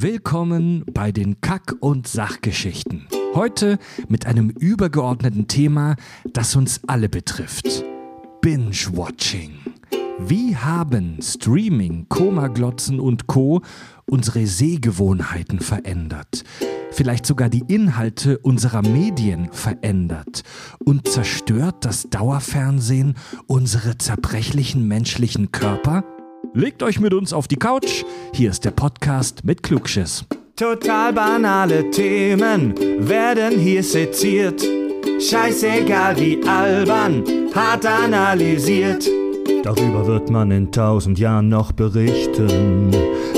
Willkommen bei den Kack- und Sachgeschichten. Heute mit einem übergeordneten Thema, das uns alle betrifft. Binge-Watching. Wie haben Streaming, Komaglotzen und Co. unsere Sehgewohnheiten verändert? Vielleicht sogar die Inhalte unserer Medien verändert? Und zerstört das Dauerfernsehen unsere zerbrechlichen menschlichen Körper? Legt euch mit uns auf die Couch. Hier ist der Podcast mit Klugschiss. Total banale Themen werden hier seziert. Scheißegal wie albern, hart analysiert. Darüber wird man in tausend Jahren noch berichten.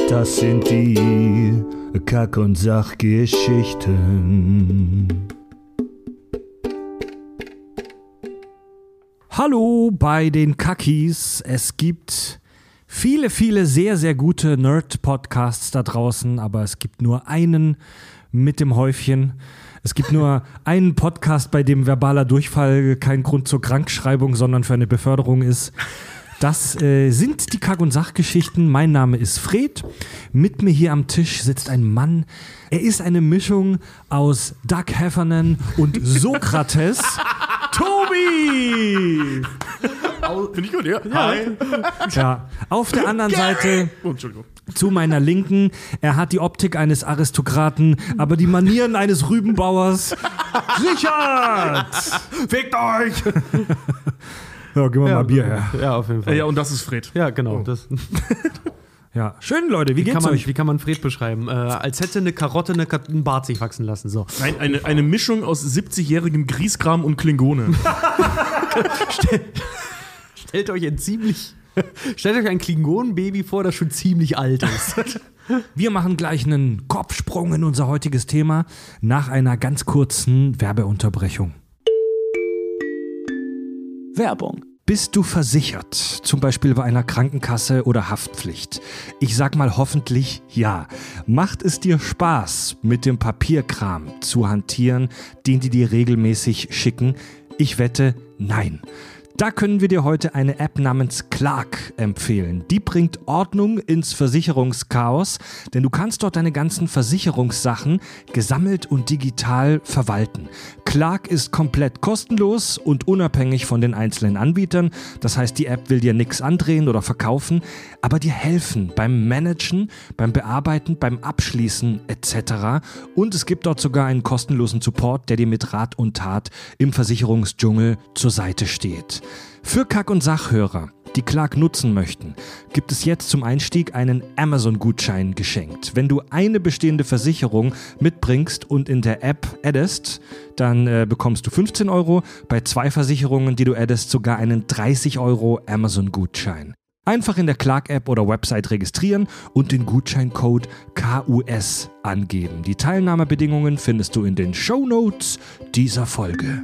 Das sind die Kack- und Sachgeschichten. Hallo bei den Kackis. Es gibt viele, viele sehr, sehr gute Nerd-Podcasts da draußen, aber es gibt nur einen mit dem Häufchen. Es gibt nur einen Podcast, bei dem verbaler Durchfall kein Grund zur Krankschreibung, sondern für eine Beförderung ist. Das äh, sind die Kack- und Sachgeschichten. Mein Name ist Fred. Mit mir hier am Tisch sitzt ein Mann. Er ist eine Mischung aus Doug Heffernan und Sokrates. Tobi! Finde ich gut, ja. Hi. Ja, auf der anderen Seite Oh, Entschuldigung. zu meiner Linken, er hat die Optik eines Aristokraten, aber die Manieren eines Rübenbauers. Richard! Fickt euch! Ja, gib mal, mal Bier her. Ja, auf jeden Fall. Ja, und das ist Fred. Ja, genau. Das, Ja, schön, Leute, wie wie, kann geht's man, euch? wie kann man Fred beschreiben? Äh, als hätte eine Karotte eine Kat einen Bart sich wachsen lassen. So. Nein, eine, eine Mischung aus 70-jährigem Grieskram und Klingone. Stellt euch ein ziemlich. Stellt euch ein Klingonenbaby vor, das schon ziemlich alt ist. Wir machen gleich einen Kopfsprung in unser heutiges Thema nach einer ganz kurzen Werbeunterbrechung. Werbung. Bist du versichert, zum Beispiel bei einer Krankenkasse oder Haftpflicht? Ich sag mal hoffentlich ja. Macht es dir Spaß, mit dem Papierkram zu hantieren, den die dir regelmäßig schicken? Ich wette, nein. Da können wir dir heute eine App namens Clark empfehlen. Die bringt Ordnung ins Versicherungschaos, denn du kannst dort deine ganzen Versicherungssachen gesammelt und digital verwalten. Clark ist komplett kostenlos und unabhängig von den einzelnen Anbietern. Das heißt, die App will dir nichts andrehen oder verkaufen, aber dir helfen beim Managen, beim Bearbeiten, beim Abschließen etc. Und es gibt dort sogar einen kostenlosen Support, der dir mit Rat und Tat im Versicherungsdschungel zur Seite steht. Für Kack- und Sachhörer, die Clark nutzen möchten, gibt es jetzt zum Einstieg einen Amazon-Gutschein geschenkt. Wenn du eine bestehende Versicherung mitbringst und in der App addest, dann äh, bekommst du 15 Euro, bei zwei Versicherungen, die du addest, sogar einen 30 Euro Amazon-Gutschein. Einfach in der Clark-App oder Website registrieren und den Gutscheincode KUS angeben. Die Teilnahmebedingungen findest du in den Show Notes dieser Folge.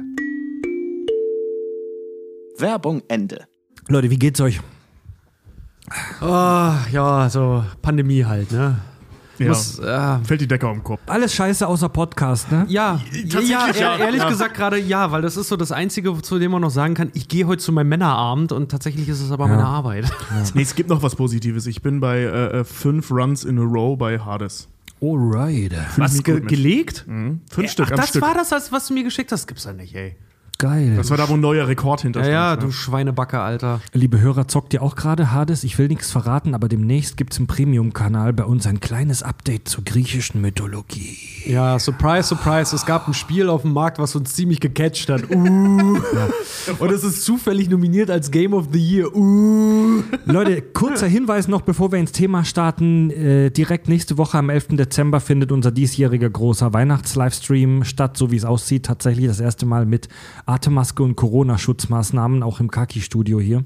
Werbung Ende. Leute, wie geht's euch? Oh, ja, so Pandemie halt, ne? Ja. Muss, äh, Fällt die Decke auf den Kopf. Alles scheiße außer Podcast, ne? ja, Tatsächlich ja, ja. ehr- ehrlich Ja. gesagt gerade ja, weil das ist so das Einzige, zu dem man noch sagen kann, ich gehe heute zu meinem Männerabend und tatsächlich ist es aber meine Arbeit. Nee, es gibt noch was Positives. Ich bin bei äh, äh, fünf Runs in a row bei Hades. Alright. Was, mich ge gelegt? Mhm. Fünf Ach, Stück am das Stück. war das, was du mir geschickt hast? Gibt's ja nicht, ey. Geil. Das war da, wo ein neuer Rekord Ja, hinterstand. ja, ne? du Schweinebacke, Alter. Liebe Hörer, zockt ihr auch gerade Hades? Ich will nichts verraten, aber demnächst gibt's im Premium-Kanal bei uns ein kleines Update zur griechischen Mythologie. Ja, surprise, surprise. Es gab ein Spiel auf dem Markt, was uns ziemlich gecatcht hat. Uh. Und es ist zufällig nominiert als Game of the Year. Uh. Leute, kurzer Hinweis noch, bevor wir ins Thema starten. Äh, direkt nächste Woche am 11. Dezember findet unser diesjähriger großer Weihnachts-Livestream statt, so wie es aussieht. Tatsächlich das erste Mal mit Atemmaske und Corona-Schutzmaßnahmen, auch im Kaki-Studio hier.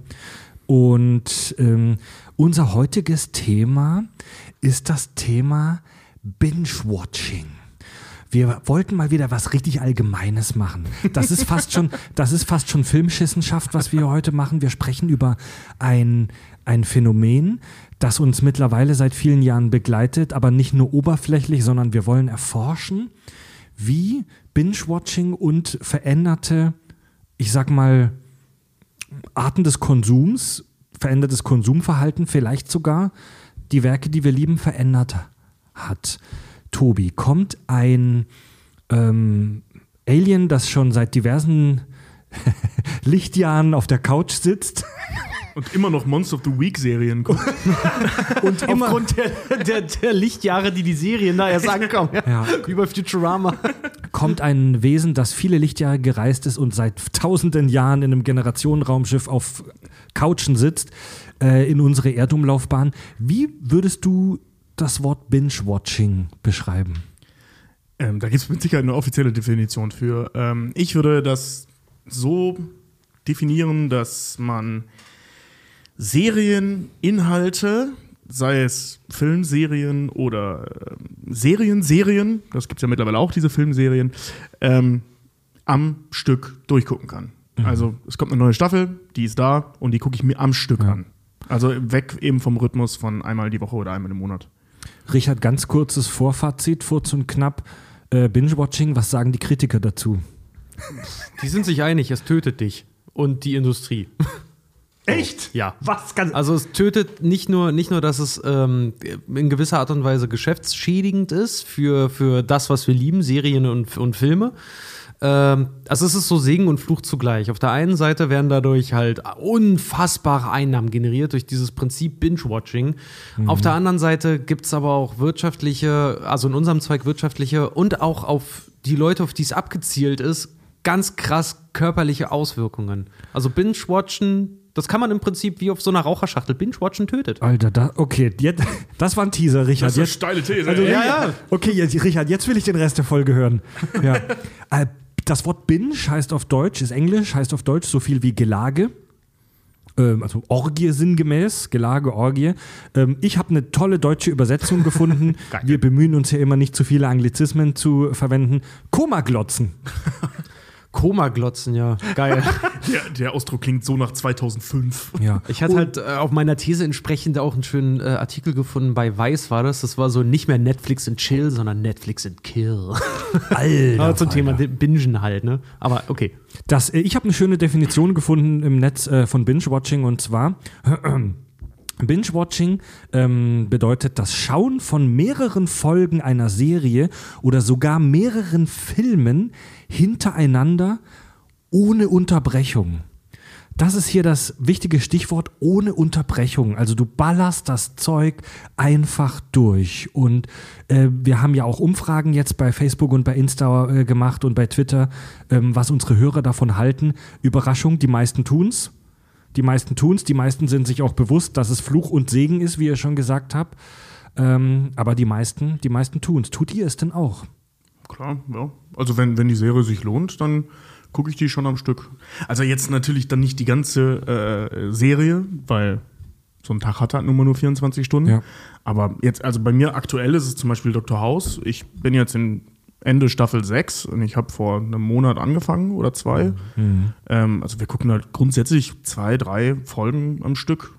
Und ähm, unser heutiges Thema ist das Thema Binge-Watching. Wir wollten mal wieder was richtig Allgemeines machen. Das ist fast schon, das ist fast schon Filmschissenschaft, was wir heute machen. Wir sprechen über ein, ein Phänomen, das uns mittlerweile seit vielen Jahren begleitet, aber nicht nur oberflächlich, sondern wir wollen erforschen, wie Binge-Watching und veränderte, ich sag mal, Arten des Konsums, verändertes Konsumverhalten, vielleicht sogar die Werke, die wir lieben, verändert hat. Tobi, kommt ein ähm, Alien, das schon seit diversen Lichtjahren auf der Couch sitzt Und immer noch Monster of the Week Serien guckt. und immer Aufgrund der, der, der Lichtjahre, die die Serien da erst ankommen. Ja. Wie bei Futurama. kommt ein Wesen, das viele Lichtjahre gereist ist und seit tausenden Jahren in einem Generationenraumschiff auf Couchen sitzt, äh, in unsere Erdumlaufbahn. Wie würdest du das Wort Binge-Watching beschreiben? Ähm, da gibt es mit Sicherheit eine offizielle Definition für. Ähm, ich würde das so definieren, dass man Serieninhalte, sei es Filmserien oder ähm, Serienserien, das gibt es ja mittlerweile auch, diese Filmserien, ähm, am Stück durchgucken kann. Also es kommt eine neue Staffel, die ist da und die gucke ich mir am Stück an. Also weg eben vom Rhythmus von einmal die Woche oder einmal im Monat. Richard, ganz kurzes Vorfazit, kurz und knapp. Äh, Binge-Watching, was sagen die Kritiker dazu? Die sind sich einig, es tötet dich und die Industrie. Echt? Ja. Was kann. Also es tötet nicht nur, nicht nur dass es ähm, in gewisser Art und Weise geschäftsschädigend ist für, für das, was wir lieben, Serien und, und Filme. Ähm, also es ist so Segen und Fluch zugleich. Auf der einen Seite werden dadurch halt unfassbare Einnahmen generiert durch dieses Prinzip Binge-Watching. Auf der anderen Seite gibt es aber auch wirtschaftliche, also in unserem Zweig wirtschaftliche und auch auf die Leute, auf die es abgezielt ist, ganz krass körperliche Auswirkungen. Also Binge-Watchen, das kann man im Prinzip wie auf so einer Raucherschachtel. Binge-Watchen tötet. Alter, da, okay, jetzt, das war ein Teaser, Richard. jetzt, steile These. Also, ja, ja. Okay, jetzt, Richard, jetzt will ich den Rest der Folge hören. Ja. Äh, das Wort Binge heißt auf Deutsch, ist Englisch, heißt auf Deutsch so viel wie Gelage. Ähm, also Orgie sinngemäß, Gelage, Orgie. Ähm, ich habe eine tolle deutsche Übersetzung gefunden. Wir bemühen uns ja immer nicht zu viele Anglizismen zu verwenden. Komaglotzen. Koma-Glotzen, ja. Geil. Der, der Ausdruck klingt so nach 2005. Ja. Ich hatte halt äh, auf meiner These entsprechend auch einen schönen äh, Artikel gefunden. Bei Weiß war das. Das war so nicht mehr Netflix and Chill, sondern Netflix and Kill. Alter. Aber zum Thema Bingen halt, ne? Aber okay. Das, äh, ich habe eine schöne Definition gefunden im Netz äh, von Binge-Watching und zwar Binge-Watching ähm, bedeutet das Schauen von mehreren Folgen einer Serie oder sogar mehreren Filmen hintereinander ohne Unterbrechung. Das ist hier das wichtige Stichwort ohne Unterbrechung. Also du ballerst das Zeug einfach durch. Und äh, wir haben ja auch Umfragen jetzt bei Facebook und bei Insta äh, gemacht und bei Twitter, ähm, was unsere Hörer davon halten. Überraschung, die meisten tun's. Die meisten tun's, die meisten sind sich auch bewusst, dass es Fluch und Segen ist, wie ihr schon gesagt habt. Ähm, aber die meisten, die meisten tun's. Tut ihr es denn auch? Klar, ja. Also wenn, wenn die Serie sich lohnt, dann gucke ich die schon am Stück. Also jetzt natürlich dann nicht die ganze äh, Serie, weil so ein Tag hat halt nur mal nur 24 Stunden. Ja. Aber jetzt, also bei mir aktuell ist es zum Beispiel Dr. House. Ich bin jetzt in Ende Staffel 6 und ich habe vor einem Monat angefangen oder zwei. Ähm, also wir gucken halt grundsätzlich zwei, drei Folgen am Stück,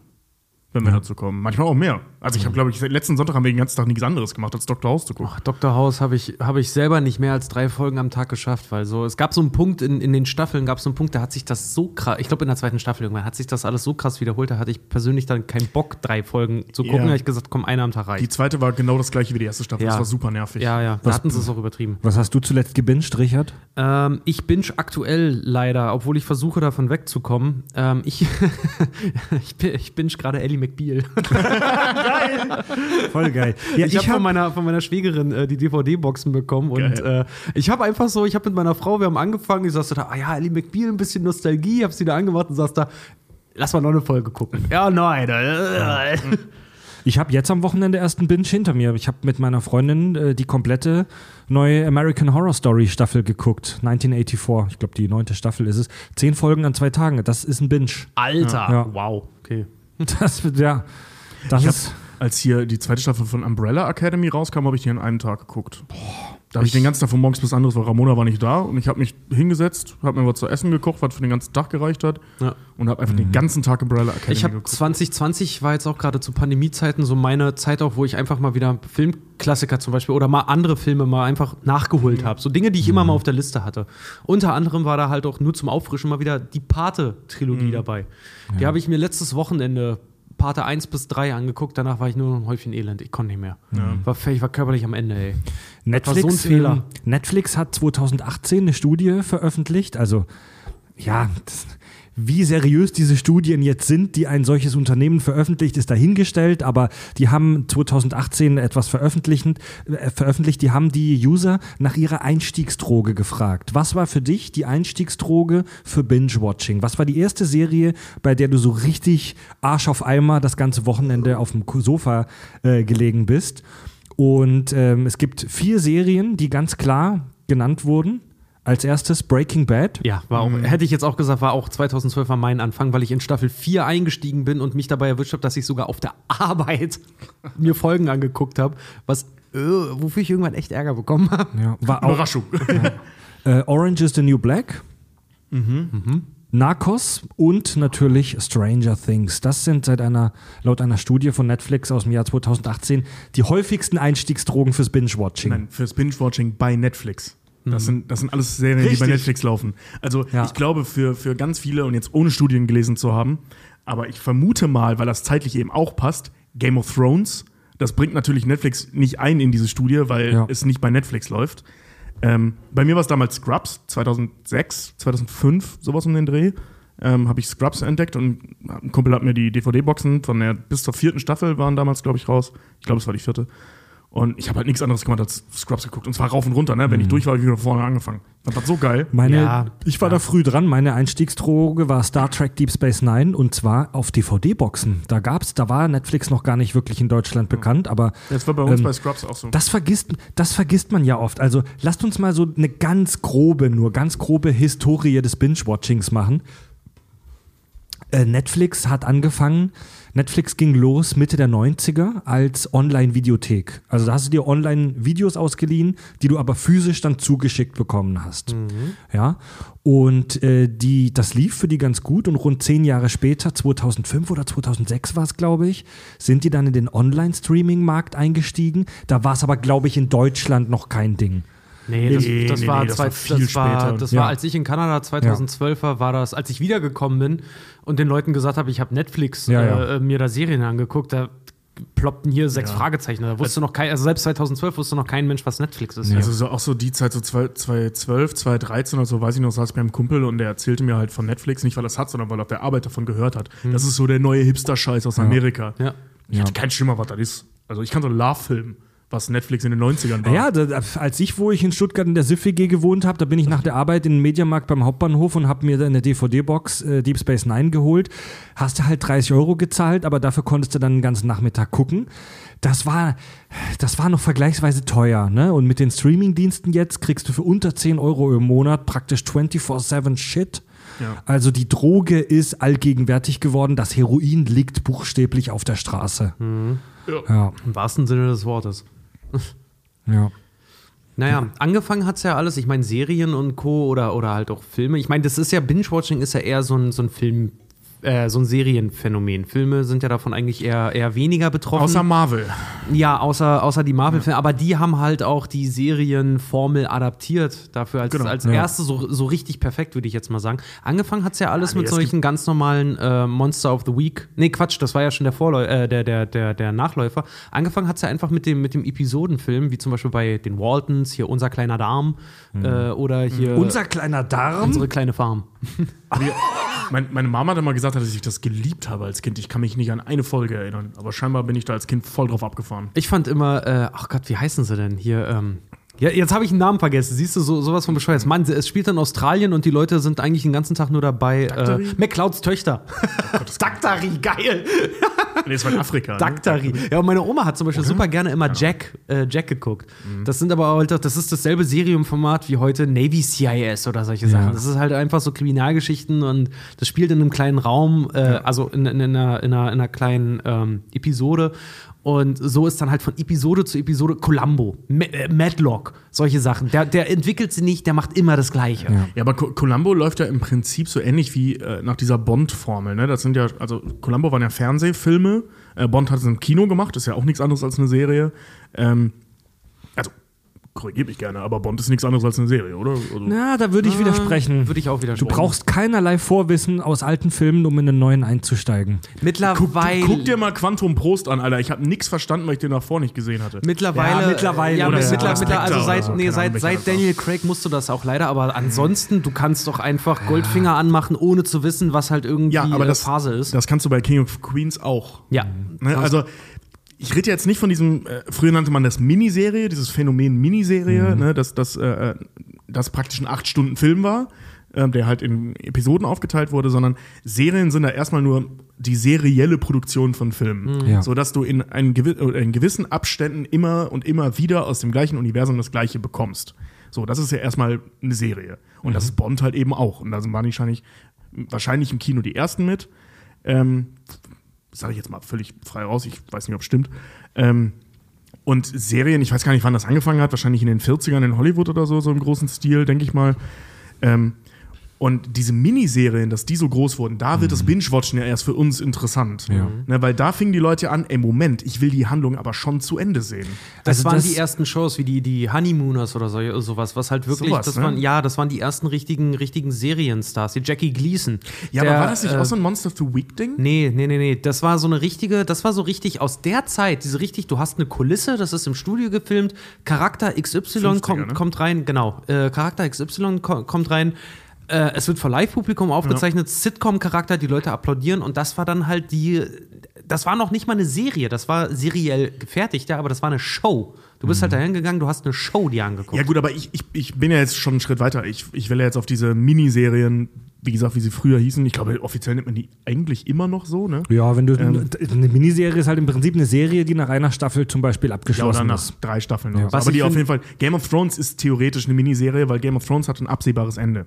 wenn wir dazu kommen. Manchmal auch mehr. Also ich habe, glaube ich, letzten Sonntag haben wir den ganzen Tag nichts anderes gemacht, als Dr. House zu gucken. Ach, Dr. House habe ich, hab ich selber nicht mehr als drei Folgen am Tag geschafft, weil so, es gab so einen Punkt in, in den Staffeln, gab es so einen Punkt, da hat sich das so krass, ich glaube in der zweiten Staffel irgendwann, hat sich das alles so krass wiederholt, da hatte ich persönlich dann keinen Bock, drei Folgen zu gucken, Ja. da habe ich gesagt, komm, einer am Tag Die reicht. zweite war genau das gleiche wie die erste Staffel. Ja. Das war super nervig. Ja, ja, da hatten sie es auch übertrieben. Was hast du zuletzt gebinged, Richard? Ähm, ich binge aktuell leider, obwohl ich versuche davon wegzukommen. Ähm, ich, ich, bin- ich binge gerade Ellie McBeal. Voll geil. Ja, ich habe von meiner, von meiner Schwägerin äh, die DVD-Boxen bekommen und äh, ich habe einfach so, ich habe mit meiner Frau, wir haben angefangen, ich saß da, ah ja, Ellie McBeal, ein bisschen Nostalgie, hab sie da angemacht und saß da, lass mal noch eine Folge gucken. Ja, nein. Äh, Ich habe jetzt am Wochenende erst einen Binge hinter mir. Ich habe mit meiner Freundin äh, die komplette neue American Horror Story Staffel geguckt. 1984. Ich glaube, die neunte Staffel ist es. Zehn Folgen an zwei Tagen. Das ist ein Binge. Alter, Ja. wow, okay. Das, ja, das Ich ist. Als hier die zweite Staffel von Umbrella Academy rauskam, habe ich die an einem Tag geguckt. da habe ich den ganzen Tag von morgens bis anderes, weil Ramona war nicht da und ich habe mich hingesetzt, habe mir was zu essen gekocht, was für den ganzen Tag gereicht hat Ja. und habe einfach den ganzen Tag Umbrella Academy Ich habe geguckt. 2020 war jetzt auch gerade zu Pandemiezeiten so meine Zeit auch, wo ich einfach mal wieder Filmklassiker zum Beispiel oder mal andere Filme mal einfach nachgeholt habe. So Dinge, die ich immer mal auf der Liste hatte. Unter anderem war da halt auch nur zum Auffrischen mal wieder die Pate-Trilogie dabei. Die habe ich mir letztes Wochenende Parte 1 bis 3 angeguckt, danach war ich nur noch ein Häufchen Elend. Ich konnte nicht mehr. War, ich war körperlich am Ende, ey. Netflix, so Netflix hat 2018 eine Studie veröffentlicht. Also, ja, das, wie seriös diese Studien jetzt sind, die ein solches Unternehmen veröffentlicht, ist dahingestellt. Aber die haben 2018 etwas veröffentlicht, äh, veröffentlicht. Die haben die User nach ihrer Einstiegsdroge gefragt. Was war für dich die Einstiegsdroge für Binge-Watching? Was war die erste Serie, bei der du so richtig Arsch auf Eimer das ganze Wochenende auf dem Sofa äh, gelegen bist? Und ähm, es gibt vier Serien, die ganz klar genannt wurden. Als erstes Breaking Bad. Ja, war auch, hätte ich jetzt auch gesagt, war auch 2012 war mein Anfang, weil ich in Staffel 4 eingestiegen bin und mich dabei erwischt habe, dass ich sogar auf der Arbeit mir Folgen angeguckt habe, was äh, wofür ich irgendwann echt Ärger bekommen habe. Ja, war auch Überraschung. äh, Orange is the New Black. Narcos und natürlich Stranger Things. Das sind seit einer, laut einer Studie von Netflix aus dem Jahr 2018 die häufigsten Einstiegsdrogen fürs Binge-Watching. Nein, fürs Binge-Watching bei Netflix. Das, sind, das sind alles Serien, die Richtig. bei Netflix laufen. Also Ja. ich glaube, für, für ganz viele, und jetzt ohne Studien gelesen zu haben, aber ich vermute mal, weil das zeitlich eben auch passt, Game of Thrones, das bringt natürlich Netflix nicht ein in diese Studie, weil Ja. es nicht bei Netflix läuft. Ähm, bei mir war es damals Scrubs, 2006, 2005, sowas um den Dreh. Ähm, habe ich Scrubs entdeckt und ein Kumpel hat mir die DVD-Boxen von der bis zur vierten Staffel waren damals, glaube ich, raus. Ich glaube, es war die vierte. Und ich habe halt nichts anderes gemacht als Scrubs geguckt. Und zwar rauf und runter, ne? Wenn ich durch war, habe ich wieder vorne angefangen. Das war so geil. Meine, Ja, ich war da früh dran. Meine Einstiegsdroge war Star Trek Deep Space Nine und zwar auf DVD-Boxen. Da gab's, da war Netflix noch gar nicht wirklich in Deutschland bekannt, aber Das war bei uns Ähm, bei Scrubs auch so. Das vergisst, das vergisst man ja oft. Also lasst uns mal so eine ganz grobe, nur ganz grobe Historie des Binge-Watchings machen. Äh, Netflix hat angefangen, Netflix ging los Mitte der 90er als Online-Videothek. Also da hast du dir Online-Videos ausgeliehen, die du aber physisch dann zugeschickt bekommen hast. Ja. Und äh, die, das lief für die ganz gut und rund zehn Jahre später, 2005 oder 2006 war es, glaube ich, sind die dann in den Online-Streaming-Markt eingestiegen. Da war es aber, glaube ich, in Deutschland noch kein Ding. Nee, das, Nee, das nee, war, nee, das zwei, war viel das war, später. das Ja. war, als ich in Kanada 2012 war, war das, als ich wiedergekommen bin und den Leuten gesagt habe, ich habe Netflix Ja, ja. Äh, mir da Serien angeguckt, da ploppten hier sechs Ja. Fragezeichen. Da wusste noch kein, also selbst 2012 wusste noch kein Mensch, was Netflix ist. Also so, auch so die Zeit, so zwei- 2012, 2013 oder so, weiß ich noch, saß ich beim Kumpel und der erzählte mir halt von Netflix, nicht weil er es hat, sondern weil er auf der Arbeit davon gehört hat. Das ist so der neue Hipster-Scheiß aus Amerika. Ja. Ich hatte keinen Schimmer, was das ist. Also ich kann so Love-Film, was Netflix in den 90ern war. Ja, da, als ich, wo ich in Stuttgart in der SIF-WG gewohnt habe, da bin ich nach der Arbeit in den Mediamarkt beim Hauptbahnhof und habe mir da eine DVD-Box äh, Deep Space Nine geholt. Hast du halt 30 Euro gezahlt, aber dafür konntest du dann den ganzen Nachmittag gucken. Das war, das war noch vergleichsweise teuer. Ne? Und mit den Streaming-Diensten jetzt kriegst du für unter 10 Euro im Monat praktisch 24-7 Shit. Ja. Also die Droge ist allgegenwärtig geworden. Das Heroin liegt buchstäblich auf der Straße. Ja, Im wahrsten Sinne des Wortes. Ja. Naja, angefangen hat es ja alles, ich meine, Serien und Co. oder, oder halt auch Filme. Ich meine, das ist ja, Binge-Watching ist ja eher so ein, so ein Film, äh, so ein Serienphänomen. Filme sind ja davon eigentlich eher, eher weniger betroffen. Außer Marvel. Ja, außer, außer die Marvel-Filme, aber die haben halt auch die Serienformel adaptiert dafür als, Genau, als ja. erste so, so richtig perfekt, würde ich jetzt mal sagen. Angefangen hat es ja alles nee, mit solchen ganz normalen äh, Monster of the Week. Nee, Quatsch, das war ja schon der Vorläu äh, der, der, der, der Nachläufer. Angefangen hat es ja einfach mit dem, mit dem Episodenfilm, wie zum Beispiel bei den Waltons, hier Unser kleiner Darm äh, oder hier Unser kleiner Darm. unsere kleine Farm. Wir- mein, meine Mama hat immer gesagt, dass ich das geliebt habe als Kind. Ich kann mich nicht an eine Folge erinnern. Aber scheinbar bin ich da als Kind voll drauf abgefahren. Ich fand immer, äh, ach Gott, wie heißen sie denn hier? Ähm, ja, jetzt habe ich einen Namen vergessen. Siehst du, so, sowas von bescheuert. Mann, es spielt in Australien und die Leute sind eigentlich den ganzen Tag nur dabei. Äh? McClouds Töchter. Daktari, geil. Nee, das war in Afrika. Ne? Daktari. Ja, und meine Oma hat zum Beispiel super gerne immer Jack, äh, Jack geguckt. Das sind aber halt, auch- das ist dasselbe Seriumformat wie heute Navy CIS oder solche Sachen. Das ist halt einfach so Kriminalgeschichten und das spielt in einem kleinen Raum, äh, also in, in, in, einer, in, einer, in einer kleinen ähm, Episode. Und so ist dann halt von Episode zu Episode Columbo, äh, Madlock, solche Sachen. Der, der entwickelt sie nicht, der macht immer das Gleiche. Ja, aber Co- Columbo läuft ja im Prinzip so ähnlich wie äh, nach dieser Bond-Formel. Ne? Das sind ja, also Columbo waren ja Fernsehfilme. Äh, Bond hat es im Kino gemacht, ist ja auch nichts anderes als eine Serie. Ähm, korrigiert mich gerne, aber Bond ist nichts anderes als eine Serie, oder? Also, Na, da würde ich widersprechen. Würde ich auch Du widersprechen. brauchst keinerlei Vorwissen aus alten Filmen, um in den neuen einzusteigen. guck, mittlerweile. guck dir mal Quantum Prost an, Alter. Ich habe nichts verstanden, weil ich den davor nicht gesehen hatte. Mittlerweile, Ja, mittlerweile. ja, Oder ja. mittler, mittler, also seit, oder so, nee, seit, seit. Daniel Craig musst du das auch leider, aber ansonsten, du kannst doch einfach Goldfinger anmachen, ohne zu wissen, was halt irgendwie Ja, aber das, Phase ist. das kannst du bei King of Queens auch. ja. Ne? Also, ich rede jetzt nicht von diesem, äh, früher nannte man das Miniserie, dieses Phänomen Miniserie, ne? dass das, äh, das praktisch ein acht Stunden Film war, äh, der halt in Episoden aufgeteilt wurde, sondern Serien sind da erstmal nur die serielle Produktion von Filmen. Ja. So dass du in, einen gewi in gewissen Abständen immer und immer wieder aus dem gleichen Universum das Gleiche bekommst. So, das ist ja erstmal eine Serie. Und das ist Bond halt eben auch. Und da waren wahrscheinlich, wahrscheinlich im Kino die ersten mit. Ähm, sage ich jetzt mal völlig frei raus, ich weiß nicht, ob es stimmt. Ähm, und Serien, ich weiß gar nicht, wann das angefangen hat, wahrscheinlich in den 40ern in Hollywood oder so, so im großen Stil, denke ich mal. Ähm, und diese Miniserien, dass die so groß wurden, da wird das Binge-Watchen ja erst für uns interessant. Ja. Ne, weil da fingen die Leute an, ey, Moment, ich will die Handlung aber schon zu Ende sehen. Das Also waren das- die ersten Shows, wie die, die Honeymooners oder so, sowas, was halt wirklich, Sowas, das ne? waren, ja, das waren die ersten richtigen, richtigen Serienstars, die Jackie Gleason. Ja, Der, aber war das nicht äh, auch so ein Monster of the Week-Ding? Nee, nee, nee, nee. Das war so eine richtige, das war so richtig aus der Zeit, diese richtig, du hast eine Kulisse, das ist im Studio gefilmt, Charakter XY 50er, kommt, ne? kommt rein, genau, äh, Charakter XY ko kommt rein, äh, es wird vor Live-Publikum aufgezeichnet, Sitcom-Charakter, die Leute applaudieren und das war dann halt die, das war noch nicht mal eine Serie, das war seriell gefertigt, ja, aber das war eine Show. Du bist halt dahin gegangen, du hast eine Show dir angeguckt. Mhm. Ja, gut, aber ich, ich, ich bin ja jetzt schon einen Schritt weiter. Ich, ich will ja jetzt auf diese Miniserien, wie gesagt, wie sie früher hießen. Ich glaube, offiziell nennt man die eigentlich immer noch so, ne? Ja, wenn du Ähm. eine Miniserie ist halt im Prinzip eine Serie, die nach einer Staffel zum Beispiel Ja, oder abgeschlossen nach ist. drei Staffeln. Ja. so. Was Aber die auf jeden Fall. Game of Thrones ist theoretisch eine Miniserie, weil Game of Thrones hat ein absehbares Ende.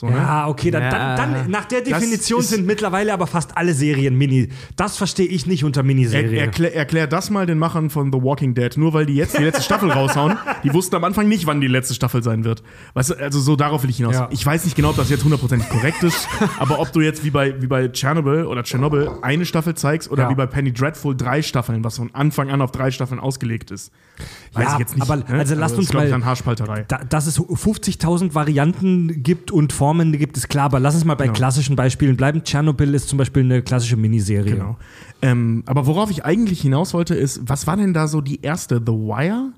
So, ne? Ja, okay, dann, Ja. dann, dann nach der Definition sind mittlerweile aber fast alle Serien Mini. Das verstehe ich nicht unter Miniserie. Er, erklär, erklär das mal den Machern von The Walking Dead. Nur weil die jetzt die letzte Staffel raushauen, die wussten am Anfang nicht, wann die letzte Staffel sein wird. Weißt du, also so darauf will ich hinaus. Ja. Ich weiß nicht genau, ob das jetzt hundertprozentig korrekt ist, aber ob du jetzt wie bei, wie bei Chernobyl oder Chernobyl eine Staffel zeigst oder Ja. wie bei Penny Dreadful drei Staffeln, was von Anfang an auf drei Staffeln ausgelegt ist. Weiß Ja, ich jetzt nicht. aber also lasst das uns ist, glaub ich, mal- dann Haarspalterei. Da, dass es 50.000 Varianten gibt und Formen gibt, ist klar. Aber lass uns mal bei Genau. klassischen Beispielen bleiben. Tschernobyl ist zum Beispiel eine klassische Miniserie. Genau. Ähm, aber worauf ich eigentlich hinaus wollte, ist, was war denn da so die erste? The Wire?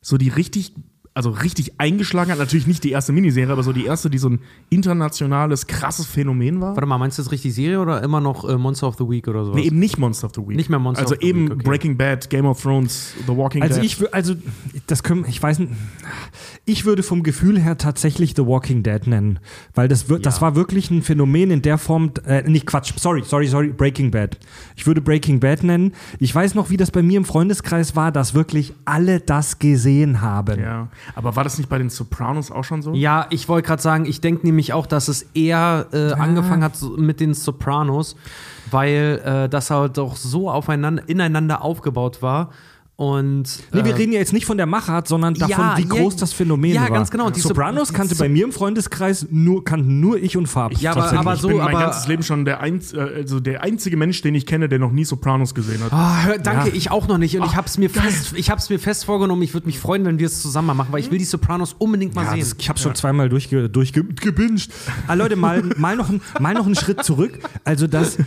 So die richtig, also richtig eingeschlagen hat, natürlich nicht die erste Miniserie, aber so die erste, die so ein internationales, krasses Phänomen war. Warte mal, meinst du das richtig Serie oder immer noch äh, Monster of the Week oder sowas? Nee, eben nicht Monster of the Week. Nicht mehr Monster also of the eben Week, okay. Breaking Bad, Game of Thrones, The Walking Also Dead. ich, wür- also das können, ich weiß nicht, ich würde vom Gefühl her tatsächlich The Walking Dead nennen, weil das, wir- das war wirklich ein Phänomen in der Form, äh, nicht Quatsch, sorry, sorry, sorry, Breaking Bad. Ich würde Breaking Bad nennen. Ich weiß noch, wie das bei mir im Freundeskreis war, dass wirklich alle das gesehen haben. ja, aber war das nicht bei den Sopranos auch schon so? Ja, ich wollte gerade sagen, ich denke nämlich auch, dass es eher äh, angefangen hat mit den Sopranos, weil äh, das halt doch so aufeinander, ineinander aufgebaut war. Und Nee, wir äh, reden ja jetzt nicht von der Machart, sondern davon, Ja, wie ja, groß das Phänomen ja, war. ganz genau. Die Sopranos Sop- kannte bei mir im Freundeskreis nur, kannten nur ich und Farb. Ja, aber- aber ich so, bin mein aber- ganzes Leben schon der, einz, äh, also der einzige Mensch, den ich kenne, der noch nie Sopranos gesehen hat. Hör, danke, Ja. ich auch noch nicht. Und ich habe es mir, fest, ich hab's mir fest vorgenommen. Ich würde mich freuen, wenn wir es zusammen mal machen, weil ich will die Sopranos unbedingt mal Ja, sehen. das, ich habe schon zweimal durchge, durchgebinged. Ah, Leute, mal, mal, noch ein, mal noch einen Schritt zurück. Also das,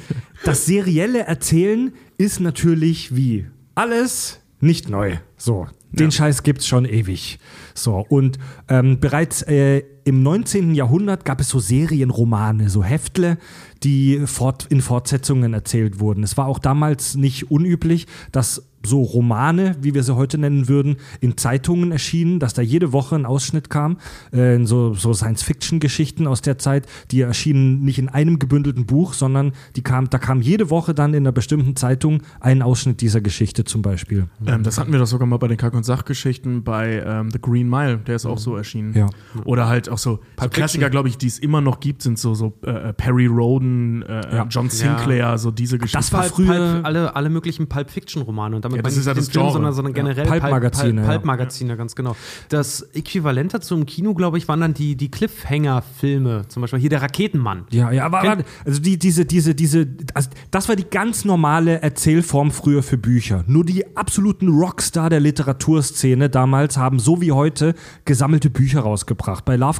das serielle Erzählen ist natürlich wie alles nicht neu. So, den Scheiß gibt's schon ewig. So, und ähm, bereits äh, im 19. Jahrhundert gab es so Serienromane, so Heftle, die fort, in Fortsetzungen erzählt wurden. Es war auch damals nicht unüblich, dass so Romane, wie wir sie heute nennen würden, in Zeitungen erschienen, dass da jede Woche ein Ausschnitt kam, äh, so, so Science-Fiction-Geschichten aus der Zeit, die erschienen nicht in einem gebündelten Buch, sondern die kam, da kam jede Woche dann in einer bestimmten Zeitung ein Ausschnitt dieser Geschichte zum Beispiel. Ähm, das hatten wir doch sogar mal bei den Kack- und Sachgeschichten bei ähm, The Green Mile, der ist auch so erschienen. Ja. Oder halt auch so, so Klassiker, glaube ich, die es immer noch gibt, sind so, so äh, Perry Roden, äh, Ja. John Sinclair, so diese Geschichten. Das war Pulp, früher- Pulp, alle, alle möglichen Pulp Fiction Romane und damit Ja, das ist ja ich nicht das Film, Genre. sondern, sondern Ja. generell Pulp-Magazine, ja. Pulp, Magazine, ganz genau. Das Äquivalent dazu im Kino, glaube ich, waren dann die, die Cliffhanger-Filme, zum Beispiel hier der Raketenmann. Ja, ja, aber, aber also die, diese, diese, diese, also das war die ganz normale Erzählform früher für Bücher. Nur die absoluten Rockstar der Literaturszene damals haben so wie heute gesammelte Bücher rausgebracht. Bei Lovecraft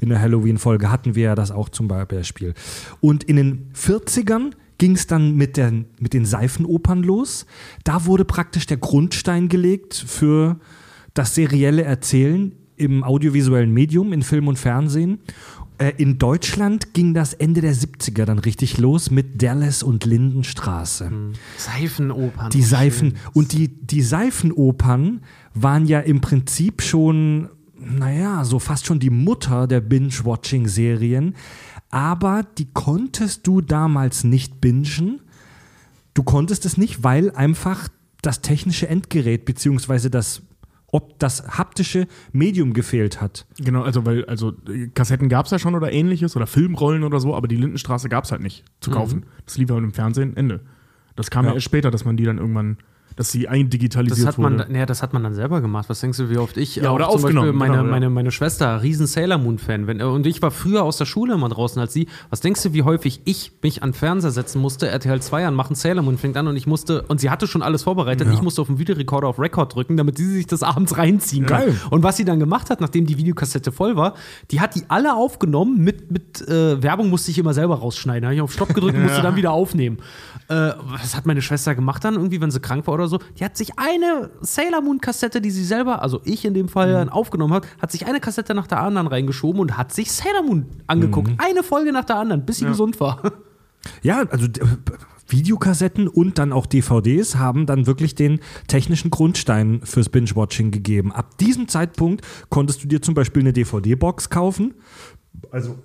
in der Halloween-Folge hatten wir ja das auch zum Beispiel. Und in den 40ern ging es dann mit, den mit den Seifenopern los. Da wurde praktisch der Grundstein gelegt für das serielle Erzählen im audiovisuellen Medium, in Film und Fernsehen. Äh, In Deutschland ging das Ende der 70er dann richtig los mit Dallas und Lindenstraße. Seifenopern. Die Seifen und die, die Seifenopern waren ja im Prinzip schon, naja, so fast schon die Mutter der Binge-Watching-Serien. Aber die konntest du damals nicht bingen. Du konntest es nicht, weil einfach das technische Endgerät beziehungsweise das, ob das haptische Medium gefehlt hat. Genau, also weil, also äh, Kassetten gab es ja schon oder ähnliches oder Filmrollen oder so, aber die Lindenstraße gab es halt nicht zu kaufen. Das lief ja im Fernsehen, Ende. Das kam ja. Ja. erst später, dass man die dann irgendwann, dass sie eindigitalisiert Das hat, man, wurde. naja, das hat man dann selber gemacht. Was denkst du, wie oft ich Ja, oder zum Beispiel aufgenommen, meine, genau, ja. meine, meine Schwester, riesen Sailor Moon-Fan, und ich war früher aus der Schule immer draußen als sie. Was denkst du, wie häufig ich mich an Fernseher setzen musste, RTL 2 anmachen, Sailor Moon fängt an und ich musste, und sie hatte schon alles vorbereitet, ich musste auf den Videorekorder auf Record drücken, damit sie sich das abends reinziehen kann. Geil. Und was sie dann gemacht hat, nachdem die Videokassette voll war, die hat die alle aufgenommen, mit, mit äh, Werbung musste ich immer selber rausschneiden. Habe ich auf Stopp gedrückt und musste dann wieder aufnehmen. Äh, was hat meine Schwester gemacht dann, irgendwie, wenn sie krank war oder so? Die hat sich eine Sailor Moon-Kassette, die sie selber, also ich in dem Fall, dann aufgenommen hat, hat sich eine Kassette nach der anderen reingeschoben und hat sich Sailor Moon angeguckt. Eine Folge nach der anderen, bis sie gesund war. Ja, also d- Videokassetten und dann auch DVDs haben dann wirklich den technischen Grundstein fürs Binge-Watching gegeben. Ab diesem Zeitpunkt konntest du dir zum Beispiel eine DVD-Box kaufen. Also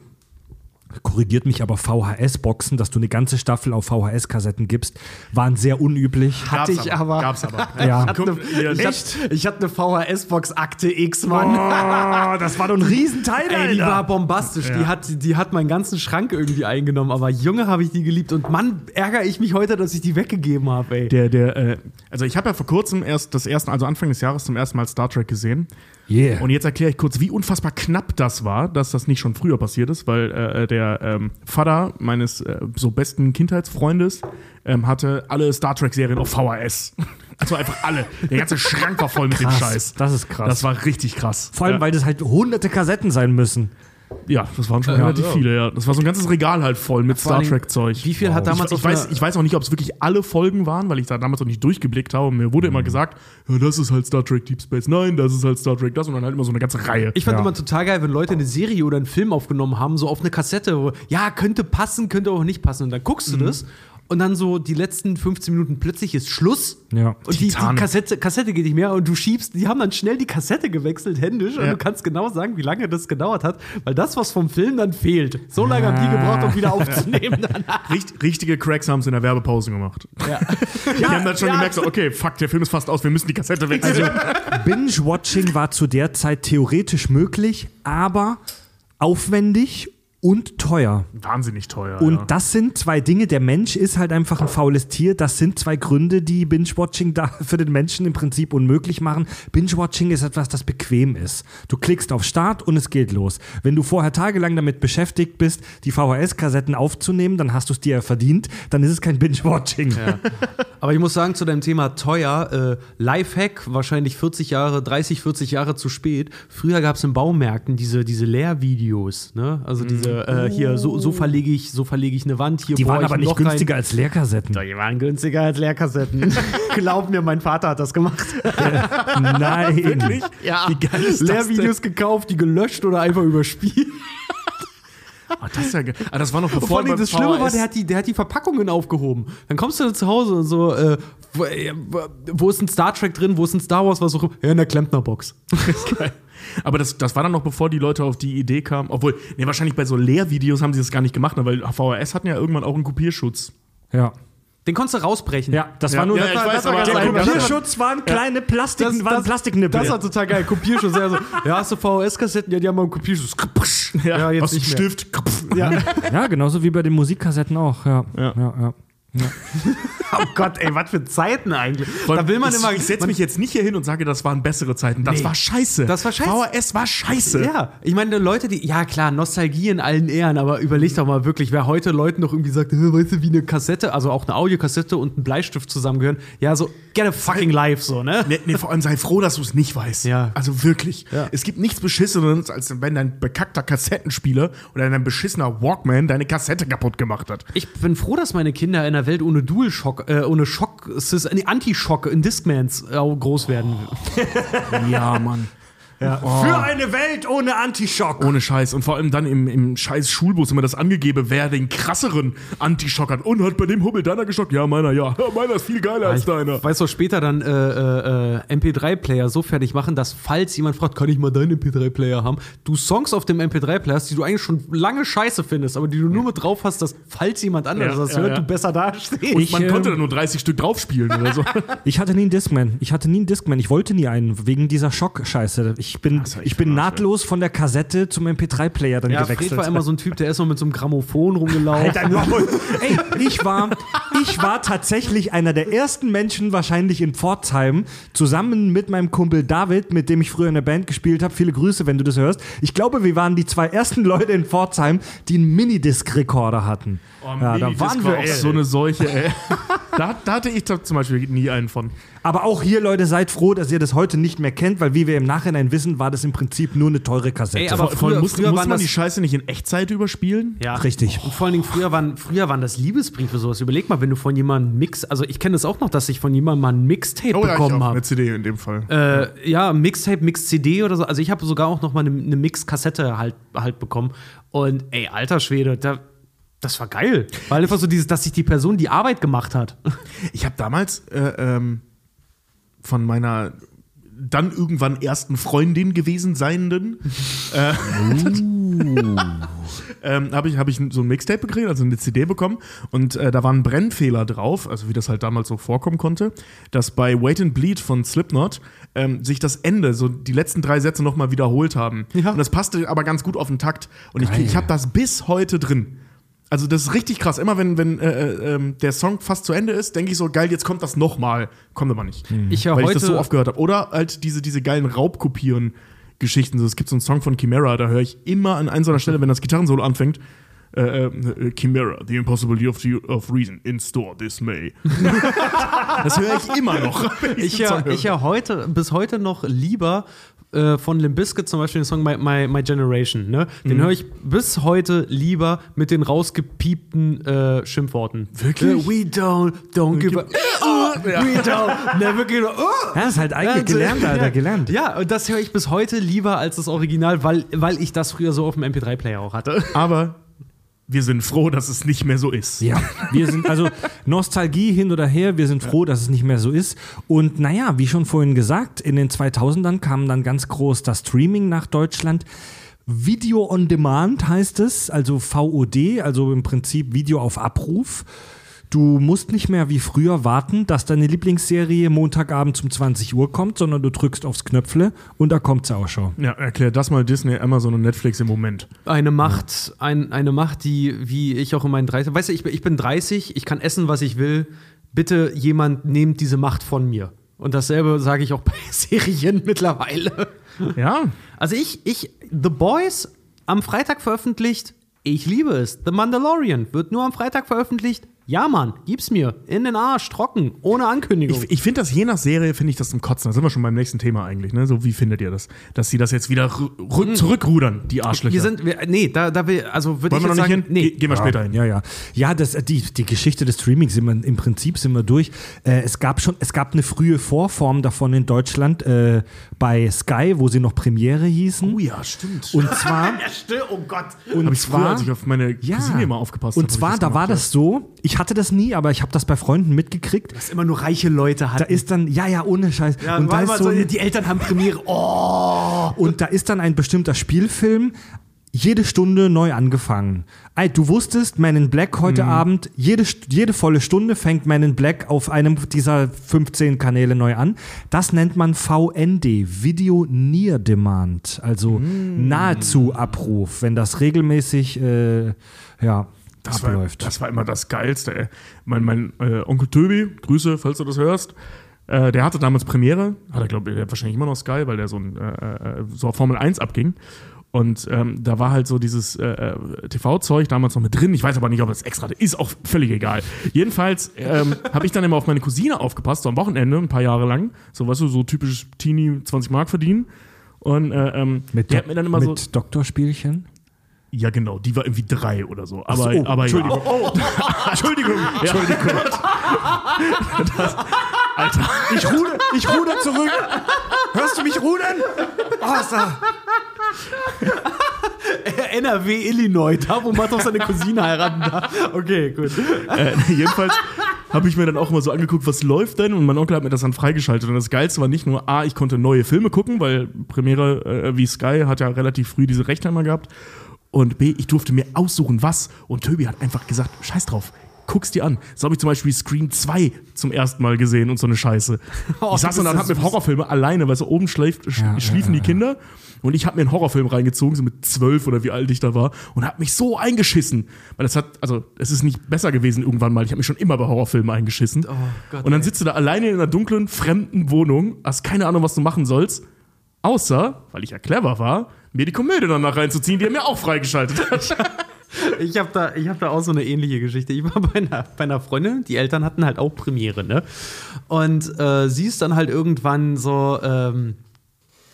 korrigiert mich aber VHS-Boxen, dass du eine ganze Staffel auf VHS-Kassetten gibst, waren sehr unüblich. Hatte Gab's ich aber. Gab's aber. Ja. Ich hatte, ich hatte eine VHS-Box Akte X, Mann. Oh, das war doch ein Riesenteil, Ey, die Alter. war bombastisch. Die, hat, die hat meinen ganzen Schrank irgendwie eingenommen. Aber Junge, habe ich die geliebt. Und Mann, ärgere ich mich heute, dass ich die weggegeben habe, ey. Der, der, äh, also ich habe ja vor kurzem erst das erste, also Anfang des Jahres zum ersten Mal Star Trek gesehen. Yeah. Und jetzt erkläre ich kurz, wie unfassbar knapp das war, dass das nicht schon früher passiert ist, weil äh, der ähm, Vater meines äh, so besten Kindheitsfreundes ähm, hatte alle Star Trek-Serien auf VHS. Also einfach alle. Der ganze Schrank war voll mit dem Krass, Scheiß. das ist krass. Das war richtig krass. Vor allem, ja, weil das halt hunderte Kassetten sein müssen. Ja, das waren schon Äh, relativ ja. viele, ja. Das war so ein ganzes Regal halt voll mit Vor Star Trek-Zeug. wie viel hat damals ich, ich, weiß, ich weiß auch nicht, ob es wirklich alle Folgen waren, weil ich da damals noch nicht durchgeblickt habe. Mir wurde Mhm. immer gesagt, ja, das ist halt Star Trek Deep Space Nine, das ist halt Star Trek das und dann halt immer so eine ganze Reihe. Ich fand Ja. immer total geil, wenn Leute eine Serie oder einen Film aufgenommen haben, so auf eine Kassette, wo, ja, könnte passen, könnte auch nicht passen. Und dann guckst du das und dann so die letzten 15 Minuten plötzlich ist Schluss. Ja. Und die, die. Kassette, Kassette geht nicht mehr und du schiebst, die haben dann schnell die Kassette gewechselt, händisch, und Ja. du kannst genau sagen, wie lange das gedauert hat, weil das, was vom Film dann fehlt, so lange haben die gebraucht, um wieder aufzunehmen. danach. Richt, richtige Cracks haben es in der Werbepause gemacht. ja. Die haben dann schon gemerkt, so, okay, fuck, der Film ist fast aus, wir müssen die Kassette wechseln. Also Binge-Watching war zu der Zeit theoretisch möglich, aber aufwendig und teuer. Wahnsinnig teuer. Und ja. das sind zwei Dinge. Der Mensch ist halt einfach ein faules Tier. Das sind zwei Gründe, die Binge-Watching da für den Menschen im Prinzip unmöglich machen. Binge-Watching ist etwas, das bequem ist. Du klickst auf Start und es geht los. Wenn du vorher tagelang damit beschäftigt bist, die VHS-Kassetten aufzunehmen, dann hast du es dir ja verdient. Dann ist es kein Binge-Watching. Aber ich muss sagen, zu deinem Thema teuer, äh, Lifehack, wahrscheinlich 40 Jahre, 30, 40 Jahre zu spät. Früher gab es in Baumärkten diese, diese Lehrvideos, ne? Also diese, äh, hier, so, so verlege ich, so verlege ich eine Wand, hier Die waren aber nicht Loch rein. günstiger als Leerkassetten. Die waren günstiger als Leerkassetten. Glaub mir, mein Vater hat das gemacht. Nein. Ja, Wie geil ist Lehrvideos gekauft, die gelöscht oder einfach überspielt. Oh, das ist ja ge- ah, das war noch Vor bevor allem beim das Schlimme war, der hat, die, der hat die Verpackungen aufgehoben. Dann kommst du zu Hause und so, äh, wo, äh, wo ist ein Star Trek drin, wo ist ein Star Wars, was auch immer? Ja, in der Klempnerbox. Geil. Aber das, das war dann noch bevor die Leute auf die Idee kamen. Obwohl, nee, wahrscheinlich bei so Lehrvideos haben sie das gar nicht gemacht, ne, weil VHS hatten ja irgendwann auch einen Kopierschutz. Ja. Den konntest du rausbrechen. Ja, das Ja, war nur ja, das war, weiß, das war ganz der Kopierschutz- waren kleine Plastik, waren Plastiknippel. Das war total geil. Kopierschutz. Ja, so, ja, hast du VHS-Kassetten? Ja, die haben mal einen Kopierschutz. Ja, jetzt Aus dem nicht mehr. Stift. Ja. ja, genauso wie bei den Musikkassetten auch. Ja, ja, Ja. ja. Oh Gott, ey, was für Zeiten eigentlich. Da will man ich, immer. Ich setze mich jetzt nicht hier hin und sage, das waren bessere Zeiten. Das Nee. war scheiße. Das war scheiße. VHS war scheiße. Ja, ich meine, Leute, die, ja klar, Nostalgie in allen Ehren, aber überleg doch mal wirklich, wer heute Leuten noch irgendwie sagt, "Hä, weißt du, wie eine Kassette, also auch eine Audiokassette und ein Bleistift zusammengehören, ja, so, get a fucking life, so, ne? Nee, nee, vor allem sei froh, dass du es nicht weißt. Ja. Also wirklich. Ja. Es gibt nichts Beschisseneres, als wenn dein bekackter Kassettenspieler oder dein beschissener Walkman deine Kassette kaputt gemacht hat. Ich bin froh, dass meine Kinder in einer Welt ohne DualShock, äh, ohne Schock, nee, Anti-Schock in Discmans äh, groß werden. Ja, Mann. Für eine Welt ohne Antischock. Ohne Scheiß. Und vor allem dann im, im scheiß Schulbus immer das angegeben, wer den krasseren Antischock hat. Und hat bei dem Hummel deiner geschockt? Ja, meiner, ja. Ja, Meiner ist viel geiler als deiner. Weißt du, später dann äh, äh, äh, MP3-Player so fertig machen, dass falls jemand fragt, kann ich mal deinen MP3-Player haben, du Songs auf dem MP3-Player hast, die du eigentlich schon lange scheiße findest, aber die du nur mit drauf hast, dass falls jemand anderes Ja, das ja, hört, ja. du besser dastehst. Und Ich, man ähm, konnte da nur 30 Stück draufspielen oder so. Ich hatte nie einen Discman. Ich hatte nie einen Discman. Ich wollte nie einen, wegen dieser Schock-Scheiße. Ich bin, ist ja echt ich bin nahtlos von der Kassette zum MP3-Player dann ja, gewechselt. Fred war immer so ein Typ, der ist noch mit so einem Grammophon rumgelaufen. Alter. Ey, ich war, ich war tatsächlich einer der ersten Menschen wahrscheinlich in Pforzheim, zusammen mit meinem Kumpel David, mit dem ich früher in der Band gespielt habe. Viele Grüße, wenn du das hörst. Ich glaube, wir waren die zwei ersten Leute in Pforzheim, die einen Minidisc-Rekorder hatten. Ja, da waren wir auch ey. so eine Seuche, ey. da, da hatte ich zum Beispiel nie einen von. Aber auch hier, Leute, seid froh, dass ihr das heute nicht mehr kennt, weil wie wir im Nachhinein wissen, war das im Prinzip nur eine teure Kassette. Ey, aber Vor, früher- muss, früher muss man das- die Scheiße nicht in Echtzeit überspielen? Ja. Richtig. Und vor allen Dingen, früher waren, früher waren das Liebesbriefe sowas. Überleg mal, wenn du von jemandem Mix, also ich kenne das auch noch, dass ich von jemandem mal ein Mixtape Oh ja, bekommen habe. eine CD in dem Fall. Äh, ja, Mixtape, Mix-CD oder so. Also ich habe sogar auch noch mal eine, eine Mix-Kassette halt, halt bekommen. Und ey, alter Schwede, da, das war geil. Weil einfach so dieses, dass sich die Person die Arbeit gemacht hat. Ich habe damals äh, ähm, von meiner dann irgendwann ersten Freundin gewesen seienden, äh, ähm, habe ich, hab ich so ein Mixtape gekriegt, also eine CD bekommen und äh, da war ein Brennfehler drauf, also wie das halt damals so vorkommen konnte, dass bei Wait and Bleed von Slipknot ähm, sich das Ende, so die letzten drei Sätze nochmal wiederholt haben. Ja. Und das passte aber ganz gut auf den Takt und ich, ich habe das bis heute drin. Also das ist richtig krass. Immer wenn, wenn äh, äh, ähm, der Song fast zu Ende ist, denke ich so, geil, jetzt kommt das nochmal. Kommt aber nicht. Ich ja Weil heute, ich das so oft gehört habe. Oder halt diese, diese geilen Raubkopieren Geschichten. So, es gibt so einen Song von Chimera, da höre ich immer an einer so einer Stelle, wenn das Gitarrensolo anfängt, äh, äh, Chimera, the impossibility of, of reason in store this May. das höre ich immer noch. ich Song höre. ich ja heute, bis heute noch lieber äh, von Limp Bizkit zum Beispiel den Song My, My, My Generation. Ne? Den höre ich bis heute lieber mit den rausgepiepten äh, Schimpfworten. Wirklich? Äh, we don't, don't give a. We don't, never give a. Oh. Ja, das ist halt eigentlich gelernt, Alter, gelernt. Ja, und das höre ich bis heute lieber als das Original, weil, weil ich das früher so auf dem MP3-Player auch hatte. Aber wir sind froh, dass es nicht mehr so ist. Ja, wir sind also Nostalgie hin oder her, wir sind froh, dass es nicht mehr so ist. Und naja, wie schon vorhin gesagt, in den 2000ern kam dann ganz groß das Streaming nach Deutschland. Video on Demand heißt es, also VOD, also im Prinzip Video auf Abruf. Du musst nicht mehr wie früher warten, dass deine Lieblingsserie Montagabend um 20 Uhr kommt, sondern du drückst aufs Knöpfle und da kommt sie auch schon. Ja, erklär das mal Disney, Amazon und Netflix im Moment. Eine Macht, ein, eine Macht, die, wie ich auch in meinen 30, weißt du, ich, bin- ich bin 30, ich kann essen, was ich will. Bitte jemand nehmt diese Macht von mir. Und dasselbe sage ich auch bei Serien mittlerweile. Ja, Also ich, ich, The Boys am Freitag veröffentlicht, ich liebe es. The Mandalorian wird nur am Freitag veröffentlicht. Ja, Mann, gib's mir. In den Arsch, trocken, ohne Ankündigung. Ich, ich finde das je nach Serie, finde ich das zum Kotzen. Da sind wir schon beim nächsten Thema eigentlich. Ne? So, wie findet ihr das? Dass sie das jetzt wieder rü- zurückrudern, die Arschlöcher. wir sind, wir, nee, da, da will, also würde Wollen ich wir jetzt noch nicht sagen, hin? nee. Ge- Gehen wir später hin. Ja, ja. Ja, das, die, die Geschichte des Streamings sind wir, im Prinzip sind wir durch. Äh, es gab schon, es gab eine frühe Vorform davon in Deutschland äh, bei Sky, wo sie noch Premiere hießen. Oh ja, stimmt. Und zwar, Ja, still, oh Gott. und Hab ich früher, zwar, als ich auf meine ja. Immer aufgepasst Und habe, hab zwar, ich da war das so, ich hatte das nie, aber ich habe das bei Freunden mitgekriegt. dass immer nur reiche Leute hatten. Da ist dann, ja, ja, ohne Scheiß. ja, und, da ist so ein, die Eltern haben Premiere. Oh. und da ist dann ein bestimmter Spielfilm jede Stunde neu angefangen. Ey, du wusstest, Man in Black heute Abend, jede, jede volle Stunde fängt Man in Black auf einem dieser 15 Kanäle neu an. Das nennt man VND, Video Near Demand, also nahezu Abruf, wenn das regelmäßig äh, ja, Das war, abläuft. das war immer das Geilste, ey. Mein, mein äh, Onkel Töbi, Grüße, falls du das hörst, äh, der hatte damals Premiere, hat er, glaube ich, wahrscheinlich immer noch Sky, weil der so, ein, äh, äh, so auf Formel 1 abging. Und ähm, da war halt so dieses äh, äh, TV-Zeug damals noch mit drin. Ich weiß aber nicht, ob das extra ist, auch völlig egal. Jedenfalls ähm, habe ich dann immer auf meine Cousine aufgepasst, so am Wochenende, ein paar Jahre lang. So, weißt du, so typisch Teenie 20 Mark verdienen. Und äh, ähm, mit der hat mir dann immer mit so. Doktorspielchen? Ja, genau, die war irgendwie drei oder so. Aber, so, aber Entschuldigung. Ja. Entschuldigung. Entschuldigung. Das, Alter. Ich ruder, ich ruder zurück. Hörst du mich rudern? Oh, ist da. NRW, Illinois, da wo man doch seine Cousine heiraten darf. Okay, gut. Äh, jedenfalls habe ich mir dann auch immer so angeguckt, was läuft denn? Und mein Onkel hat mir das dann freigeschaltet. Und das Geilste war nicht nur, A, ich konnte neue Filme gucken, weil Premiere äh, wie Sky hat ja relativ früh diese Rechte immer gehabt. Und B, ich durfte mir aussuchen, was. Und Töbi hat einfach gesagt, scheiß drauf. Guck's dir an. So habe ich zum Beispiel Scream 2 zum ersten Mal gesehen und so eine Scheiße. Oh, ich saß und dann hab mir süß. Horrorfilme alleine, weil so oben schläft, sch Ja, schliefen ja, die Kinder. Und ich habe mir einen Horrorfilm reingezogen, so mit zwölf oder wie alt ich da war, und habe mich so eingeschissen. Weil das hat, also, es ist nicht besser gewesen irgendwann mal. Ich habe mich schon immer bei Horrorfilmen eingeschissen. Oh Gott, und dann ey. sitzt du da alleine in einer dunklen, fremden Wohnung, hast keine Ahnung, was du machen sollst. Außer, weil ich ja clever war, mir die Komödie danach reinzuziehen, die er mir auch freigeschaltet hat. Ich habe da, ich hab da auch so eine ähnliche Geschichte. Ich war bei einer, bei einer Freundin, die Eltern hatten halt auch Premiere, ne? Und äh, sie ist dann halt irgendwann so, ähm,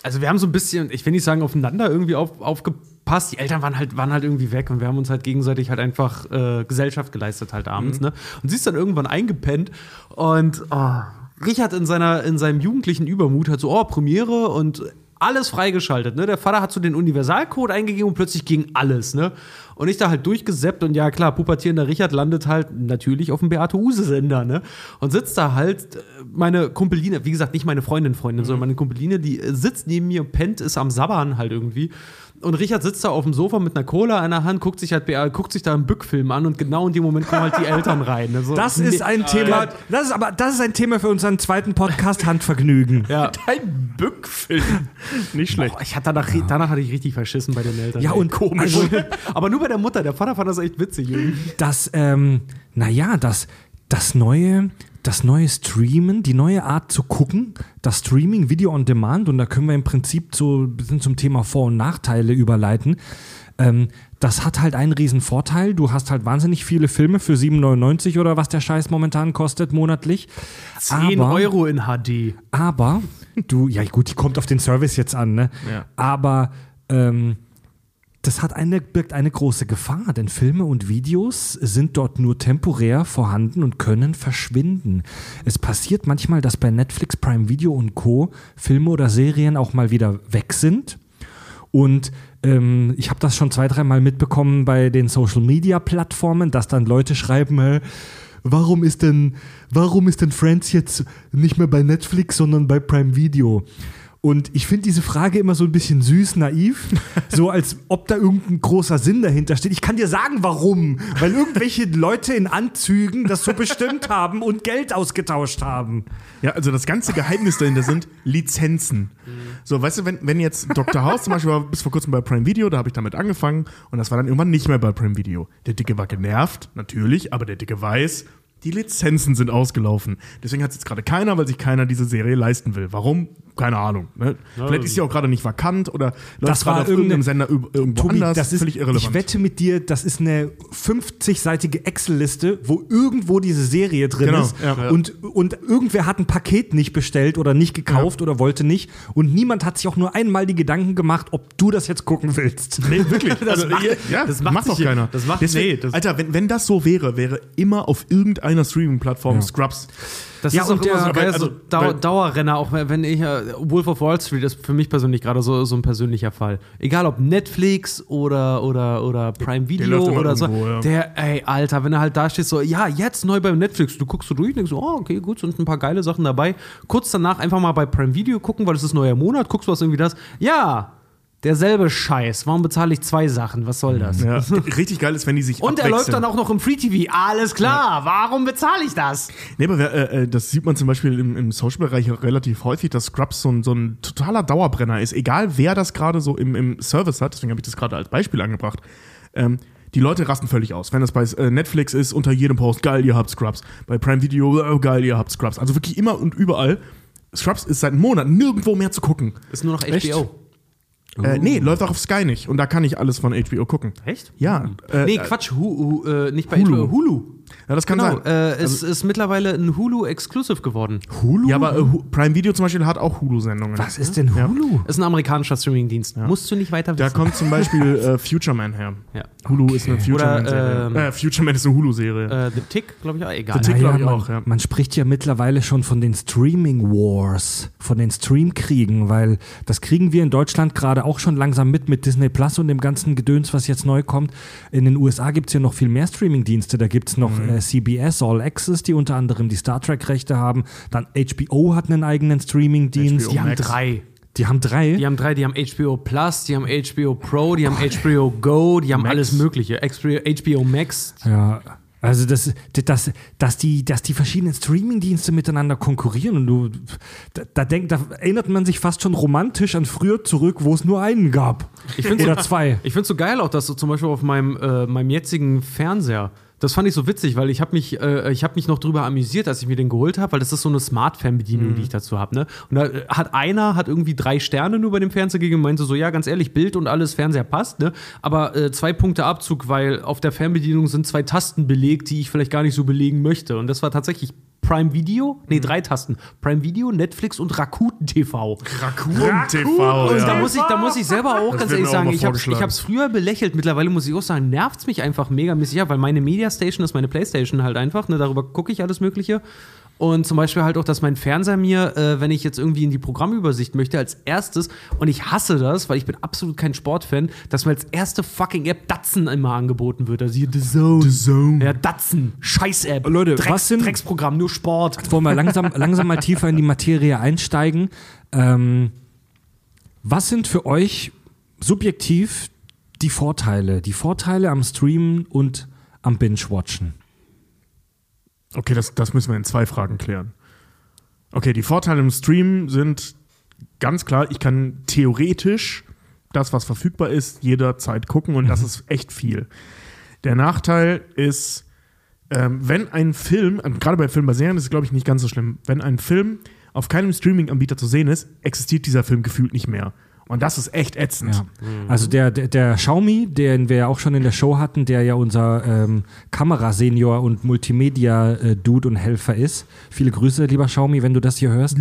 also wir haben so ein bisschen, ich will nicht sagen aufeinander irgendwie auf, aufgepasst. Die Eltern waren halt, waren halt irgendwie weg und wir haben uns halt gegenseitig halt einfach äh, Gesellschaft geleistet halt abends, ne? Und sie ist dann irgendwann eingepennt und oh, Richard in, seiner, in seinem jugendlichen Übermut hat so, oh, Premiere und alles freigeschaltet, ne? Der Vater hat so den Universalcode eingegeben und plötzlich ging alles, ne? Und ich da halt durchgeseppt und ja klar, pubertierender Richard landet halt natürlich auf dem Beate Use Sender, ne? Und sitzt da halt äh, meine Kumpeline, wie gesagt, nicht meine Freundin, Freundin, sondern meine Kumpeline, die äh, sitzt neben mir und pennt, ist am Sabbern halt irgendwie. Und Richard sitzt da auf dem Sofa mit einer Cola in der Hand, guckt sich halt guckt sich da einen Bückfilm an und genau in dem Moment kommen halt die Eltern rein. Ne? So, Das ist ein Thema, das ist aber das ist ein Thema für unseren zweiten Podcast Handvergnügen. Ja. Dein Bückfilm. Nicht schlecht. Boah, ich hatte danach, danach hatte ich richtig verschissen bei den Eltern. Ja, und komisch. Also, aber nur bei der Mutter. Der Vater fand das echt witzig. irgendwie. das, ähm, naja, das, das neue, das neue Streamen, die neue Art zu gucken, das Streaming, Video on Demand, und da können wir im Prinzip so ein bisschen zum Thema Vor- und Nachteile überleiten. Ähm, das hat halt einen riesen Vorteil. Du hast halt wahnsinnig viele Filme für 7,99 oder was der Scheiß momentan kostet monatlich. 10 Aber- Euro in HD. Aber du, ja gut, die kommt auf den Service jetzt an, ne? Ja. Aber ähm, das hat eine, birgt eine große Gefahr, denn Filme und Videos sind dort nur temporär vorhanden und können verschwinden. Es passiert manchmal, dass bei Netflix, Prime Video und Co. Filme oder Serien auch mal wieder weg sind. Und ähm, ich habe das schon zwei, dreimal mitbekommen bei den Social Media Plattformen, dass dann Leute schreiben, äh, warum ist denn, warum ist denn Friends jetzt nicht mehr bei Netflix, sondern bei Prime Video? Und ich finde diese Frage immer so ein bisschen süß, naiv, so als ob da irgendein großer Sinn dahinter steht. Ich kann dir sagen, warum. Weil irgendwelche Leute in Anzügen das so bestimmt haben und Geld ausgetauscht haben. Ja, also das ganze Geheimnis dahinter sind Lizenzen. So, weißt du, wenn, wenn jetzt Dr. House zum Beispiel war bis vor kurzem bei Prime Video, da habe ich damit angefangen und das war dann irgendwann nicht mehr bei Prime Video. Der Dicke war genervt, natürlich, aber der Dicke weiß, die Lizenzen sind ausgelaufen. Deswegen hat es jetzt gerade keiner, weil sich keiner diese Serie leisten will. Warum? Keine Ahnung. Ne? Vielleicht ist sie auch gerade nicht vakant oder läuft gerade auf irgendeinem irgendeine- Sender irgendwo Tobi, anders. das ist, völlig irrelevant. ich wette mit dir, das ist eine 50-seitige Excel-Liste, wo irgendwo diese Serie drin Genau, ist ja. und, und irgendwer hat ein Paket nicht bestellt oder nicht gekauft oder wollte nicht und niemand hat sich auch nur einmal die Gedanken gemacht, ob du das jetzt gucken willst. Nee, wirklich. Das macht- ja, das macht doch keiner. das macht- Deswegen, nee, das- Alter, wenn, wenn das so wäre, wäre immer auf irgendeiner Streaming-Plattform Scrubs. Das Ja, ist auch und immer der- so geil, also, so Dau weil- Dauerrenner, auch wenn ich, äh, Wolf of Wall Street ist für mich persönlich gerade so, so ein persönlicher Fall. Egal ob Netflix oder, oder, oder Prime Video oder so. irgendwo, ja. Der, ey, Alter, wenn er halt da steht, so, ja, jetzt neu beim Netflix, du guckst so durch, denkst so, oh, okay, gut, sind ein paar geile Sachen dabei. Kurz danach einfach mal bei Prime Video gucken, weil es ist neuer Monat, guckst du was irgendwie das. Ja, Derselbe Scheiß. Warum bezahle ich zwei Sachen? Was soll das? Ja. Richtig geil ist, wenn die sich Und er läuft abwechseln. dann auch noch im Free TV. Alles klar. Warum bezahle ich das? Nee, aber äh, äh, das sieht man zum Beispiel im, im Social-Bereich auch relativ häufig, dass Scrubs so ein, so ein totaler Dauerbrenner ist. Egal, wer das gerade so im, im Service hat, deswegen habe ich das gerade als Beispiel angebracht. Ähm, die Leute rasten völlig aus. Wenn das bei äh, Netflix ist, unter jedem Post, geil, ihr habt Scrubs. Bei Prime Video, oh, geil, ihr habt Scrubs. Also wirklich immer und überall. Scrubs ist seit Monaten nirgendwo mehr zu gucken. Ist nur noch Echt? Äh, nee, läuft auch auf Sky nicht. Und da kann ich alles von HBO gucken. Echt? Ja. Äh, nee, äh, Quatsch. Hu, Hu, äh, nicht bei Hulu. HBO. Hulu. ja, das kann Genau. sein. Also Äh, es ist mittlerweile ein Hulu-Exclusive geworden. Ja, aber äh, Prime Video zum Beispiel hat auch Hulu-Sendungen. Was ist denn Hulu? Ist ein amerikanischer Streamingdienst. Musst du nicht weiter Da wissen. kommt zum Beispiel äh, Future Man her. Ja. Hulu ist eine Future Man-Serie. ähm, äh, Future Man ist eine Hulu-Serie. Äh, The Tick, glaube ich, auch egal. The Tick, glaub ich, man, auch, ja. man spricht ja mittlerweile schon von den Streaming Wars, von den Streamkriegen, weil das kriegen wir in Deutschland gerade auch schon langsam mit mit Disney Plus und dem ganzen Gedöns, was jetzt neu kommt. In den USA gibt es ja noch viel mehr Streamingdienste. Da gibt es noch Mhm. äh, CBS, All Access, die unter anderem die Star Trek-Rechte haben. Dann HBO hat einen eigenen Streamingdienst. Die haben drei. Die haben drei. Die haben drei, die haben HBO Plus, die haben HBO Pro, die haben HBO Go, die haben Max. alles Mögliche. HBO Max. Ja, also das, das, dass, die, dass die verschiedenen Streamingdienste miteinander konkurrieren und du, da, da, denk, da erinnert man sich fast schon romantisch an früher zurück, wo es nur einen gab. Ich Oder zwei. Ich finde es so geil auch, dass du zum Beispiel auf meinem, äh, meinem jetzigen Fernseher, das fand ich so witzig, weil ich habe mich, äh, ich hab mich noch drüber amüsiert, als ich mir den geholt habe, weil das ist so eine Smart-Fernbedienung, die ich dazu habe. Ne? Und da äh, hat einer, hat irgendwie drei Sterne nur bei dem Fernseher gegeben und meinte so, ja, ganz ehrlich, Bild und alles, Fernseher passt, ne? aber äh, zwei Punkte Abzug, weil auf der Fernbedienung sind zwei Tasten belegt, die ich vielleicht gar nicht so belegen möchte. Und das war tatsächlich Prime Video, nee, drei Tasten. Prime Video, Netflix und Rakuten TV. Rakun TV. Und ja. da muss ich, da muss ich selber auch Das ganz ehrlich auch sagen, ich habe es früher belächelt, mittlerweile muss ich auch sagen, nervt es mich einfach megamäßig ab, weil meine Media Station ist meine Playstation halt einfach, ne, darüber gucke ich alles Mögliche. Und zum Beispiel halt auch, dass mein Fernseher mir, äh, wenn ich jetzt irgendwie in die Programmübersicht möchte, als erstes, und ich hasse das, weil ich bin absolut kein Sportfan, dass mir als erste fucking App Datsen immer angeboten wird. Also hier The Zone. The Zone. Ja, Datsen. Scheiß-App. Leute, Drecks, was sind- Drecksprogramm, nur Sport. Wollen wir langsam, langsam mal tiefer in die Materie einsteigen. Ähm, was sind für euch subjektiv die Vorteile? Die Vorteile am Streamen und am Binge-Watchen? Okay, das, das müssen wir in zwei Fragen klären. Okay, die Vorteile im Stream sind ganz klar, ich kann theoretisch das, was verfügbar ist, jederzeit gucken und das ist echt viel. Der Nachteil ist, ähm, wenn ein Film, gerade bei Filmen bei Serien ist es, glaube ich, nicht ganz so schlimm, wenn ein Film auf keinem Streaming-Anbieter zu sehen ist, existiert dieser Film gefühlt nicht mehr. Und das ist echt ätzend. Ja. Also der, der, der Xiaomi, den wir ja auch schon in der Show hatten, der ja unser ähm, Kamerasenior und Multimedia-Dude und Helfer ist. Viele Grüße, lieber Xiaomi, wenn du das hier hörst.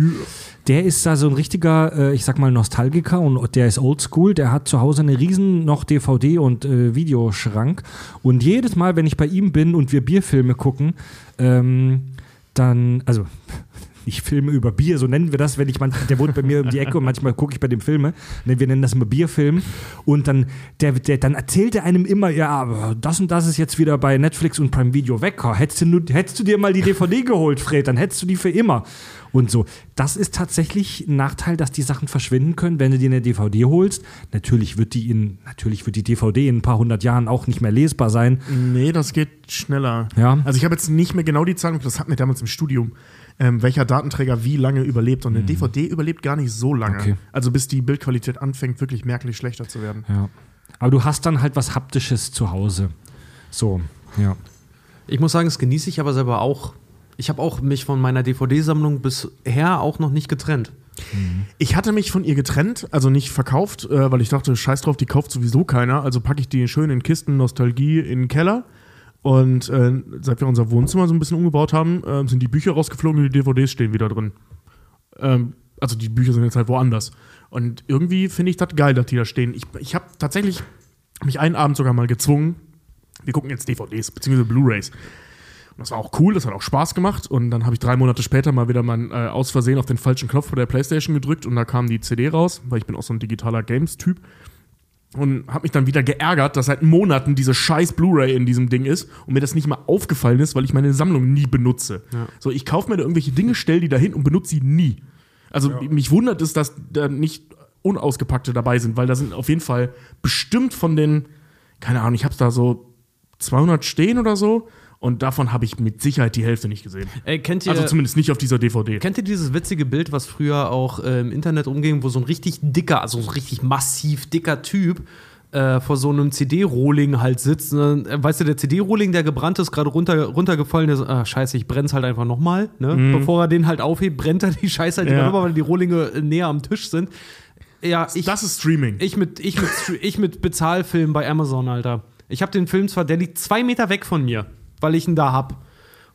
Der ist da so ein richtiger, äh, ich sag mal, Nostalgiker und der ist oldschool. Der hat zu Hause eine riesen noch DVD- und äh, Videoschrank. Und jedes Mal, wenn ich bei ihm bin und wir Bierfilme gucken, ähm, dann, also ich filme über Bier, so nennen wir das, wenn ich manchmal, der wohnt bei mir um die Ecke und manchmal gucke ich bei dem Filme. Ne, Wir nennen das immer Bierfilm. Und dann, der, der, dann erzählt er einem immer, ja, aber das und das ist jetzt wieder bei Netflix und Prime Video weg. Hättest du, hättest du dir mal die DVD geholt, Fred, dann hättest du die für immer. Und so. Das ist tatsächlich ein Nachteil, dass die Sachen verschwinden können, wenn du dir eine DVD holst. Natürlich wird die in, natürlich wird die DVD in ein paar hundert Jahren auch nicht mehr lesbar sein. Nee, das geht schneller. Ja. Also ich habe jetzt nicht mehr genau die Zahlen, das hatten wir damals im Studium, ähm, welcher Datenträger wie lange überlebt. Und eine DVD überlebt gar nicht so lange. Mhm. Okay. Also bis die Bildqualität anfängt, wirklich merklich schlechter zu werden. Ja. Aber du hast dann halt was Haptisches zu Hause. So, ja. Ich muss sagen, das genieße ich aber selber auch. Ich habe auch mich von meiner DVD-Sammlung bisher auch noch nicht getrennt. Ich hatte mich von ihr getrennt, also nicht verkauft, äh, weil ich dachte, scheiß drauf, die kauft sowieso keiner. Also packe ich die schön in Kisten Nostalgie in den Keller. Und äh, seit wir unser Wohnzimmer so ein bisschen umgebaut haben, äh, sind die Bücher rausgeflogen und die DVDs stehen wieder drin. Ähm, also die Bücher sind jetzt halt woanders. Und irgendwie finde ich das geil, dass die da stehen. Ich, ich habe tatsächlich mich einen Abend sogar mal gezwungen, wir gucken jetzt DVDs, beziehungsweise Blu-Rays. Und das war auch cool, das hat auch Spaß gemacht. Und dann habe ich drei Monate später mal wieder mal äh, aus Versehen auf den falschen Knopf bei der Playstation gedrückt und da kam die CD raus, weil ich bin auch so ein digitaler Games-Typ. Und habe mich dann wieder geärgert, dass seit Monaten diese scheiß Blu-ray in diesem Ding ist und mir das nicht mal aufgefallen ist, weil ich meine Sammlung nie benutze. So, ich kaufe mir da irgendwelche Dinge, stell die dahin und benutze sie nie. Also mich wundert es, dass da nicht unausgepackte dabei sind, weil da sind auf jeden Fall bestimmt von den, keine Ahnung, ich habe da so 200 stehen oder so. Und davon habe ich mit Sicherheit die Hälfte nicht gesehen. Ey, kennt ihr, Also zumindest nicht auf dieser DVD. Kennt ihr dieses witzige Bild, was früher auch äh, im Internet umging, wo so ein richtig dicker, also so ein richtig massiv dicker Typ äh, vor so einem CD-Rolling halt sitzt. Und dann, äh, weißt du, der CD-Rolling, der gebrannt ist, gerade runter, runtergefallen, der so, ah, scheiße, ich brenn's halt einfach nochmal. Ne? Bevor er den halt aufhebt, brennt er die Scheiße halt Ja. nochmal, weil die Rohlinge äh, näher am Tisch sind. Ja, ich, das ist Streaming. ich mit, ich mit, ich mit Bezahlfilm bei Amazon, Alter. Ich habe den Film zwar, der liegt zwei Meter weg von mir, weil ich ihn da hab.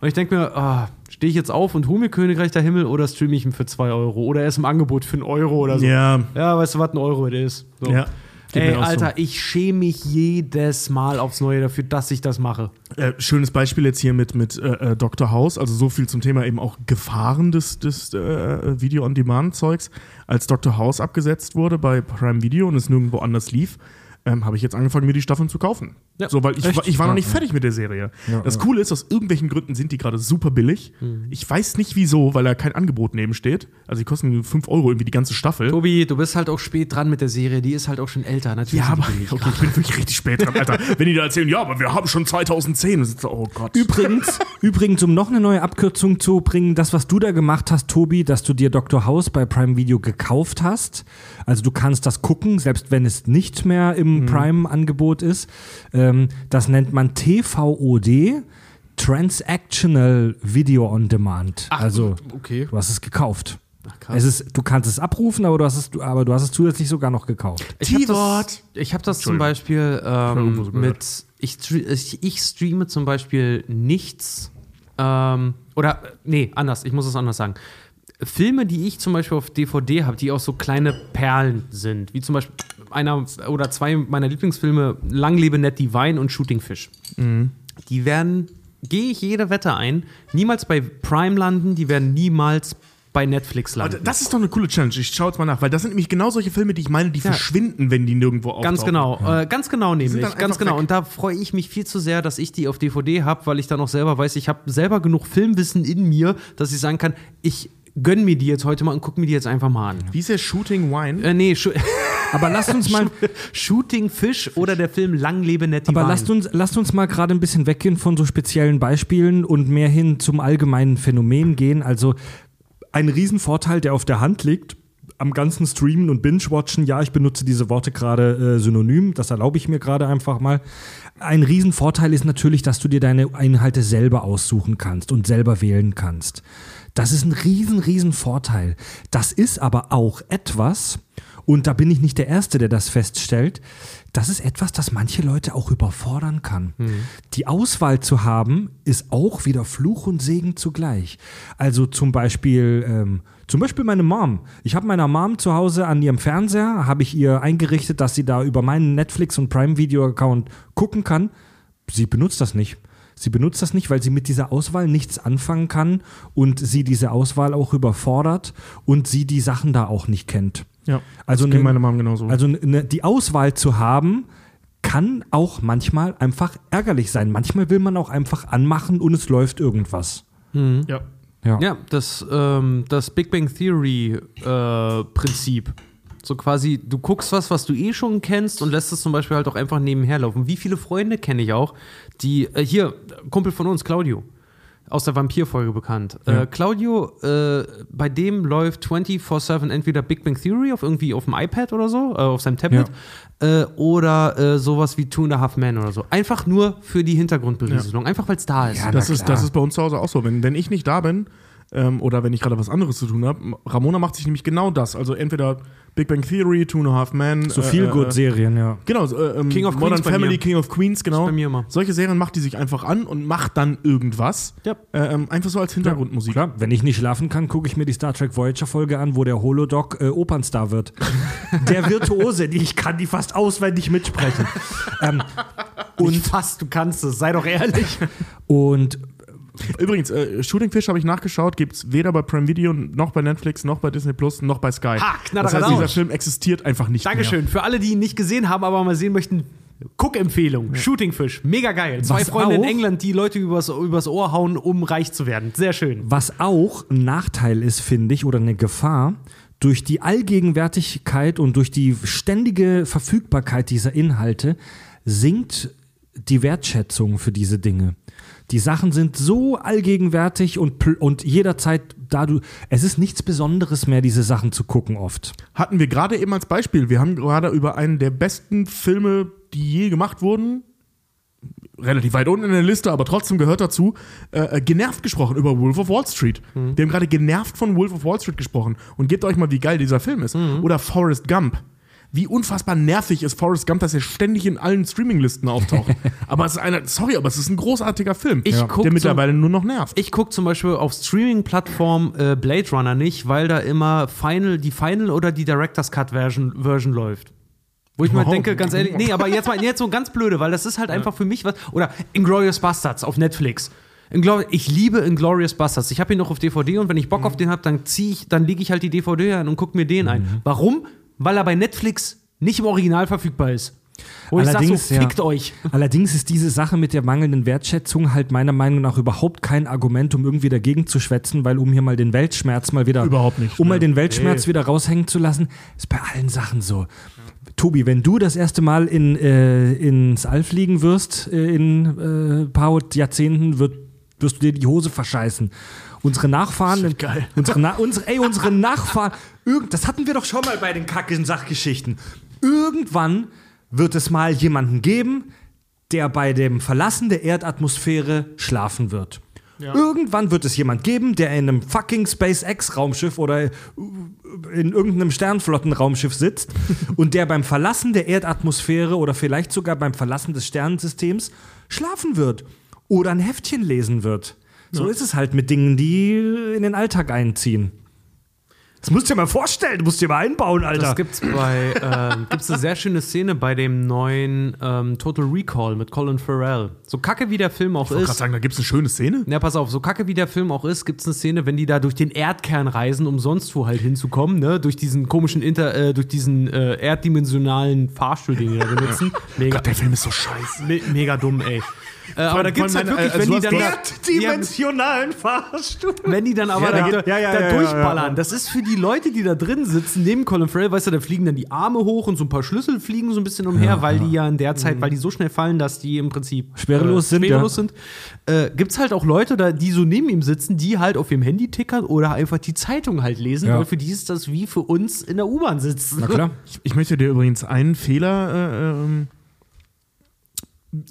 Und ich denke mir, ah, stehe ich jetzt auf und hole mir Königreich der Himmel oder streame ich ihn für zwei Euro? Oder er ist im Angebot für einen Euro oder so. ja, Ja, weißt du, was ein Euro das ist? So. ja. Ey, auch so. Alter, ich schäme mich jedes Mal aufs Neue dafür, dass ich das mache. Äh, schönes Beispiel jetzt hier mit, mit äh, äh, Dr. House, also so viel zum Thema eben auch Gefahren des, des äh, Video-on-Demand-Zeugs. Als Dr. House abgesetzt wurde bei Prime Video und es nirgendwo anders lief, ähm, habe ich jetzt angefangen, mir die Staffeln zu kaufen. Ja. So, weil ich, Echt? ich war noch nicht ja. fertig mit der Serie. Ja, das ja. Coole ist, aus irgendwelchen Gründen sind die gerade super billig. Mhm. Ich weiß nicht wieso, weil da kein Angebot neben steht. Also die kosten 5 Euro irgendwie die ganze Staffel. Tobi, du bist halt auch spät dran mit der Serie, die ist halt auch schon älter. Natürlich Ja, aber okay, ich bin wirklich richtig spät dran, Alter. Wenn die da erzählen, ja, aber wir haben schon 2010. Das ist so, oh Gott. Übrigens, übrigens, um noch eine neue Abkürzung zu bringen, das, was du da gemacht hast, Tobi, dass du dir Dr. House bei Prime Video gekauft hast. Also du kannst das gucken, selbst wenn es nicht mehr im Prime-Angebot ist. Ähm, das nennt man TVOD, Transactional Video on Demand. Ach, also okay. du hast es gekauft. Ach. Es ist, du kannst es abrufen, aber du hast es, aber du hast es zusätzlich sogar noch gekauft. Ich habe das, ich hab das zum. Beispiel ähm, mit. Ich, ich, streame zum Beispiel nichts. Ähm, oder, nee, anders. Ich muss es anders sagen. Filme, die ich zum Beispiel auf DVD habe, die auch so kleine Perlen sind, wie zum Beispiel einer oder zwei meiner Lieblingsfilme, Lang lebe Ned Divine und Shooting Fish. Mhm. Die werden, gehe ich jede Wette ein, niemals bei Prime landen, die werden niemals bei Netflix landen. Das ist doch eine coole Challenge. Ich schaue jetzt mal nach, weil das sind nämlich genau solche Filme, die ich meine, die Ja. verschwinden, wenn die nirgendwo auftauchen. Ganz genau, äh, ganz genau nämlich, ganz genau. weg. Und da freue ich mich viel zu sehr, dass ich die auf DVD habe, weil ich dann auch selber weiß, ich habe selber genug Filmwissen in mir, dass ich sagen kann, ich gönn mir die jetzt heute mal und guck mir die jetzt einfach mal an. Wie ist der Shooting Wine? Äh, nee, Schu Aber lasst uns mal, Shooting Fish oder der Film Lang lebe Nettie aber Wein. lasst uns, lasst uns mal gerade ein bisschen weggehen von so speziellen Beispielen und mehr hin zum allgemeinen Phänomen gehen. Also ein Riesenvorteil, der auf der Hand liegt, am ganzen Streamen und Binge-Watchen, ja, ich benutze diese Worte gerade äh, synonym, das erlaube ich mir gerade einfach mal. Ein Riesenvorteil ist natürlich, dass du dir deine Inhalte selber aussuchen kannst und selber wählen kannst. Das ist ein riesen, riesen Vorteil. Das ist aber auch etwas, und da bin ich nicht der Erste, der das feststellt, das ist etwas, das manche Leute auch überfordern kann. Die Auswahl zu haben, ist auch wieder Fluch und Segen zugleich. Also zum Beispiel, ähm, zum Beispiel meine Mom. Ich habe meiner Mom zu Hause an ihrem Fernseher, habe ich ihr eingerichtet, dass sie da über meinen Netflix und Prime Video Account gucken kann. Sie benutzt das nicht. Sie benutzt das nicht, weil sie mit dieser Auswahl nichts anfangen kann und sie diese Auswahl auch überfordert und sie die Sachen da auch nicht kennt. Ja. Also das ging ne- meine Mom genauso. Also ne, die Auswahl zu haben, kann auch manchmal einfach ärgerlich sein. Manchmal will man auch einfach anmachen und es läuft irgendwas. ja. Ja. Ja, das, ähm, das Big Bang Theory äh, Prinzip. So quasi, du guckst was, was du eh schon kennst und lässt es zum Beispiel halt auch einfach nebenher laufen. Wie viele Freunde kenne ich auch, die, äh, hier, Kumpel von uns, Claudio, aus der Vampir-Folge bekannt. Äh, Claudio, äh, bei dem läuft 24-7 entweder Big Bang Theory auf irgendwie auf dem iPad oder so, äh, auf seinem Tablet, äh, oder äh, sowas wie Two and a Half Men oder so. Einfach nur für die Hintergrundberieselung, einfach weil es da ist. Ja, Das ist, das ist bei uns zu Hause auch so. Wenn, wenn ich nicht da bin ähm, oder wenn ich gerade was anderes zu tun habe, Ramona macht sich nämlich genau das. Also entweder Big Bang Theory, Two and a Half Men. So äh, viel äh, good Serien, ja. Genau, so, äh, ähm, King of Modern Queens Family. King of Queens, genau. bei mir immer. Solche Serien macht die sich einfach an und macht dann irgendwas. Ja. Äh, ähm, einfach so als Hintergrundmusik. Klar, wenn ich nicht schlafen kann, gucke ich mir die Star Trek Voyager Folge an, wo der Holodoc äh, Opernstar wird. der Virtuose, die ich kann die fast auswendig mitsprechen. ähm, Und fast, du kannst es, sei doch ehrlich. und Übrigens, äh, Shooting Fish habe ich nachgeschaut, gibt es weder bei Prime Video, noch bei Netflix, noch bei Disney Plus, noch bei Sky. Ha, das heißt, dieser Film existiert einfach nicht Dankeschön. Für alle, die ihn nicht gesehen haben, aber mal sehen möchten, Guck-Empfehlung. Shooting Fish. Mega geil. Zwei Was Freunde in auch- England, die Leute übers, übers Ohr hauen, um reich zu werden. Sehr schön. Was auch ein Nachteil ist, finde ich, oder eine Gefahr, durch die Allgegenwärtigkeit und durch die ständige Verfügbarkeit dieser Inhalte sinkt die Wertschätzung für diese Dinge. Die Sachen sind so allgegenwärtig und, pl- und jederzeit da du. Es ist nichts Besonderes mehr, diese Sachen zu gucken oft. Hatten wir gerade eben als Beispiel. Wir haben gerade über einen der besten Filme, die je gemacht wurden, relativ weit unten in der Liste, aber trotzdem gehört dazu, äh, äh, genervt gesprochen über Wolf of Wall Street. Mhm. Wir haben gerade genervt von Wolf of Wall Street gesprochen. Und gebt euch mal, wie geil dieser Film ist. Mhm. Oder Forrest Gump. Wie unfassbar nervig ist Forrest Gump, dass er ständig in allen Streaminglisten auftaucht. aber es ist einer, sorry, aber es ist ein großartiger Film, Ich guck der mittlerweile nur noch nervt. Ich gucke zum Beispiel auf Streaming-Plattform äh, Blade Runner nicht, weil da immer Final, die Final oder die Director's Cut Version, Version läuft. Wo ich mal Wow. denke, ganz ehrlich, nee, aber jetzt mal jetzt so ganz blöde, weil das ist halt einfach für mich was. Oder Inglorious Bastards auf Netflix. Ich liebe Inglorious Bastards. Ich habe ihn noch auf DVD und wenn ich Bock Mhm. auf den habe, dann ziehe ich, dann lege ich halt die DVD ein und gucke mir den ein. Warum? Weil er bei Netflix nicht im Original verfügbar ist. Wo ich sag so, Allerdings, ja. fickt euch. Allerdings ist diese Sache mit der mangelnden Wertschätzung halt meiner Meinung nach überhaupt kein Argument, um irgendwie dagegen zu schwätzen, weil um hier mal den Weltschmerz mal wieder Überhaupt nicht, um mal ne. den Weltschmerz wieder raushängen zu lassen, ist bei allen Sachen so. Tobi, wenn du das erste Mal in, äh, ins All fliegen wirst, äh, in äh, ein paar Jahrzehnten, wird, wirst du dir die Hose verscheißen. Unsere Nachfahren, geil. Unsere, Na unsere, ey, unsere Nachfahren, irgend, das hatten wir doch schon mal bei den kackigen Sachgeschichten. Irgendwann wird es mal jemanden geben, der bei dem Verlassen der Erdatmosphäre schlafen wird. Irgendwann wird es jemand geben, der in einem fucking SpaceX-Raumschiff oder in irgendeinem Sternflottenraumschiff sitzt und der beim Verlassen der Erdatmosphäre oder vielleicht sogar beim Verlassen des Sternensystems schlafen wird oder ein Heftchen lesen wird. So ist es halt mit Dingen, die in den Alltag einziehen. Das musst du dir mal vorstellen, du musst dir mal einbauen, Alter. Das gibt's bei, ähm, gibt's eine sehr schöne Szene bei dem neuen ähm, Total Recall mit Colin Farrell. So kacke wie der Film auch Ich wollte gerade ist. sagen, da gibt es eine schöne Szene. Ja, pass auf, so kacke wie der Film auch ist, gibt's eine Szene, wenn die da durch den Erdkern reisen, um sonst wo halt hinzukommen, ne? Durch diesen komischen Inter, äh, durch diesen äh, erddimensionalen Fahrstuhl, den die da benutzen. Mega, Der Film ist so scheiße. me mega dumm, ey. Äh, aber da gibt's halt meine, wirklich, also wenn die dann da, ja, Erddimensionalen Fahrstuhl. wenn die dann aber Ja, da, da- da, ja, da ja, durchballern, das ist für die Leute, die da drin sitzen, neben Colin Farrell, weißt du, da fliegen dann die Arme hoch und so ein paar Schlüssel fliegen so ein bisschen umher, weil die ja in der Zeit, weil die so schnell fallen, dass die im Prinzip Schwerelos sind, schwerelos sind. Äh, gibt's halt auch Leute, da, die so neben ihm sitzen, die halt auf ihrem Handy tickern oder einfach die Zeitung halt lesen, weil für die ist das wie für uns in der U-Bahn sitzen. Na klar. Ich, ich möchte dir übrigens einen Fehler äh, ähm,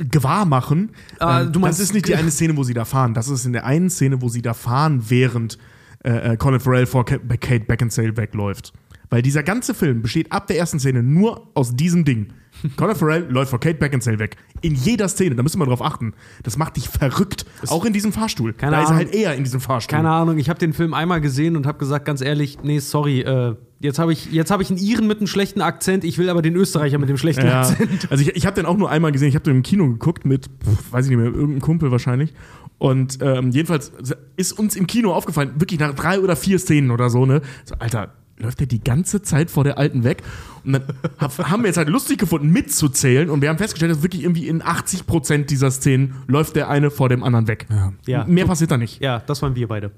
gewahr machen. Ah, Ähm, das ist nicht die eine Szene, wo sie da fahren. Das ist in der einen Szene, wo sie da fahren, während äh, äh, Colin Farrell vor Kate, Kate Beckinsale wegläuft. Weil dieser ganze Film besteht ab der ersten Szene nur aus diesem Ding. Colin Farrell läuft vor Kate Beckinsale weg. In jeder Szene, da müssen wir drauf achten. Das macht dich verrückt. Auch in diesem Fahrstuhl. Keine da ist er Ahnung. halt eher in diesem Fahrstuhl. Keine Ahnung, ich habe den Film einmal gesehen und habe gesagt, ganz ehrlich, nee, sorry, äh, jetzt habe ich, jetzt hab ich einen Iren mit einem schlechten Akzent, ich will aber den Österreicher mit dem schlechten Ja, Akzent. also ich, ich habe den auch nur einmal gesehen. Ich habe den im Kino geguckt mit, weiß ich nicht mehr, irgendeinem Kumpel wahrscheinlich. Und ähm, jedenfalls ist uns im Kino aufgefallen, wirklich nach drei oder vier Szenen oder so, ne? So, Alter, läuft der die ganze Zeit vor der Alten weg? Und dann hab, haben wir jetzt halt lustig gefunden, mitzuzählen. Und wir haben festgestellt, dass wirklich irgendwie in 80 Prozent dieser Szenen läuft der eine vor dem anderen weg. Ja. Mehr passiert da nicht. Ja, das waren wir beide.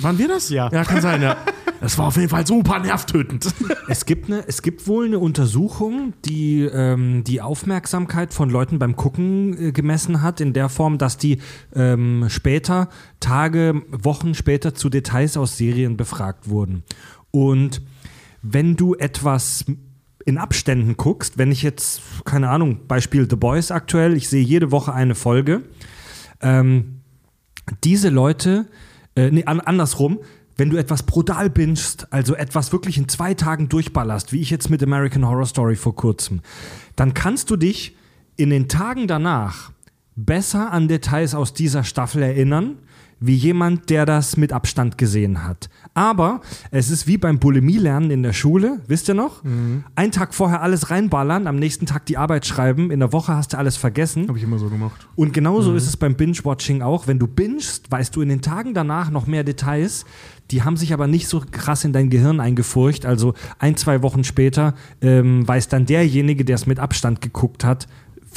Waren wir das? Ja. Ja, kann sein, ja. Das war auf jeden Fall super nervtötend. Es gibt, eine, es gibt wohl eine Untersuchung, die ähm, die Aufmerksamkeit von Leuten beim Gucken äh, gemessen hat, in der Form, dass die ähm, später, Tage, Wochen später zu Details aus Serien befragt wurden. Und wenn du etwas in Abständen guckst, wenn ich jetzt, keine Ahnung, Beispiel The Boys aktuell, ich sehe jede Woche eine Folge, ähm, diese Leute, äh, nee, an, andersrum, wenn du etwas brutal bingst, also etwas wirklich in zwei Tagen durchballerst, wie ich jetzt mit American Horror Story vor kurzem, dann kannst du dich in den Tagen danach besser an Details aus dieser Staffel erinnern, wie jemand, der das mit Abstand gesehen hat. Aber es ist wie beim Bulimie-Lernen in der Schule, wisst ihr noch? Einen Tag vorher alles reinballern, am nächsten Tag die Arbeit schreiben, in der Woche hast du alles vergessen. Habe ich immer so gemacht. Und genauso ist es beim Binge-Watching auch. Wenn du bingst, weißt du in den Tagen danach noch mehr Details. Die haben sich aber nicht so krass in dein Gehirn eingefurcht. Also ein, zwei Wochen später ähm, weiß dann derjenige, der es mit Abstand geguckt hat,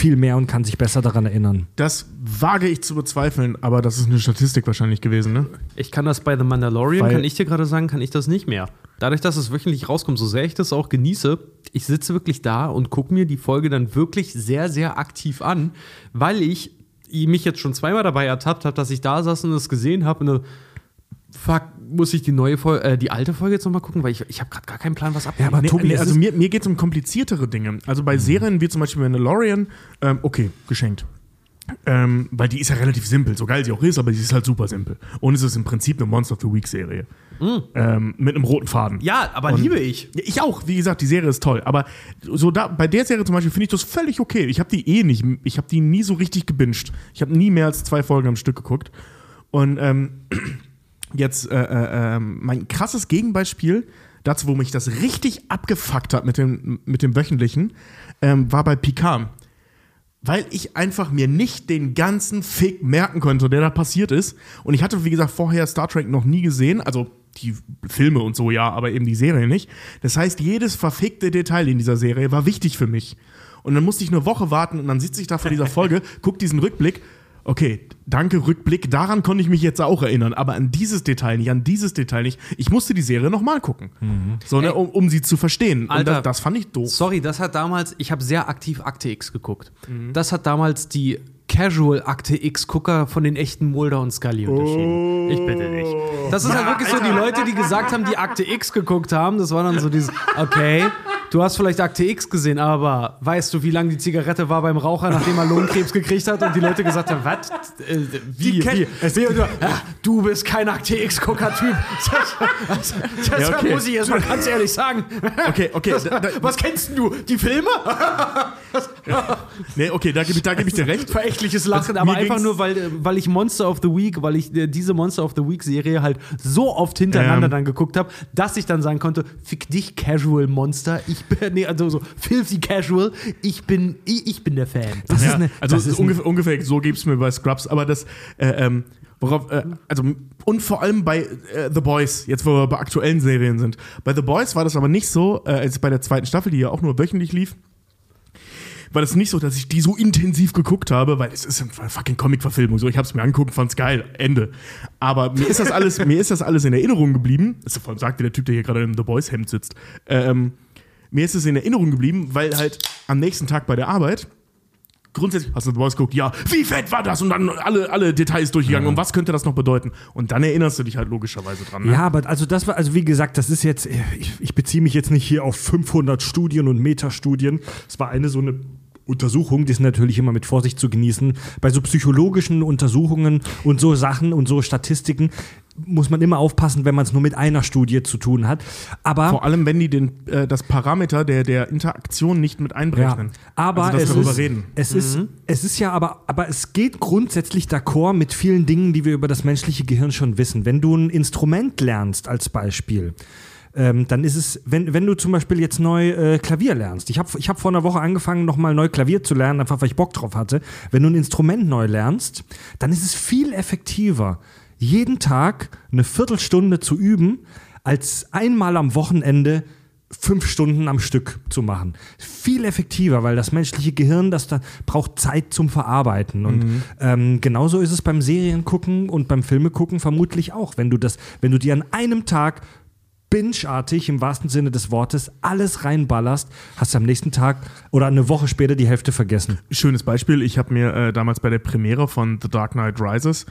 viel mehr und kann sich besser daran erinnern. Das wage ich zu bezweifeln, aber das ist eine Statistik wahrscheinlich gewesen, ne? Ich kann das bei The Mandalorian, Weil- kann ich dir gerade sagen, kann ich das nicht mehr. Dadurch, dass es wöchentlich rauskommt, so sehr ich das auch genieße, ich sitze wirklich da und gucke mir die Folge dann wirklich sehr, sehr aktiv an, weil ich mich jetzt schon zweimal dabei ertappt habe, dass ich da saß und es gesehen habe und dann, fuck, muss ich die neue Folge, äh, die alte Folge jetzt nochmal gucken, weil ich, ich habe gerade gar keinen Plan, was abgeht. aber Nee, Tobi, nee, also mir, mir geht es um kompliziertere Dinge. Also bei Serien wie zum Beispiel Mandalorian, ähm, okay, geschenkt. Ähm, weil die ist ja relativ simpel, so geil sie auch ist, aber sie ist halt super simpel. Und es ist im Prinzip eine Monster of the Week Serie. Ähm, mit einem roten Faden. ja, aber Und- liebe ich. Ja, ich auch, wie gesagt, die Serie ist toll. Aber so da, bei der Serie zum Beispiel finde ich das völlig okay. Ich habe die eh nicht, ich habe die nie so richtig gebinged. Ich habe nie mehr als zwei Folgen am Stück geguckt. Und ähm, jetzt äh, äh, ähm, mein krasses Gegenbeispiel dazu, wo mich das richtig abgefuckt hat mit dem, mit dem wöchentlichen, ähm, war bei Picard. Weil ich einfach mir nicht den ganzen Fick merken konnte, der da passiert ist. Und ich hatte, wie gesagt, vorher Star Trek noch nie gesehen. Also die Filme und so ja, aber eben die Serie nicht. Das heißt, jedes verfickte Detail in dieser Serie war wichtig für mich. Und dann musste ich eine Woche warten und dann sitze ich da vor dieser Folge, guck diesen Rückblick. Okay, danke Rückblick. Daran konnte ich mich jetzt auch erinnern, aber an dieses Detail nicht, an dieses Detail nicht. Ich musste die Serie nochmal gucken, so, ne, um, um sie zu verstehen. Und Alter. das, das fand ich doof. Sorry, das hat damals, ich habe sehr aktiv Akte X geguckt. Mhm. Das hat damals die Casual Akte X-Gucker von den echten Mulder und Scully unterschieden. Ich bitte dich. Das ist halt wirklich so, die Leute, die gesagt haben, die Akte X geguckt haben, das war dann so dieses, okay, du hast vielleicht Akte X gesehen, aber weißt du, wie lange die Zigarette war beim Raucher, nachdem er Lungenkrebs gekriegt hat und die Leute gesagt haben, was? Äh, wie? Kenn- wie? wie? Und du, ah, du bist kein Akte X-Gucker-Typ. Das, das, das Ja, okay. muss ich jetzt mal ganz ehrlich sagen. Okay, okay. Da, da, Was kennst du? Die Filme? nee, okay, da gebe ich, da geb ich dir recht. Verächtliches Lachen, Mir aber einfach nur, weil, äh, weil ich Monster of the Week, weil ich äh, diese Monster of the Week Serie halt so oft hintereinander Ähm. dann geguckt habe, dass ich dann sagen konnte, fick dich Casual Monster, ich bin, nee, also so filthy Casual, ich bin, ich, ich bin der Fan. Das ja, ist eine, also das ist ungefähr, ungefähr so gibt es mir bei Scrubs, aber das, äh, ähm, worauf, äh, also und vor allem bei äh, The Boys, jetzt wo wir bei aktuellen Serien sind. Bei The Boys war das aber nicht so, äh, als bei der zweiten Staffel, die ja auch nur wöchentlich lief, war das nicht so, dass ich die so intensiv geguckt habe, weil es ist eine fucking Comic-Verfilmung. So, ich habe es mir angeguckt, fand's geil, Ende. Aber mir ist das alles, mir ist das alles in Erinnerung geblieben. Das vor allem sagte der Typ, der hier gerade im The Boys Hemd sitzt. Ähm, mir ist es in Erinnerung geblieben, weil halt am nächsten Tag bei der Arbeit grundsätzlich hast du The Voice geguckt, ja, wie fett war das? Und dann alle, alle Details durchgegangen und was könnte das noch bedeuten? Und dann erinnerst du dich halt logischerweise dran. Ne? Ja, aber also das war, also wie gesagt, das ist jetzt, ich, ich beziehe mich jetzt nicht hier auf 500 Studien und Metastudien. Es war eine so eine Untersuchung, die ist natürlich immer mit Vorsicht zu genießen. Bei so psychologischen Untersuchungen und so Sachen und so Statistiken muss man immer aufpassen, wenn man es nur mit einer Studie zu tun hat. Aber Vor allem, wenn die den, äh, das Parameter der, der Interaktion nicht mit einberechnen. Ja, aber also, dass es, wir darüber ist, reden. es ist es ist ja aber aber es geht grundsätzlich d'accord mit vielen Dingen, die wir über das menschliche Gehirn schon wissen. Wenn du ein Instrument lernst als Beispiel, ähm, dann ist es, wenn, wenn du zum Beispiel jetzt neu äh, Klavier lernst. Ich habe ich hab vor einer Woche angefangen, nochmal neu Klavier zu lernen, einfach weil ich Bock drauf hatte. Wenn du ein Instrument neu lernst, dann ist es viel effektiver, jeden Tag eine Viertelstunde zu üben, als einmal am Wochenende fünf Stunden am Stück zu machen. Viel effektiver, weil das menschliche Gehirn, das da braucht Zeit zum Verarbeiten. Und ähm, genauso ist es beim Seriengucken und beim Filmegucken vermutlich auch. Wenn du das, wenn du dir an einem Tag bingeartig im wahrsten Sinne des Wortes alles reinballerst, hast du am nächsten Tag oder eine Woche später die Hälfte vergessen. Schönes Beispiel, ich habe mir äh, damals bei der Premiere von The Dark Knight Rises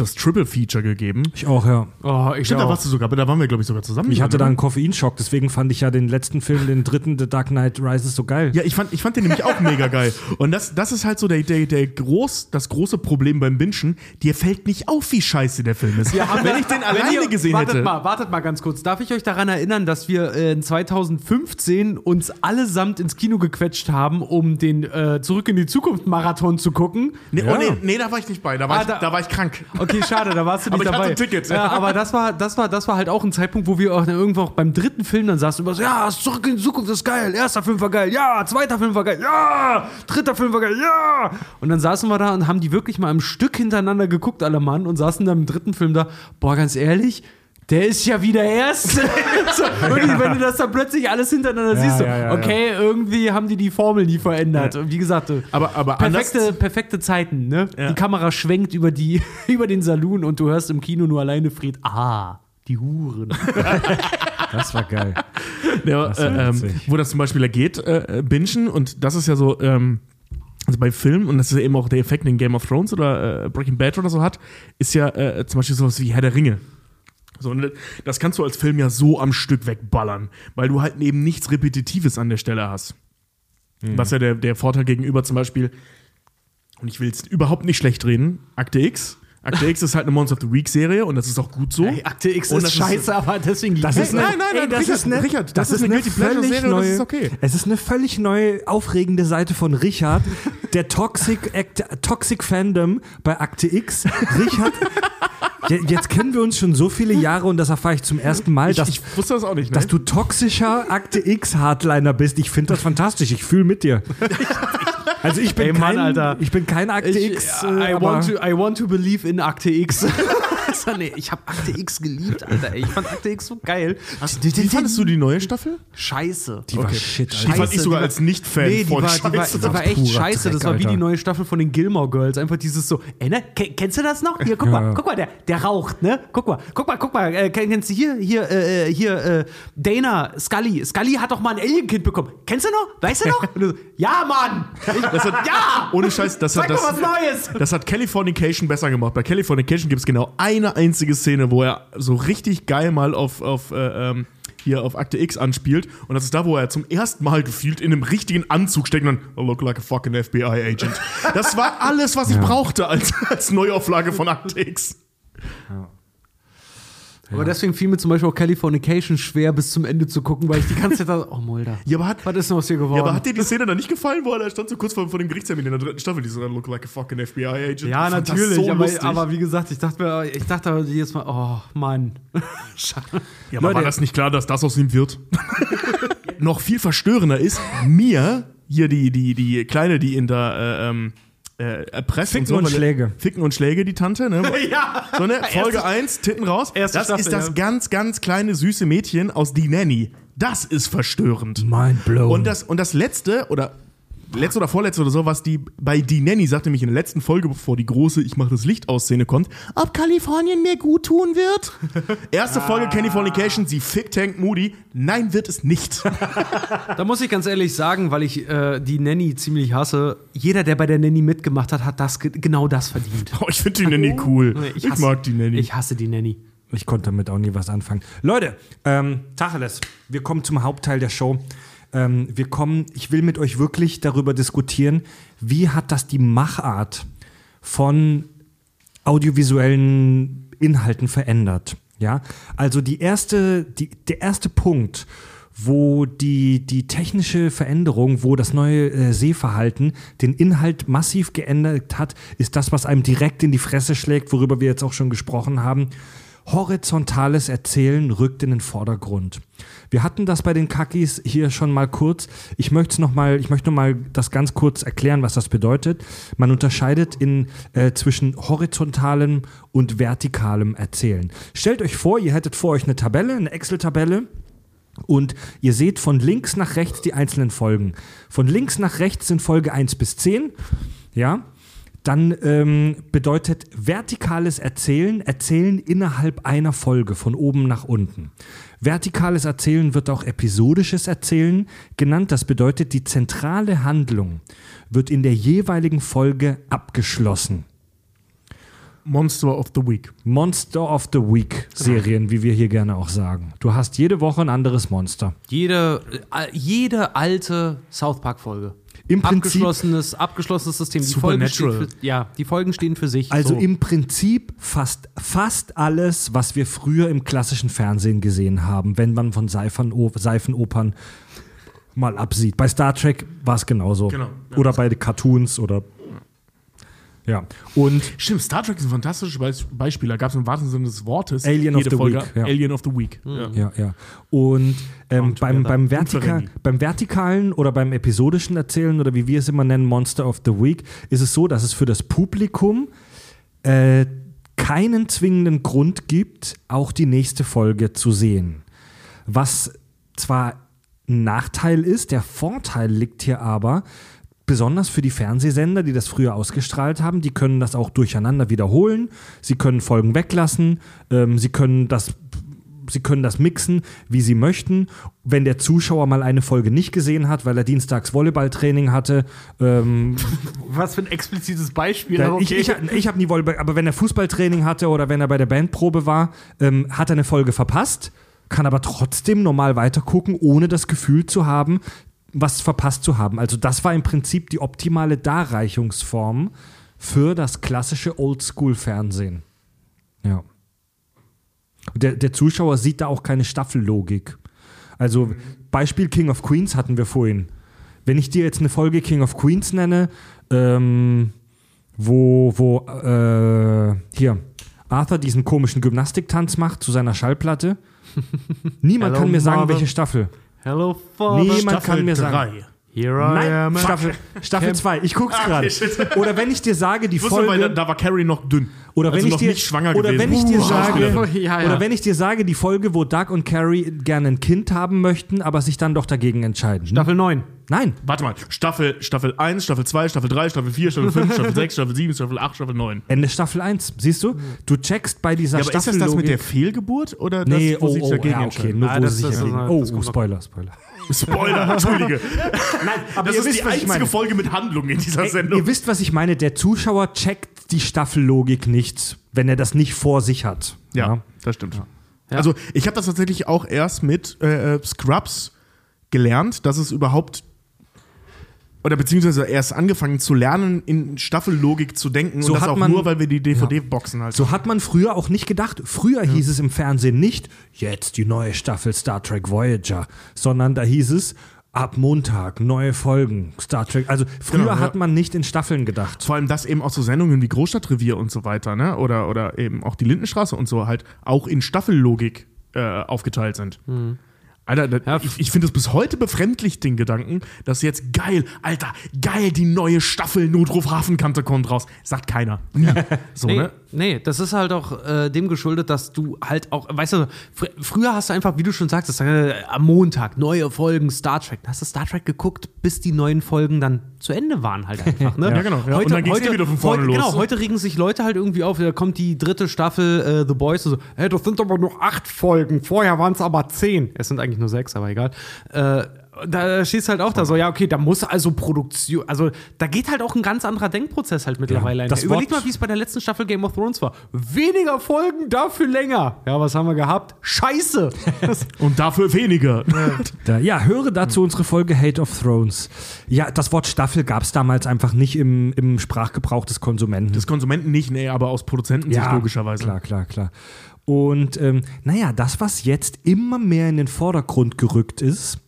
das Triple Feature gegeben. Ich auch, ja. Oh, ich Stimmt, da auch. warst du sogar, da waren wir, glaube ich, sogar zusammen. Ich hatte da drin, einen Koffeinschock, deswegen fand ich ja den letzten Film, den dritten, The Dark Knight Rises, so geil. Ja, ich fand, ich fand den nämlich auch mega geil. Und das, das ist halt so der, der, der groß, das große Problem beim Bingen. Dir fällt nicht auf, wie scheiße der Film ist. Wenn ich den alleine ihr- gesehen wartet hätte. Mal, wartet mal ganz kurz. Darf ich euch daran erinnern, dass wir äh, in 2015 uns allesamt ins Kino gequetscht haben, um den äh, Zurück in die Zukunft Marathon zu gucken? Nee, Ja. oh, nee, nee, da war ich nicht bei. Da war, Ah, ich, da- da war ich krank. Okay, schade, da warst du nicht Aber ich hatte dabei. ein Ticket. Ja, aber das war, das war, das war halt auch ein Zeitpunkt, wo wir auch dann irgendwo auch beim dritten Film dann saßen und immer so, ja, zurück in die Zukunft ist geil, erster Film war geil, ja, zweiter Film war geil, ja, dritter Film war geil, ja. Und dann saßen wir da und haben die wirklich mal im Stück hintereinander geguckt, alle Mann, und saßen dann im dritten Film da, boah, ganz ehrlich, der ist ja wieder erst. so, und wenn du das dann plötzlich alles hintereinander Ja, siehst, so, ja, ja, okay, irgendwie haben die die Formel nie verändert. Und wie gesagt, Aber, aber perfekte, perfekte Zeiten, ne? Ja. Die Kamera schwenkt über, die, über den Saloon und du hörst im Kino nur alleine Fried, ah, die Huren. Das war geil. ja, Das war äh, ähm, wo das zum Beispiel geht, äh, bingen und das ist ja so, ähm, also bei Filmen, und das ist ja eben auch der Effekt, den Game of Thrones oder äh, Breaking Bad oder so hat, ist ja äh, zum Beispiel sowas wie Herr der Ringe. So, und das kannst du als Film ja so am Stück wegballern, weil du halt eben nichts Repetitives an der Stelle hast. Was ja der, der Vorteil gegenüber zum Beispiel, und ich will jetzt überhaupt nicht schlecht reden, Akte X. Akte X ist halt eine Monster of the Week Serie und das ist auch gut so. Ey, Akte X Und ist das ist- scheiße, aber deswegen liegt Das ist nein, eine- nein, nein, Ey, das Richard, ist eine, Richard, das ist eine Guilty Pleasure völlig Serie und das neue, ist okay. Es ist eine völlig neue, aufregende Seite von Richard, der Toxic, Act, Toxic Fandom bei Akte X. Richard, jetzt kennen wir uns schon so viele Jahre und das erfahre ich zum ersten Mal, Ich, dass, ich wusste das auch nicht, ne? dass du toxischer Akte X Hardliner bist. Ich finde das fantastisch. Ich fühle mit dir. Also ich bin Ey, Mann, kein, Alter. ich bin kein Akte Ich, X. I, äh, aber- want to, I want to believe in Akte X. So, nee, ich habe Akte X geliebt, Alter. ey. Ich fand Akte X so geil. Wie fandest du die neue Staffel? Scheiße. Die war Okay. shit, Die Alter. fand ich sogar die als Nicht-Fan Nee, die war, die war, die war echt scheiße. Dreck, das war wie die neue Staffel von den Gilmore Girls. Einfach dieses so, ey, ne? Ken- Kennst du das noch? Hier, guck Ja, mal, guck mal, der, der raucht, ne? Guck mal, guck mal, guck mal. Äh, kenn- kennst du hier, hier, äh, hier, äh, Dana, Scully. Scully hat doch mal ein Alienkind bekommen. Kennst du noch? Weißt du noch? So, ja, Mann! Das hat, Ja! Ohne Scheiß, das hat, das, was Neues! das hat Californication besser gemacht. Bei Californication gibt es genau eine einzige Szene, wo er so richtig geil mal auf, auf äh, ähm, hier auf Akte X anspielt. Und das ist da, wo er zum ersten Mal gefühlt in einem richtigen Anzug steckt und dann, I look like a fucking FBI agent. Das war alles, was ich brauchte als, als Neuauflage von Akte X. Aber deswegen fiel mir zum Beispiel auch Californication schwer, bis zum Ende zu gucken, weil ich die ganze Zeit dachte, oh, Mulder. Ja, aber hat, Was ist denn aus hier geworden? ja, aber hat dir die Szene dann nicht gefallen, wo er stand so kurz vor, vor dem Gerichtstermin in der dritten Staffel, die so, look like a fucking FBI agent. Ja, natürlich, so aber, aber wie gesagt, ich dachte mir, ich dachte jetzt mal, oh Mann. Schade. Ja, aber war das nicht klar, dass das aus ihm wird? Noch viel verstörender ist, mir, hier die, die, die Kleine, die in der äh, ähm, äh, erpresst Ficken so, und Schläge. Ficken und Schläge, die Tante, ne? ja. So, ne? Folge 1, Titten raus. erste das Staffel, ist das ja. ganz, ganz kleine, süße Mädchen aus Die Nanny. Das ist verstörend. Mind blown. Und das, und das letzte, oder letzte oder vorletzte oder so, was die bei Die Nanny sagte mich in der letzten Folge, bevor die große Ich mache das Licht aus Szene kommt, ob Kalifornien mir gut tun wird. Erste Folge Californication, sie fickt Hank Moody. Nein, wird es nicht. Da muss ich ganz ehrlich sagen, weil ich äh, die Nanny ziemlich hasse, jeder, der bei der Nanny mitgemacht hat, hat das ge- genau das verdient. Oh, ich finde die Nanny cool. Ich, hasse- mag die Nanny. Ich hasse die Nanny. Ich konnte damit auch nie was anfangen. Leute, ähm, Tacheles, wir kommen zum Hauptteil der Show. Ähm, wir kommen, ich will mit euch wirklich darüber diskutieren, wie hat das die Machart von audiovisuellen Inhalten verändert. Ja, also die erste, die, der erste Punkt, wo die, die technische Veränderung, wo das neue äh, Sehverhalten den Inhalt massiv geändert hat, ist das, was einem direkt in die Fresse schlägt, worüber wir jetzt auch schon gesprochen haben. Horizontales Erzählen rückt in den Vordergrund. Wir hatten das bei den Kakis hier schon mal kurz. Ich möchte noch mal, ich möchte noch mal das ganz kurz erklären, was das bedeutet. Man unterscheidet in, äh, zwischen horizontalem und vertikalem Erzählen. Stellt euch vor, ihr hättet vor euch eine Tabelle, eine Excel-Tabelle. Und ihr seht von links nach rechts die einzelnen Folgen. Von links nach rechts sind Folge 1 bis 10. Ja. Dann ähm, bedeutet vertikales Erzählen, Erzählen innerhalb einer Folge, von oben nach unten. Vertikales Erzählen wird auch episodisches Erzählen genannt. Das bedeutet, die zentrale Handlung wird in der jeweiligen Folge abgeschlossen. Monster of the Week. Monster of the Week Serien, wie wir hier gerne auch sagen. Du hast jede Woche ein anderes Monster. Jede, äh, jede alte South Park-Folge. Im Prinzip- abgeschlossenes, abgeschlossenes System. Die Folgen, für, ja, die Folgen stehen für sich. Also so. im Prinzip fast, fast alles, was wir früher im klassischen Fernsehen gesehen haben, wenn man von Seifeno Seifenopern mal absieht. Bei Star Trek war es genauso. Genau, ja. Oder bei den Cartoons oder. Ja. Und Stimmt, Star Trek ist ein fantastisches Beis- Beispiel. Da gab es im wahrsten Sinne des Wortes Alien of jede the Folge Week, ja. Alien of the Week. Ja. Ja, ja. Und ähm, beim, beim, Vertika beim vertikalen oder beim episodischen Erzählen oder wie wir es immer nennen, Monster of the Week, ist es so, dass es für das Publikum äh, keinen zwingenden Grund gibt, auch die nächste Folge zu sehen. Was zwar ein Nachteil ist, der Vorteil liegt hier aber, besonders für die Fernsehsender, die das früher ausgestrahlt haben, die können das auch durcheinander wiederholen. Sie können Folgen weglassen, ähm, sie können das sie können das mixen, wie sie möchten. Wenn der Zuschauer mal eine Folge nicht gesehen hat, weil er dienstags Volleyballtraining hatte. Ähm, Was für ein explizites Beispiel. da, okay. Ich, ich, ich habe nie Volleyball, aber wenn er Fußballtraining hatte oder wenn er bei der Bandprobe war, ähm, hat er eine Folge verpasst, kann aber trotzdem normal weitergucken, ohne das Gefühl zu haben, was verpasst zu haben. Also das war im Prinzip die optimale Darreichungsform für das klassische Oldschool-Fernsehen. Ja. Der, der Zuschauer sieht da auch keine Staffellogik. Also Beispiel King of Queens hatten wir vorhin. Wenn ich dir jetzt eine Folge King of Queens nenne, ähm, wo, wo äh, hier Arthur diesen komischen Gymnastiktanz macht zu seiner Schallplatte, niemand Hello, kann mir sagen, Mother. welche Staffel. Hello, Father. Niemand kann mir sagen. Here I Nein, am. Staffel, Staffel 2. Ich guck's Ah, gerade. Oder wenn ich dir sage, die Ich wusste, weil da, Folge. da war Carrie noch dünn. Oder wenn also ich noch dir nicht schwanger oder gewesen. wenn ich dir Uh, sage. Ja, ja. oder wenn ich dir sage, die Folge, wo Doug und Carrie gerne ein Kind haben möchten, aber sich dann doch dagegen entscheiden. Staffel 9. Nein, Warte mal, Staffel, Staffel 1, Staffel 2, Staffel 3, Staffel 4, Staffel 5, Staffel 6, Staffel 7, Staffel 8, Staffel 9. Ende Staffel 1. Siehst du? Du checkst bei dieser Ja, aber ist das Staffel das mit der Fehlgeburt oder das, Nee, wo oh, sich oh, dagegen ja, okay, entscheiden? nur Ah, wo das- sich das- dagegen. Oh, das oh. Spoiler, Spoiler. Spoiler, entschuldige. Nein, aber Das ihr ist wisst, die was ich einzige meine. Folge mit Handlung in dieser Ey, Sendung. ihr wisst, was ich meine. Der Zuschauer checkt die Staffellogik nicht, wenn er das nicht vor sich hat. Ja, das stimmt. Also ich habe das tatsächlich auch erst mit äh, äh, Scrubs gelernt, dass es überhaupt oder beziehungsweise erst angefangen zu lernen, in Staffellogik zu denken So und das hat auch man- nur, weil wir die DVD-Boxen halt So hat man früher auch nicht gedacht. Früher hieß es im Fernsehen nicht, jetzt die neue Staffel Star Trek Voyager, sondern da hieß es, ab Montag neue Folgen Star Trek. Also früher Genau, ja. hat man nicht in Staffeln gedacht. Vor allem, dass eben auch so Sendungen wie Großstadtrevier und so weiter, ne? Oder, oder eben auch die Lindenstraße und so halt auch in Staffellogik äh, aufgeteilt sind. Alter, Ja, ich, ich finde es bis heute befremdlich, den Gedanken, dass jetzt geil, Alter, geil, die neue Staffel Notruf Hafenkante kommt raus. Sagt keiner. Nie. So, Nee, ne? nee, das ist halt auch äh, dem geschuldet, dass du halt auch, weißt du, fr früher hast du einfach, wie du schon sagst, äh, am Montag neue Folgen Star Trek. Da hast du Star Trek geguckt, bis die neuen Folgen dann zu Ende waren halt einfach. Ne? Ja, genau, ja. Und dann ging's eh wieder von vorne heute, los. Genau, heute regen sich Leute halt irgendwie auf, da kommt die dritte Staffel äh, The Boys und so, hey, das sind aber nur acht Folgen, vorher waren es aber zehn. Es sind eigentlich nur sechs, aber egal. Äh, da stehst halt auch da so, ja, okay, da muss also Produktion, also da geht halt auch ein ganz anderer Denkprozess halt mittlerweile Ja, ein. das Überleg mal, wie es bei der letzten Staffel Game of Thrones war. Weniger Folgen, dafür länger. Ja, was haben wir gehabt? Scheiße! Und dafür weniger. Da, ja, höre dazu unsere Folge Hate of Thrones. Ja, das Wort Staffel gab es damals einfach nicht im, im Sprachgebrauch des Konsumenten. Des Konsumenten nicht, nee, aber aus Produzentensicht logischerweise. Klar, klar, klar. Und ähm, naja, das, was jetzt immer mehr in den Vordergrund gerückt ist,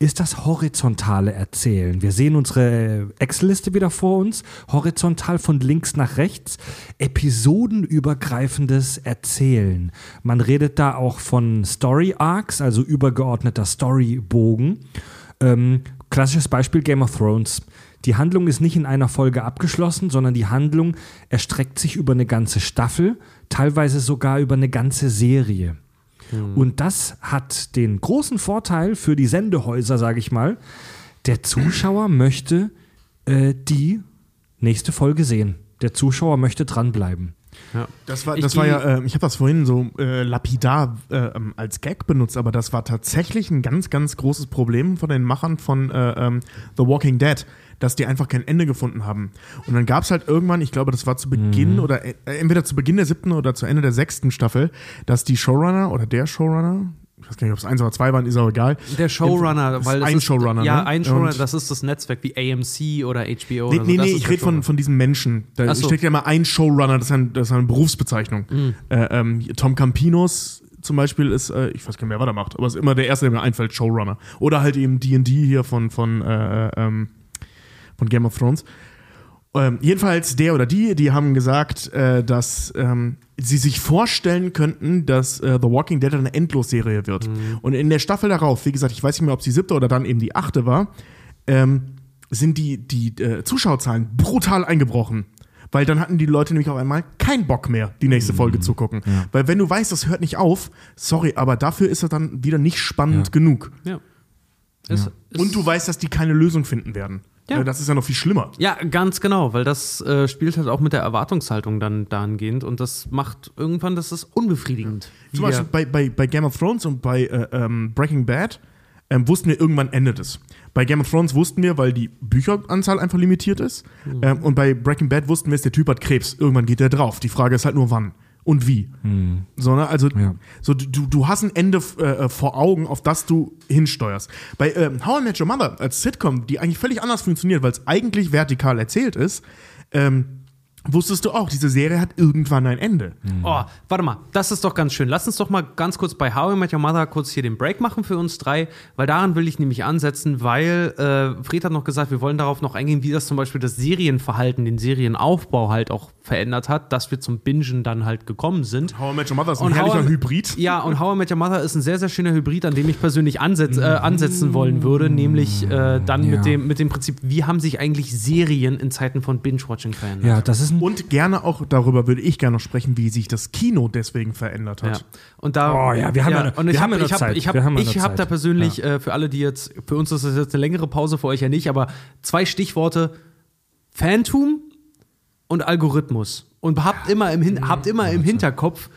ist das horizontale Erzählen. Wir sehen unsere Excel-Liste wieder vor uns, horizontal von links nach rechts, episodenübergreifendes Erzählen. Man redet da auch von Story Arcs, also übergeordneter Storybogen. Ähm, klassisches Beispiel Game of Thrones. Die Handlung ist nicht in einer Folge abgeschlossen, sondern die Handlung erstreckt sich über eine ganze Staffel, teilweise sogar über eine ganze Serie. Und das hat den großen Vorteil für die Sendehäuser, sage ich mal, der Zuschauer möchte äh, die nächste Folge sehen. Der Zuschauer möchte dranbleiben. Das war, Ich das war geh- ja, äh, ich habe das vorhin so äh, lapidar äh, ähm, als Gag benutzt, aber das war tatsächlich ein ganz, ganz großes Problem von den Machern von äh, ähm, The Walking Dead, dass die einfach kein Ende gefunden haben. Und dann gab es halt irgendwann, ich glaube, das war zu Beginn oder äh, entweder zu Beginn der siebten oder zu Ende der sechsten Staffel, dass die Showrunner oder der Showrunner, ich weiß gar nicht, ob es eins oder zwei waren, ist auch egal. Der Showrunner, weil das ein ist, Showrunner, Ja, ne? ein Showrunner, Und- das ist das Netzwerk wie AMC oder HBO. Nee, oder so. nee, nee, ich rede von, von diesem Menschen. Da so. steckt ja immer ein Showrunner, das ist, ein, das ist eine Berufsbezeichnung. Mhm. Äh, ähm, Tom Campinos zum Beispiel ist, äh, ich weiß gar nicht mehr, was er macht, aber ist immer der Erste, der mir einfällt, Showrunner. Oder halt eben D&D hier von, von, äh, ähm, von Game of Thrones. Ähm, jedenfalls der oder die, die haben gesagt, äh, dass ähm, sie sich vorstellen könnten, dass äh, The Walking Dead eine Endlosserie wird. Und in der Staffel darauf, wie gesagt, ich weiß nicht mehr, ob es die siebte oder dann eben die achte war, ähm, sind die, die äh, Zuschauerzahlen brutal eingebrochen. Weil dann hatten die Leute nämlich auf einmal keinen Bock mehr, die nächste Folge zu gucken. Weil wenn du weißt, das hört nicht auf, sorry, aber dafür ist es dann wieder nicht spannend Ja. genug. Ja. Ist, ist, Und du weißt, dass die keine Lösung finden werden. Ja. Ja. Das ist ja noch viel schlimmer. Ja, ganz genau, weil das äh, spielt halt auch mit der Erwartungshaltung dann dahingehend und das macht irgendwann, das ist unbefriedigend. Zum Wie Beispiel bei, bei, bei Game of Thrones und bei äh, ähm, Breaking Bad ähm, wussten wir, irgendwann endet es. Bei Game of Thrones wussten wir, weil die Bücheranzahl einfach limitiert ist. Mhm. Ähm, und bei Breaking Bad wussten wir, der Typ hat Krebs. Irgendwann geht der drauf. Die Frage ist halt nur wann und wie. So, ne? Also, Ja. so, du, du hast ein Ende äh, vor Augen, auf das du hinsteuerst. Bei ähm, How I Met Your Mother als Sitcom, die eigentlich völlig anders funktioniert, weil es eigentlich vertikal erzählt ist, ähm, wusstest du auch, diese Serie hat irgendwann ein Ende. Oh, warte mal, das ist doch ganz schön. Lass uns doch mal ganz kurz bei How I Met Your Mother kurz hier den Break machen für uns drei, weil daran will ich nämlich ansetzen, weil äh, Fred hat noch gesagt, wir wollen darauf noch eingehen, wie das zum Beispiel das Serienverhalten, den Serienaufbau halt auch verändert hat, dass wir zum Bingen dann halt gekommen sind. How I Met Your Mother ist ein Und herrlicher How Hybrid. Ja, und How I Met Your Mother ist ein sehr, sehr schöner Hybrid, an dem ich persönlich ansetz, äh, ansetzen wollen würde, nämlich äh, dann Ja. mit, dem, mit dem Prinzip, wie haben sich eigentlich Serien in Zeiten von Binge-Watching verändert? Ja, das ist ein. Und gerne auch darüber würde ich gerne noch sprechen, wie sich das Kino deswegen verändert Ja. hat. Und da, Oh ja, wir haben ja noch- und wir ich haben habe ja noch Zeit. ich hab, Wir haben ja ich noch hab da persönlich, äh, für alle, die jetzt, für uns ist das jetzt eine längere Pause, für euch ja nicht, aber zwei Stichworte: Phantom und Algorithmus. Und habt immer im, Hin habt immer im Hinterkopf,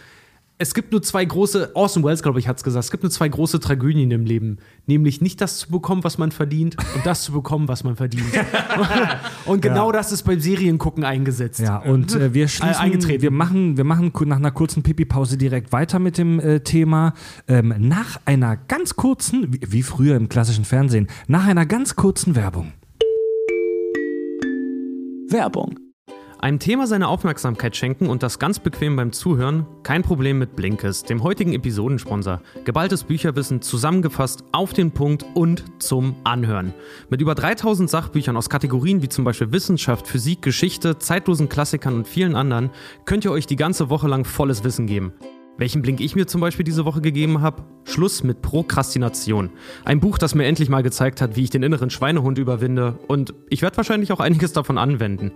es gibt nur zwei große, Orson Welles, glaube ich, hat es gesagt, es gibt nur zwei große Tragödien im Leben. Nämlich nicht das zu bekommen, was man verdient, und das zu bekommen, was man verdient. und genau das ist beim Seriengucken eingesetzt. Ja, und äh, wir schließen, eingetreten. wir machen, wir machen nach einer kurzen Pipi-Pause direkt weiter mit dem äh, Thema. Ähm, nach einer ganz kurzen, wie, wie früher im klassischen Fernsehen, nach einer ganz kurzen Werbung. Werbung. Einem Thema seine Aufmerksamkeit schenken und das ganz bequem beim Zuhören? Kein Problem mit Blinkist, dem heutigen Episodensponsor. Geballtes Bücherwissen zusammengefasst auf den Punkt und zum Anhören. Mit über 3000 Sachbüchern aus Kategorien wie zum Beispiel Wissenschaft, Physik, Geschichte, zeitlosen Klassikern und vielen anderen könnt ihr euch die ganze Woche lang volles Wissen geben. Welchen Blink ich mir zum Beispiel diese Woche gegeben habe? Schluss mit Prokrastination. Ein Buch, das mir endlich mal gezeigt hat, wie ich den inneren Schweinehund überwinde und ich werde wahrscheinlich auch einiges davon anwenden.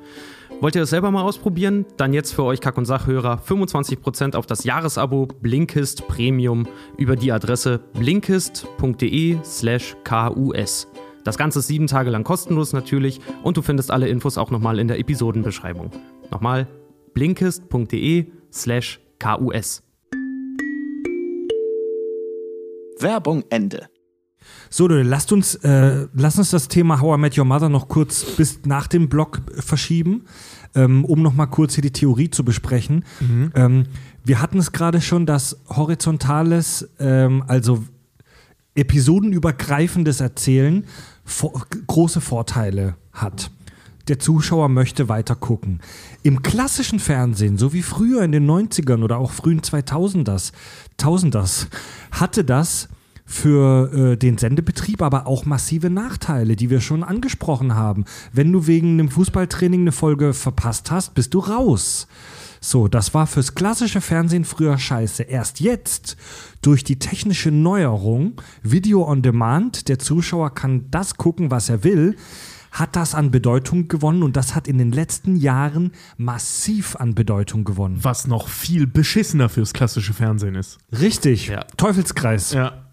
Wollt ihr das selber mal ausprobieren? Dann jetzt für euch Kack- und Sachhörer 25% auf das Jahresabo Blinkist Premium über die Adresse blinkist.de slash kus. Das Ganze ist sieben Tage lang kostenlos natürlich und du findest alle Infos auch nochmal in der Episodenbeschreibung. Nochmal blinkist.de slash kus. Werbung Ende. So, Leute, lasst uns, äh, lasst uns das Thema How I Met Your Mother noch kurz bis nach dem Blog äh, verschieben, ähm, um noch mal kurz hier die Theorie zu besprechen. Ähm, wir hatten es gerade schon, dass horizontales, ähm, also episodenübergreifendes Erzählen vor, große Vorteile hat. Der Zuschauer möchte weiter gucken. Im klassischen Fernsehen, so wie früher in den 90ern oder auch frühen 2000ers, Tausenders, hatte das für äh, den Sendebetrieb aber auch massive Nachteile, die wir schon angesprochen haben. Wenn du wegen einem Fußballtraining eine Folge verpasst hast, bist du raus. So, das war fürs klassische Fernsehen früher scheiße. Erst jetzt, durch die technische Neuerung, Video on Demand, der Zuschauer kann das gucken, was er will, hat das an Bedeutung gewonnen und das hat in den letzten Jahren massiv an Bedeutung gewonnen. Was noch viel beschissener fürs klassische Fernsehen ist. Richtig. Ja. Teufelskreis. Ja.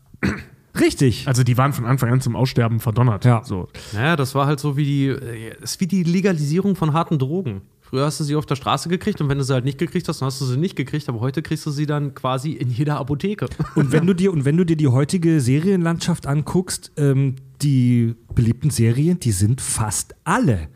Richtig. Also die waren von Anfang an zum Aussterben verdonnert. Ja. So. Naja, das war halt so wie die, äh, ist wie die Legalisierung von harten Drogen. Früher hast du sie auf der Straße gekriegt und wenn du sie halt nicht gekriegt hast, dann hast du sie nicht gekriegt, aber heute kriegst du sie dann quasi in jeder Apotheke. Und wenn du dir und wenn du dir die heutige Serienlandschaft anguckst, ähm, die beliebten Serien, die sind fast alle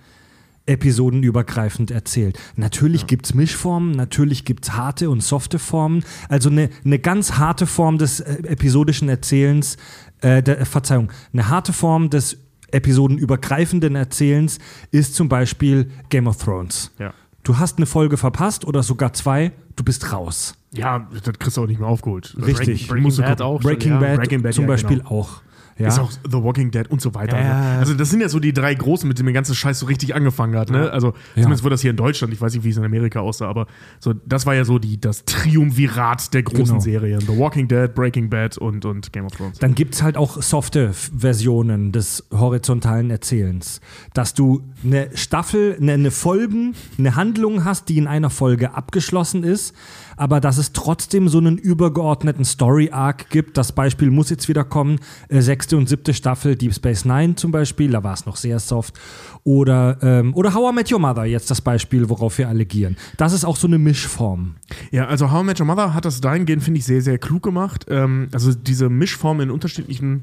episodenübergreifend erzählt. Natürlich gibt's Mischformen, natürlich gibt's harte und softe Formen. Also eine eine ganz harte Form des äh, episodischen Erzählens, äh, der, Verzeihung, eine harte Form des episodenübergreifenden Erzählens ist zum Beispiel Game of Thrones. Ja. Du hast eine Folge verpasst oder sogar zwei, du bist raus. Ja, das kriegst du auch nicht mehr aufgeholt. Richtig. Breaking, du Bad auch. Breaking ja. Bad Breaking Bad, zum ja, Beispiel genau. auch. Ja. Ist auch The Walking Dead und so weiter. Ja. Also das sind ja so die drei großen, mit denen der ganze Scheiß so richtig angefangen hat. Ne? Also zumindest wurde das hier in Deutschland. Ich weiß nicht, wie es in Amerika aussah, aber so das war ja so die, das Triumvirat der großen Genau. Serien. The Walking Dead, Breaking Bad und, und Game of Thrones. Dann gibt es halt auch softe Versionen des horizontalen Erzählens. Dass du eine Staffel, eine, eine Folgen, eine Handlung hast, die in einer Folge abgeschlossen ist, aber dass es trotzdem so einen übergeordneten Story-Arc gibt. Das Beispiel muss jetzt wieder kommen. Äh, sechste und siebte Staffel Deep Space Nine zum Beispiel, da war es noch sehr soft. Oder, ähm, oder How I Met Your Mother, jetzt das Beispiel, worauf wir alle gieren. Das ist auch so eine Mischform. Ja, also How I Met Your Mother hat das dahingehend, finde ich, sehr, sehr klug gemacht. Ähm, also diese Mischform in unterschiedlichen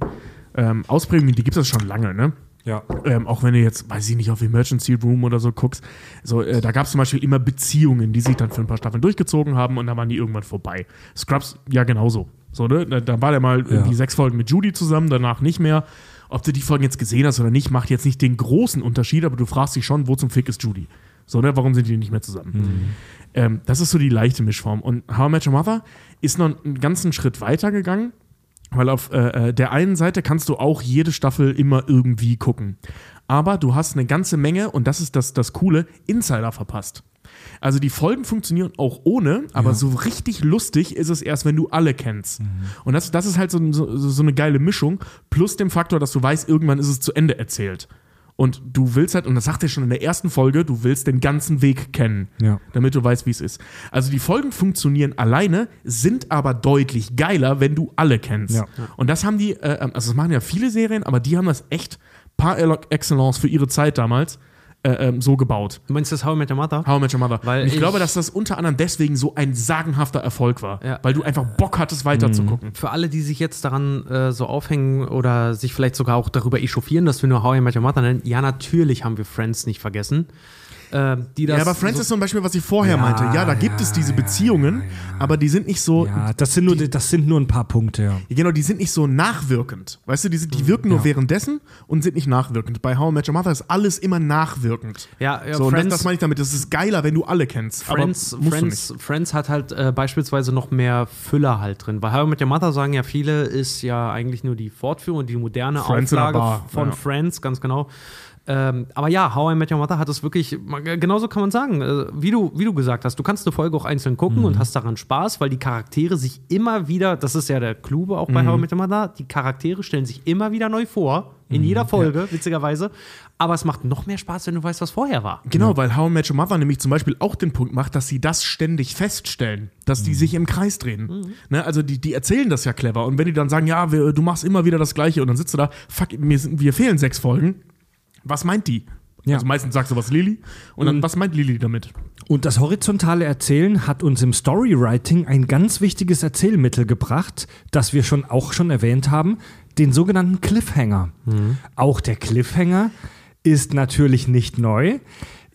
ähm, Ausprägungen, die gibt es schon lange, ne? Ja. Ähm, auch wenn du jetzt, weiß ich nicht, auf Emergency Room oder so guckst, so, äh, da gab es zum Beispiel immer Beziehungen, die sich dann für ein paar Staffeln durchgezogen haben und dann waren die irgendwann vorbei. Scrubs ja genauso. So, ne? Da, da war der mal irgendwie sechs Folgen mit Judy zusammen, danach nicht mehr. Ob du die Folgen jetzt gesehen hast oder nicht, macht jetzt nicht den großen Unterschied, aber du fragst dich schon, wo zum Fick ist Judy? So, ne? Warum sind die nicht mehr zusammen? Ähm, das ist so die leichte Mischform. Und How I Met Your Mother ist noch einen ganzen Schritt weiter gegangen. Weil auf äh, äh, der einen Seite kannst du auch jede Staffel immer irgendwie gucken. Aber du hast eine ganze Menge, und das ist das, das Coole, Insider verpasst. Also die Folgen funktionieren auch ohne, aber so richtig lustig ist es erst, wenn du alle kennst. Und das, das ist halt so, so, so eine geile Mischung, plus dem Faktor, dass du weißt, irgendwann ist es zu Ende erzählt. Und du willst halt, und das sagt er schon in der ersten Folge, du willst den ganzen Weg kennen, Ja. damit du weißt, wie es ist. Also die Folgen funktionieren alleine, sind aber deutlich geiler, wenn du alle kennst. Ja. Und das haben die, äh, also das machen ja viele Serien, aber die haben das echt par excellence für ihre Zeit damals äh, ähm, so gebaut. Du meinst das How I Met Your Mother? How I Met Your Mother. Weil ich, ich- glaube, dass das unter anderem deswegen so ein sagenhafter Erfolg war, Ja. weil du einfach Bock hattest, weiterzugucken. Für alle, die sich jetzt daran äh, so aufhängen oder sich vielleicht sogar auch darüber echauffieren, dass wir nur How I Met Your Mother nennen, ja, natürlich haben wir Friends nicht vergessen. Äh, die das Ja, aber Friends so ist zum Beispiel, was ich vorher Ja, meinte. Ja, da gibt ja, es diese Beziehungen, aber die sind nicht so, Ja, das sind nur, das sind nur ein paar Punkte, ja. Genau, die sind nicht so nachwirkend. Weißt du, die, sind, die wirken nur währenddessen und sind nicht nachwirkend. Bei How I Met Your Mother ist alles immer nachwirkend. Ja, ja, so, und das, Friends- das meine ich damit. Das ist geiler, wenn du alle kennst. Friends, Friends, Friends hat halt äh, beispielsweise noch mehr Füller halt drin. Bei How I Met Your Mother sagen ja viele, ist ja eigentlich nur die Fortführung, die moderne Friends Auflage von. Friends, ganz genau. Ähm, aber ja, How I Met Your Mother hat es wirklich, genauso kann man sagen, äh, wie, du, wie du gesagt hast, du kannst eine Folge auch einzeln gucken Mhm. und hast daran Spaß, weil die Charaktere sich immer wieder, das ist ja der Clou auch bei Mhm. How I Met Your Mother, die Charaktere stellen sich immer wieder neu vor, in Mhm. jeder Folge, witzigerweise. Aber es macht noch mehr Spaß, wenn du weißt, was vorher war. Genau, weil How I Met Your Mother nämlich zum Beispiel auch den Punkt macht, dass sie das ständig feststellen, dass Mhm. die sich im Kreis drehen. Ne, also die, die erzählen das ja clever. Und wenn die dann sagen, ja, wir, du machst immer wieder das Gleiche und dann sitzt du da, fuck, mir, mir fehlen sechs Folgen. Was meint die? Ja. Also meistens sagst du was Lilly und dann, was meint Lilly damit? Und das horizontale Erzählen hat uns im Storywriting ein ganz wichtiges Erzählmittel gebracht, das wir schon auch schon erwähnt haben, den sogenannten Cliffhanger. Auch der Cliffhanger ist natürlich nicht neu.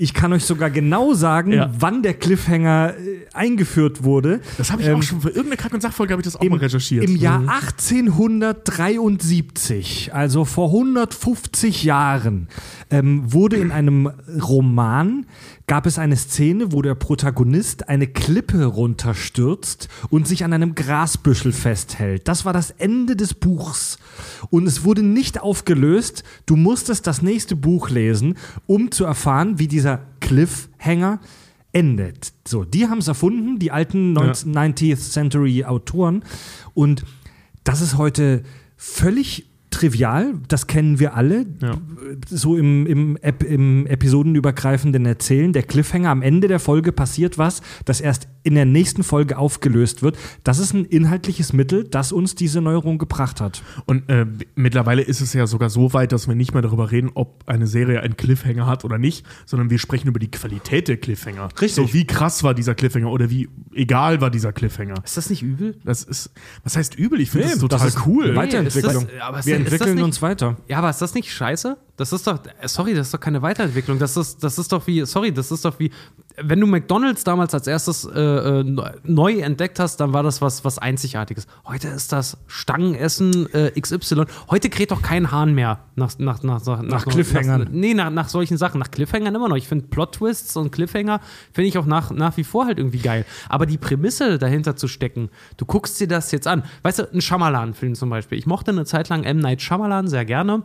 Ich kann euch sogar genau sagen, Ja. wann der Cliffhanger äh, eingeführt wurde. Das habe ich auch schon für irgendeine Kack- und Sachfolge habe ich das auch mal recherchiert. Ähm, Im Jahr 1873, also vor 150 Jahren, ähm, wurde in einem Roman, gab es eine Szene, wo der Protagonist eine Klippe runterstürzt und sich an einem Grasbüschel festhält. Das war das Ende des Buchs. Und es wurde nicht aufgelöst. Du musstest das nächste Buch lesen, um zu erfahren, wie dieser Cliffhanger endet. So, die haben es erfunden, die alten 19, 90th Century Autoren. Und das ist heute völlig trivial, das kennen wir alle. Ja. So im, im, Ep im episodenübergreifenden Erzählen. Der Cliffhanger am Ende der Folge passiert was, das erst in der nächsten Folge aufgelöst wird. Das ist ein inhaltliches Mittel, das uns diese Neuerung gebracht hat. Und äh, mittlerweile ist es ja sogar so weit, dass wir nicht mehr darüber reden, ob eine Serie einen Cliffhanger hat oder nicht, sondern wir sprechen über die Qualität der Cliffhanger. Richtig. So wie krass war dieser Cliffhanger oder wie egal war dieser Cliffhanger. Ist das nicht übel? Das ist, was heißt übel? Ich finde Nee, das total das ist cool. Weiterentwicklung. ist das- aber ist wir entwickeln nicht- uns weiter. Ja, aber ist das nicht scheiße? Das ist doch, sorry, das ist doch keine Weiterentwicklung. Das ist, das ist doch wie, sorry, das ist doch wie, wenn du McDonalds damals als erstes äh, äh, neu entdeckt hast, dann war das was, was Einzigartiges. Heute ist das Stangenessen äh, XY. Heute kräht doch kein Hahn mehr nach, nach, nach, nach, Nach Cliffhangern. Nach, nee, nach, nach solchen Sachen. Nach Cliffhangern immer noch. Ich finde Plot-Twists und Cliffhanger finde ich auch nach, nach wie vor halt irgendwie geil. Aber die Prämisse dahinter zu stecken, du guckst dir das jetzt an. Weißt du, ein Shyamalan-Film zum Beispiel. Ich mochte eine Zeit lang M. Night Shyamalan sehr gerne.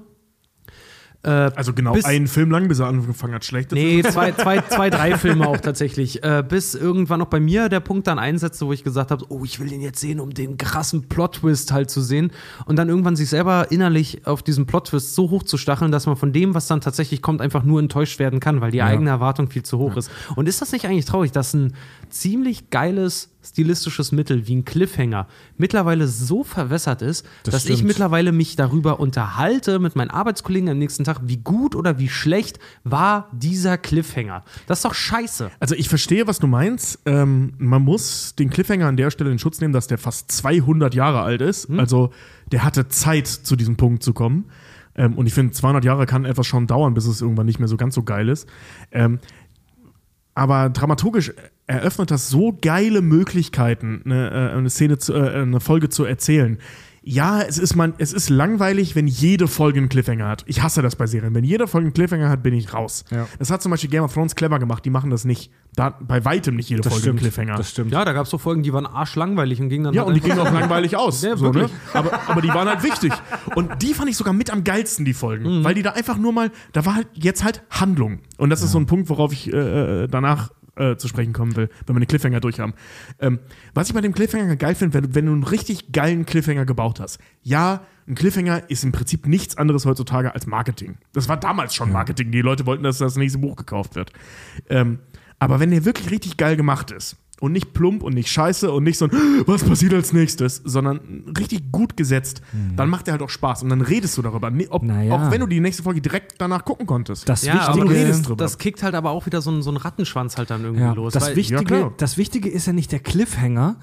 Also genau einen Film lang, bis er angefangen hat, schlecht Nee, zwei, zwei, zwei, drei Filme auch tatsächlich. Äh, bis irgendwann noch bei mir der Punkt dann einsetzte, wo ich gesagt habe, oh, ich will den jetzt sehen, um den krassen Plot-Twist halt zu sehen. Und dann irgendwann sich selber innerlich auf diesen Plot-Twist so hoch zu stacheln, dass man von dem, was dann tatsächlich kommt, einfach nur enttäuscht werden kann, weil die eigene Erwartung viel zu hoch ist. Und ist das nicht eigentlich traurig, dass ein ziemlich geiles stilistisches Mittel wie ein Cliffhanger mittlerweile so verwässert ist, dass ich stimmt. mittlerweile mich darüber unterhalte mit meinen Arbeitskollegen am nächsten Tag, wie gut oder wie schlecht war dieser Cliffhanger. Das ist doch scheiße. Also ich verstehe, was du meinst. Ähm, man muss den Cliffhanger an der Stelle in Schutz nehmen, dass der fast 200 Jahre alt ist. Also der hatte Zeit, zu diesem Punkt zu kommen. Ähm, und ich finde, 200 Jahre kann etwas schon dauern, bis es irgendwann nicht mehr so ganz so geil ist. Ähm, aber dramaturgisch eröffnet das so geile Möglichkeiten, eine, äh, eine Szene, zu, äh, eine Folge zu erzählen. Ja, es ist, man, es ist langweilig, wenn jede Folge einen Cliffhanger hat. Ich hasse das bei Serien. Wenn jede Folge einen Cliffhanger hat, bin ich raus. Ja. Das hat zum Beispiel Game of Thrones clever gemacht. Die machen das nicht. Da hat bei weitem nicht jede Das Folge einen stimmt. Cliffhanger. Das stimmt. Ja, da gab es so Folgen, die waren arschlangweilig und gingen dann Ja, halt und die gingen auch langweilig aus. Ja, so, ne? aber, aber die waren halt wichtig. Und die fand ich sogar mit am geilsten, die Folgen. Mhm. Weil die da einfach nur mal, da war halt jetzt halt Handlung. Und das ist so ein Punkt, worauf ich äh, danach äh, zu sprechen kommen will, wenn wir den Cliffhanger durch haben. Ähm, was ich bei dem Cliffhanger geil finde, wenn, du- wenn du einen richtig geilen Cliffhanger gebaut hast. Ja, ein Cliffhanger ist im Prinzip nichts anderes heutzutage als Marketing. Das war damals schon Marketing. Die Leute wollten, dass das nächste Buch gekauft wird. Ähm, aber wenn der wirklich richtig geil gemacht ist und nicht plump und nicht scheiße und nicht so ein, was passiert als nächstes, sondern richtig gut gesetzt, dann macht der halt auch Spaß und dann redest du darüber. Nee, Ob, Naja. Auch wenn du die nächste Folge direkt danach gucken konntest. Das Ja, aber du Wichtige, redest drüber. das kickt halt aber auch wieder so ein, so ein Rattenschwanz halt dann irgendwie ja, los. das, weil- Wichtige, Ja, das Wichtige ist ja nicht der Cliffhanger,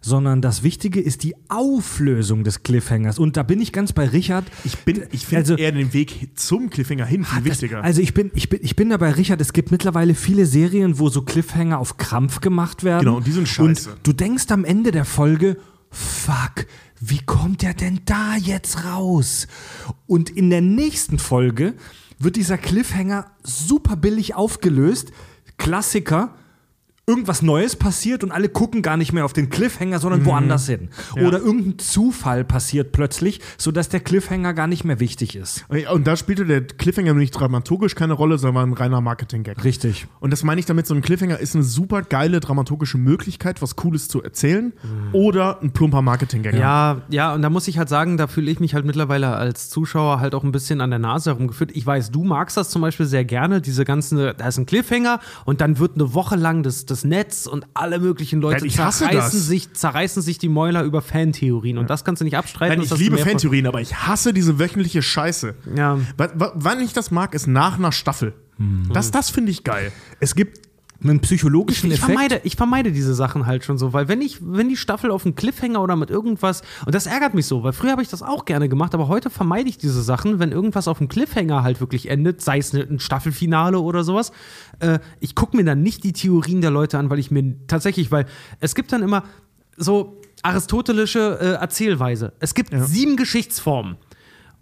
sondern das Wichtige ist die Auflösung des Cliffhangers. Und da bin ich ganz bei Richard. ich bin, ich finde Also- eher den Weg zum Cliffhanger hin viel Das, wichtiger. also ich bin, ich bin, ich bin da bei Richard, es gibt mittlerweile viele Serien, wo so Cliffhanger auf Krampf gemacht werden. Genau, und die sind scheiße. Und du denkst am Ende der Folge, fuck, wie kommt der denn da jetzt raus? Und in der nächsten Folge wird dieser Cliffhanger super billig aufgelöst. Klassiker. Irgendwas Neues passiert und alle gucken gar nicht mehr auf den Cliffhanger, Mhm. sondern woanders hin. Oder irgendein Zufall passiert plötzlich, sodass der Cliffhanger gar nicht mehr wichtig ist. und da spielte der Cliffhanger nicht dramaturgisch keine Rolle, sondern ein reiner Marketing-Gag. Richtig. Und das meine ich damit, so ein Cliffhanger ist eine super geile dramaturgische Möglichkeit, was Cooles zu erzählen oder ein plumper Marketing-Gag. Ja, ja, und da muss ich halt sagen, da fühle ich mich halt mittlerweile als Zuschauer halt auch ein bisschen an der Nase herumgeführt. Ich weiß, du magst das zum Beispiel sehr gerne, diese ganzen, da ist ein Cliffhanger und dann wird eine Woche lang das, das Netz und alle möglichen Leute ich hasse zerreißen, sich, zerreißen sich die Mäuler über Fantheorien. Und das kannst du nicht abstreiten. Nein, ich liebe Fantheorien, aber ich hasse diese wöchentliche Scheiße. Ja. Wa- Wann ich das mag, ist nach einer Staffel. Das, das finde ich geil. Es gibt einen psychologischen Ich Effekt. vermeide, ich vermeide diese Sachen halt schon so, weil wenn ich, wenn die Staffel auf einen Cliffhanger oder mit irgendwas, und das ärgert mich so, weil früher habe ich das auch gerne gemacht, aber heute vermeide ich diese Sachen, wenn irgendwas auf einem Cliffhanger halt wirklich endet, sei es ein Staffelfinale oder sowas. Äh, ich gucke mir dann nicht die Theorien der Leute an, weil ich mir tatsächlich, weil es gibt dann immer so aristotelische äh, Erzählweise. Es gibt sieben Geschichtsformen.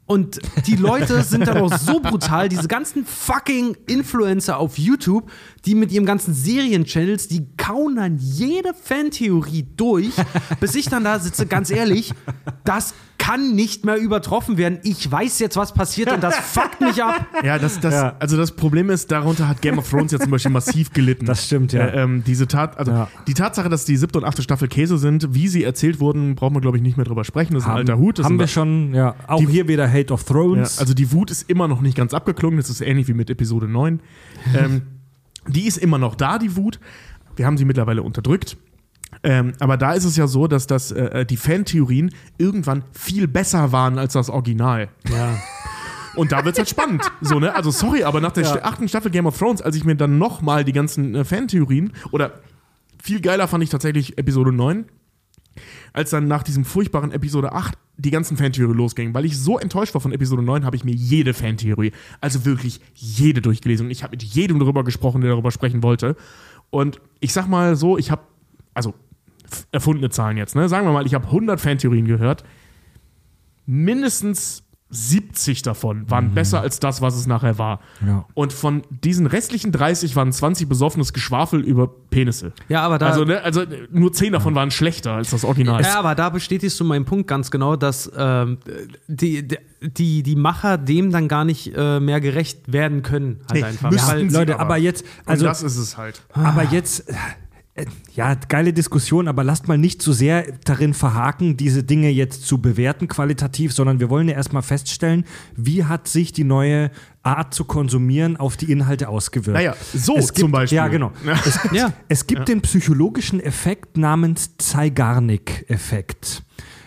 Und die Leute sind dann auch so brutal, diese ganzen fucking Influencer auf YouTube, die mit ihren ganzen Serienchannels, die kauen dann jede Fantheorie durch, bis ich dann da sitze, ganz ehrlich, das kann nicht mehr übertroffen werden. Ich weiß jetzt, was passiert und das fuckt mich ab. Ja, das, das, Ja. also das Problem ist, darunter hat Game of Thrones ja zum Beispiel massiv gelitten. Das stimmt, ja. Äh, ähm, diese Tat, also Ja. die Tatsache, dass die siebte und achte Staffel Käse sind, wie sie erzählt wurden, braucht man, glaube ich, nicht mehr drüber sprechen. Das ist ein alter Hut. Das haben wir schon, ja. Auch Die- hier wieder Hate of Ja, Thrones. also die Wut ist immer noch nicht ganz abgeklungen. Das ist ähnlich wie mit Episode 9. ähm, die ist immer noch da, die Wut. Wir haben sie mittlerweile unterdrückt. Ähm, aber da ist es ja so, dass das, äh, die Fantheorien irgendwann viel besser waren als das Original. Ja. Und da wird's halt spannend. So, ne? Also sorry, aber nach der st- achten Staffel Game of Thrones, als ich mir dann nochmal die ganzen äh, Fantheorien oder viel geiler fand ich tatsächlich Episode 9. als dann nach diesem furchtbaren Episode 8 die ganzen Fantheorien losgingen. Weil ich so enttäuscht war von Episode 9, habe ich mir jede Fantheorie, also wirklich jede durchgelesen. Und ich habe mit jedem darüber gesprochen, der darüber sprechen wollte. Und ich sag mal so, ich habe, also erfundene Zahlen jetzt, ne? Sagen wir mal, ich habe 100 Fantheorien gehört. Mindestens 70 davon waren besser als das, was es nachher war. Ja. Und von diesen restlichen 30 waren 20 besoffenes Geschwafel über Penisse. Ja, aber da. Also, ne, also nur 10 davon waren schlechter als das Original. Ja, aber da bestätigst du meinen Punkt ganz genau, dass ähm, die, die, die Macher dem dann gar nicht äh, mehr gerecht werden können. Halt Nee, einfach. müssten Weil, sie Leute, aber jetzt, Und also das ist es halt. Aber jetzt, äh, ja, geile Diskussion, aber lasst mal nicht zu sehr darin verhaken, diese Dinge jetzt zu bewerten qualitativ, sondern wir wollen ja erstmal feststellen, wie hat sich die neue Art zu konsumieren auf die Inhalte ausgewirkt. Naja, so es gibt, zum Beispiel. Ja, genau. Es gibt, Ja. es gibt den psychologischen Effekt namens Zeigarnik-Effekt.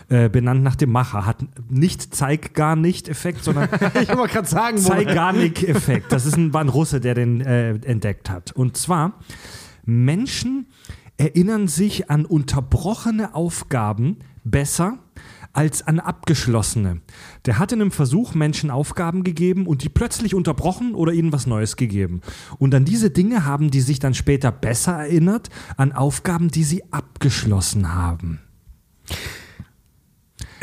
Äh, benannt nach dem Macher. Hat nicht Zeig gar nicht Effekt, sondern ich wollte gerade sagen, wo- Zeigarnik-Effekt. Das ist ein, war ein Russe, der den äh, entdeckt hat. Und zwar, Menschen erinnern sich an unterbrochene Aufgaben besser als an abgeschlossene. Der hat in einem Versuch Menschen Aufgaben gegeben und die plötzlich unterbrochen oder ihnen was Neues gegeben. Und an diese Dinge haben die sich dann später besser erinnert, an Aufgaben, die sie abgeschlossen haben.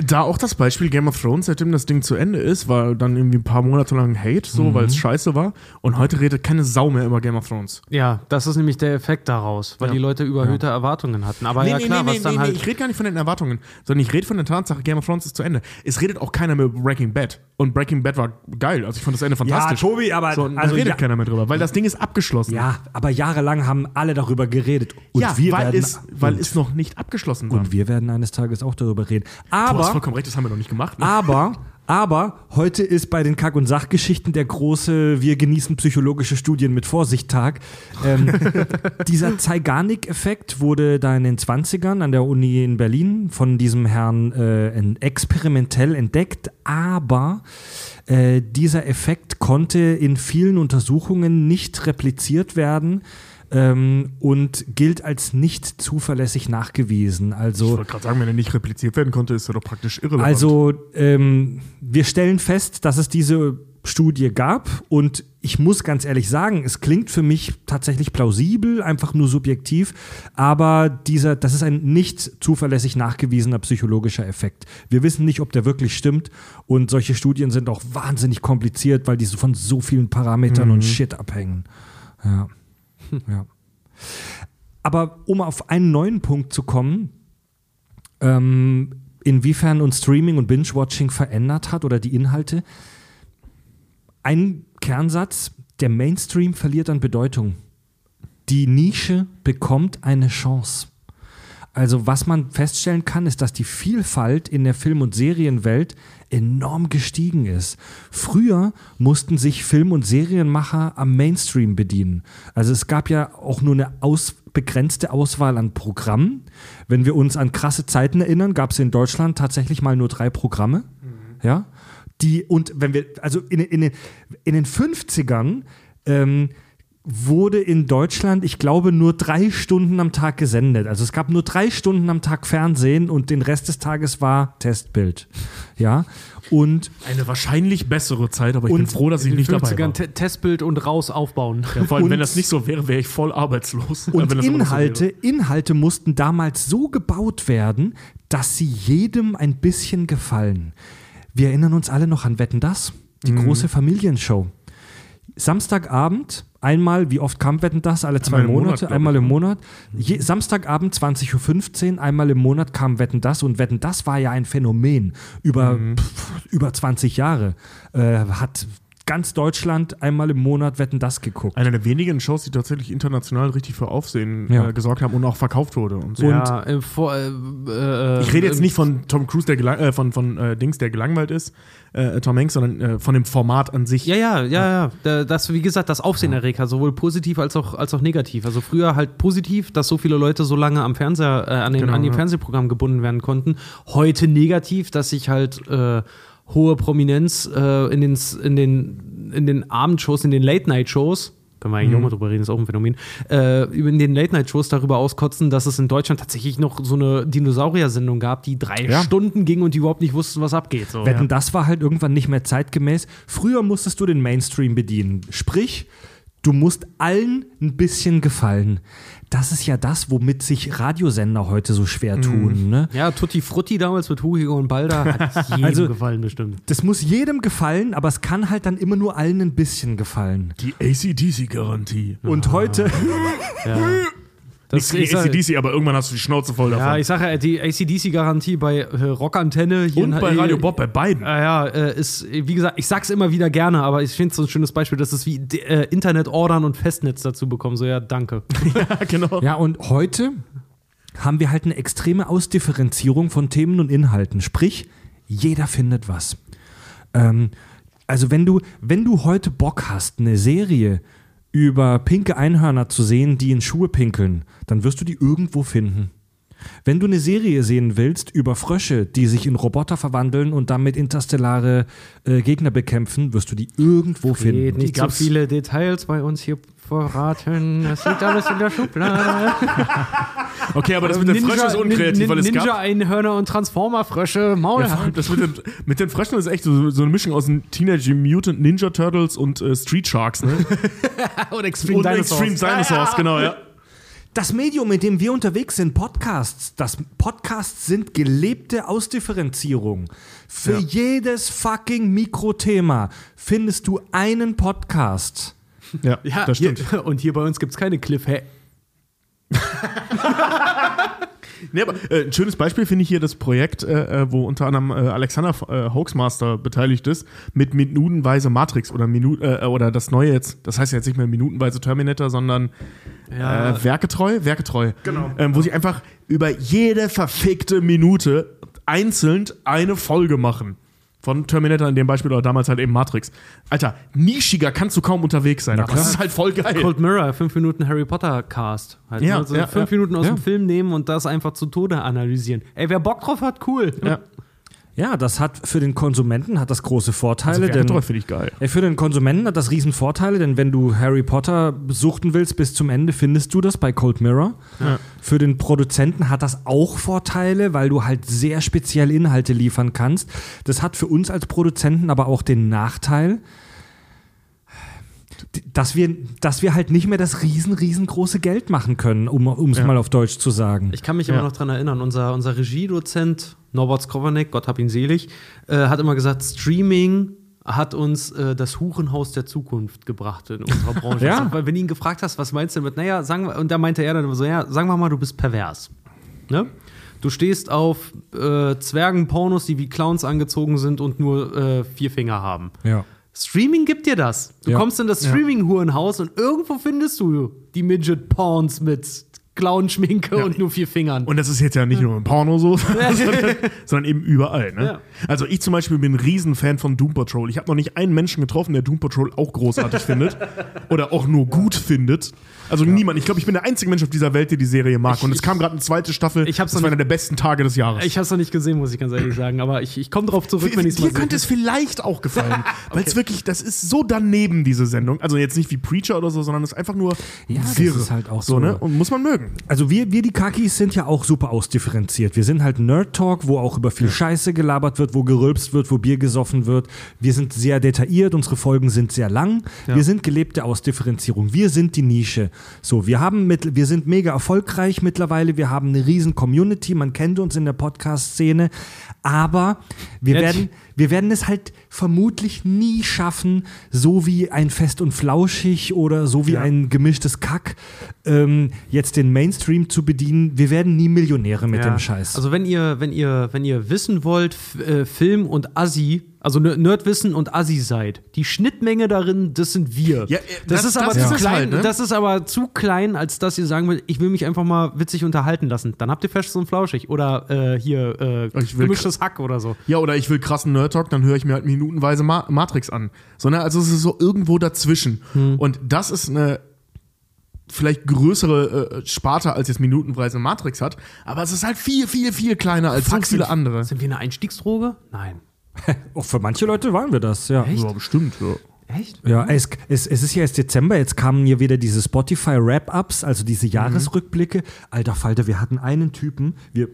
Da auch das Beispiel Game of Thrones, seitdem das Ding zu Ende ist, war dann irgendwie ein paar Monate lang Hate, so, weil es Mhm. scheiße war. Und heute redet keine Sau mehr über Game of Thrones. Ja, das ist nämlich der Effekt daraus, weil Ja. die Leute überhöhte Erwartungen hatten. Aber ja klar, was dann halt. ich rede gar nicht von den Erwartungen, sondern ich rede von der Tatsache, Game of Thrones ist zu Ende. Es redet auch keiner mehr über Breaking Bad. Und Breaking Bad war geil. Also ich fand das Ende fantastisch. Tobi, aber- so, also redet ja- keiner mehr drüber, weil das Ding ist abgeschlossen. Ja, aber jahrelang haben alle darüber geredet. Und ja wir weil, werden, es, weil und, es noch nicht abgeschlossen war. und wir werden eines Tages auch darüber reden. du Aber, vollkommen recht, das haben wir noch nicht gemacht. Ne? aber, aber heute ist bei den Kack- und Sachgeschichten der große Wir genießen psychologische Studien mit Vorsicht Tag. Ähm, dieser Zeigarnik-Effekt wurde da in den 20ern an der Uni in Berlin von diesem Herrn äh, en- experimentell entdeckt, aber äh, dieser Effekt konnte in vielen Untersuchungen nicht repliziert werden. Ähm, und gilt als nicht zuverlässig nachgewiesen. ich Also wollte gerade sagen, wenn er nicht repliziert werden konnte, ist er doch praktisch irrelevant. also ähm, wir stellen fest, dass es diese Studie gab und ich muss ganz ehrlich sagen, es klingt für mich tatsächlich plausibel, einfach nur subjektiv, aber dieser, das ist ein nicht zuverlässig nachgewiesener psychologischer Effekt. Wir wissen nicht, ob der wirklich stimmt und solche Studien sind auch wahnsinnig kompliziert, weil die so von so vielen Parametern und Shit abhängen. Ja. ja. Aber um auf einen neuen Punkt zu kommen, ähm, inwiefern uns Streaming und Binge-Watching verändert hat oder die Inhalte. Ein Kernsatz, der Mainstream verliert an Bedeutung. Die Nische bekommt eine Chance. Also was man feststellen kann, ist, dass die Vielfalt in der Film- und Serienwelt enorm gestiegen ist. Früher mussten sich Film- und Serienmacher am Mainstream bedienen. Also es gab ja auch nur eine aus begrenzte Auswahl an Programmen. Wenn wir uns an krasse Zeiten erinnern, gab es in Deutschland tatsächlich mal nur drei Programme. Ja. Die, und wenn wir, also in, in, den, in den 50ern ähm, wurde in Deutschland, ich glaube, nur drei Stunden am Tag gesendet. Also es gab nur drei Stunden am Tag Fernsehen und den Rest des Tages war Testbild. Ja. Und Eine wahrscheinlich bessere Zeit, aber ich bin froh, dass ich nicht dabei 50ern war. Te- Testbild und raus aufbauen. Ja, vor allem, Und- wenn das nicht so wäre, wäre ich voll arbeitslos. Und Wenn das so Inhalte, wäre. Inhalte mussten damals so gebaut werden, dass sie jedem ein bisschen gefallen. Wir erinnern uns alle noch an Wetten das, die Mhm. große Familienshow. Samstagabend, einmal, wie oft kam Wetten das? Alle zwei Einmal Monat, Monate, glaub einmal im ne? Monat. Je, Samstagabend 20.15 Uhr, einmal im Monat kam Wetten das und Wetten das war ja ein Phänomen über, Mhm. pf, über 20 Jahre. Äh, hat ganz Deutschland einmal im Monat Wetten das geguckt. Eine der wenigen Shows, die tatsächlich international richtig für Aufsehen Ja. äh, gesorgt haben und auch verkauft wurde. Und so. ja, äh, vor, äh, äh, Ich rede jetzt äh, nicht von Tom Cruise, der gelang, äh, von, von äh, Dings, der gelangweilt ist, äh, Tom Hanks, sondern von dem Format an sich. Ja, ja, ja, ja. Da- Das, wie gesagt, das Aufsehenerreger, sowohl positiv als auch, als auch negativ. Also früher halt positiv, dass so viele Leute so lange am Fernseher, äh, an den, Genau, an die ja. Fernsehprogramm gebunden werden konnten. Heute negativ, dass sich halt äh, hohe Prominenz äh, in, den, in, den, in den Abendshows, in den Late-Night-Shows können wir eigentlich auch mal drüber reden, ist auch ein Phänomen, äh, in den Late-Night-Shows darüber auskotzen, dass es in Deutschland tatsächlich noch so eine Dinosaurier-Sendung gab, die drei Ja. Stunden ging und die überhaupt nicht wussten, was abgeht. So. Wetten, das war halt irgendwann nicht mehr zeitgemäß. Früher musstest du den Mainstream bedienen. Sprich, du musst allen ein bisschen gefallen. Das ist ja das, womit sich Radiosender heute so schwer tun. Ne? Ja, Tutti Frutti damals mit Hugo und Balda hat jedem Also- gefallen bestimmt. Das muss jedem gefallen, aber es kann halt dann immer nur allen ein bisschen gefallen. Die ACDC-Garantie. Und heute, Ja. Ich sag- ACDC, aber irgendwann hast du die Schnauze voll davon. Ja, ich sage ja, die ACDC-Garantie bei äh, Rockantenne hier Und in- bei äh, Radio Bob, bei beiden. Ah ja, äh, ist, äh, wie gesagt, ich sag's immer wieder gerne, aber ich finde es so ein schönes Beispiel, dass es wie äh, Internet ordern und Festnetz dazu bekommen. So, ja, danke. Ja, genau. ja, und heute haben wir halt eine extreme Ausdifferenzierung von Themen und Inhalten. Sprich, jeder findet was. Ähm, also wenn du, wenn du heute Bock hast, eine Serie über pinke Einhörner zu sehen, die in Schuhe pinkeln, dann wirst du die irgendwo finden. Wenn du eine Serie sehen willst über Frösche, die sich in Roboter verwandeln und damit interstellare äh, Gegner bekämpfen, wirst du die irgendwo finden. nicht so viele Details bei uns hier verraten. Das liegt alles in der Schublade. Okay, aber das mit den Fröschen ist unkreativ, Nin- weil es gab. Ninja-Einhörner und Transformer-Frösche, Maul Ja, das mit den, mit den Fröschen ist echt so, so eine Mischung aus den Teenage Mutant Ninja Turtles und äh, Street Sharks, ne? und Extreme und Extreme Dinosaurs, genau, ja. Das Medium, in dem wir unterwegs sind, Podcasts. Das Podcasts sind gelebte Ausdifferenzierung. Für Ja. jedes fucking Mikrothema findest du einen Podcast. Ja, Ja, das stimmt. Hier, und hier bei uns gibt es keine Cliffhanger. Nee, aber, äh, ein schönes Beispiel finde ich hier das Projekt, äh, äh, wo unter anderem äh, Alexander äh, Hoaxmaster beteiligt ist, mit minutenweise Matrix oder Minu äh, oder das neue jetzt, das heißt jetzt nicht mehr minutenweise Terminator, sondern Ja. äh, werketreu, werketreu. Genau. Ähm, wo sie einfach über jede verfickte Minute einzeln eine Folge machen. Von Terminator in dem Beispiel oder damals halt eben Matrix. Alter, nischiger kannst du kaum unterwegs sein. aber das ist halt voll geil. Cold Mirror, 5 Minuten Harry Potter Cast. Halt, Ja, also ja, fünf ja. Minuten aus dem Film nehmen und das einfach zu Tode analysieren. Ey, wer Bock drauf hat, cool. Ja. Ja, das hat für den Konsumenten hat das große Vorteile. Also denn, finde ich geil. Ey, für den Konsumenten hat das riesen Vorteile, denn wenn du Harry Potter suchten willst bis zum Ende, findest du das bei Cold Mirror. Für den Produzenten hat das auch Vorteile, weil du halt sehr spezielle Inhalte liefern kannst. Das hat für uns als Produzenten aber auch den Nachteil, dass wir, dass wir halt nicht mehr das riesen, riesengroße Geld machen können, um es Ja. mal auf Deutsch zu sagen. Ich kann mich Ja. immer noch dran erinnern, unser, unser Regiedozent Norbert Skrovanek, Gott hab ihn selig, äh, hat immer gesagt, Streaming hat uns äh, das Hurenhaus der Zukunft gebracht in unserer Branche. Ja. Also, weil wenn du ihn gefragt hast, was meinst du damit, naja, sagen wir, und da meinte er dann immer so, ja, sagen wir mal, du bist pervers. Ne? Du stehst auf äh, Zwergenpornos, die wie Clowns angezogen sind und nur äh, vier Finger haben. ja. Streaming gibt dir das. Du Ja. kommst in das Streaming-Hurenhaus und irgendwo findest du die Midget-Porns mit Clown-Schminke und nur vier Fingern. Und das ist jetzt ja nicht nur im Porno so, sondern, sondern eben überall. Ne? Ja. Also ich zum Beispiel bin ein Riesenfan von Doom Patrol. Ich habe noch nicht einen Menschen getroffen, der Doom Patrol auch großartig findet oder auch nur gut findet. Also niemand. Ich glaube, ich bin der einzige Mensch auf dieser Welt, der die Serie mag. Und es kam gerade eine zweite Staffel. Ich hab's das noch war einer der besten Tage des Jahres. Ich hab's noch nicht gesehen, muss ich ganz ehrlich sagen, aber ich, ich komme drauf zurück, wenn ich es mal Dir könnte es vielleicht auch gefallen, weil es wirklich, das ist so daneben, diese Sendung. Also jetzt nicht wie Preacher oder so, sondern es ist einfach nur Ja, das wirr. ist halt auch so. so. ne? Und muss man mögen. Also wir, wir die Kakis sind ja auch super ausdifferenziert. Wir sind halt Nerd Talk, wo auch über viel Scheiße gelabert wird, wo gerülpst wird, wo Bier gesoffen wird. Wir sind sehr detailliert, unsere Folgen sind sehr lang. Wir sind gelebte Ausdifferenzierung. Wir sind die Nische. So, wir haben mit, wir sind mega erfolgreich mittlerweile. Wir haben eine riesen Community. Man kennt uns in der Podcast-Szene. Aber wir Jetzt- werden, wir werden es halt vermutlich nie schaffen, so wie ein Fest und Flauschig oder so wie Ja. ein gemischtes Kack, ähm, jetzt den Mainstream zu bedienen. Wir werden nie Millionäre mit Ja. dem Scheiß. Also wenn ihr, wenn ihr, wenn ihr wissen wollt, F äh, Film und Assi, also Ner- Nerdwissen und Assi seid, die Schnittmenge darin, das sind wir. Ja, äh, das, das- ist aber das zu ist klein. halt, ne? Das ist aber zu klein, als dass ihr sagen wollt, ich will mich einfach mal witzig unterhalten lassen. Dann habt ihr Fest und Flauschig oder äh, hier äh, gemischtes Hack oder so. Ja, oder ich will krassen Nerd Talk, dann höre ich mir halt minutenweise Ma Matrix an. Sondern also es ist so irgendwo dazwischen. Und das ist eine vielleicht größere äh, Sparte als jetzt minutenweise Matrix hat, aber es ist halt viel, viel, viel kleiner als so Fuck, viele sind- andere. Sind wir eine Einstiegsdroge? Nein. Auch für manche Leute waren wir das, ja. Ja, bestimmt, ja. Echt? Ja, es, es, es ist ja erst Dezember, jetzt kamen hier wieder diese Spotify-Wrap-Ups, also diese Jahresrückblicke. Alter Falter, wir hatten einen Typen, wir,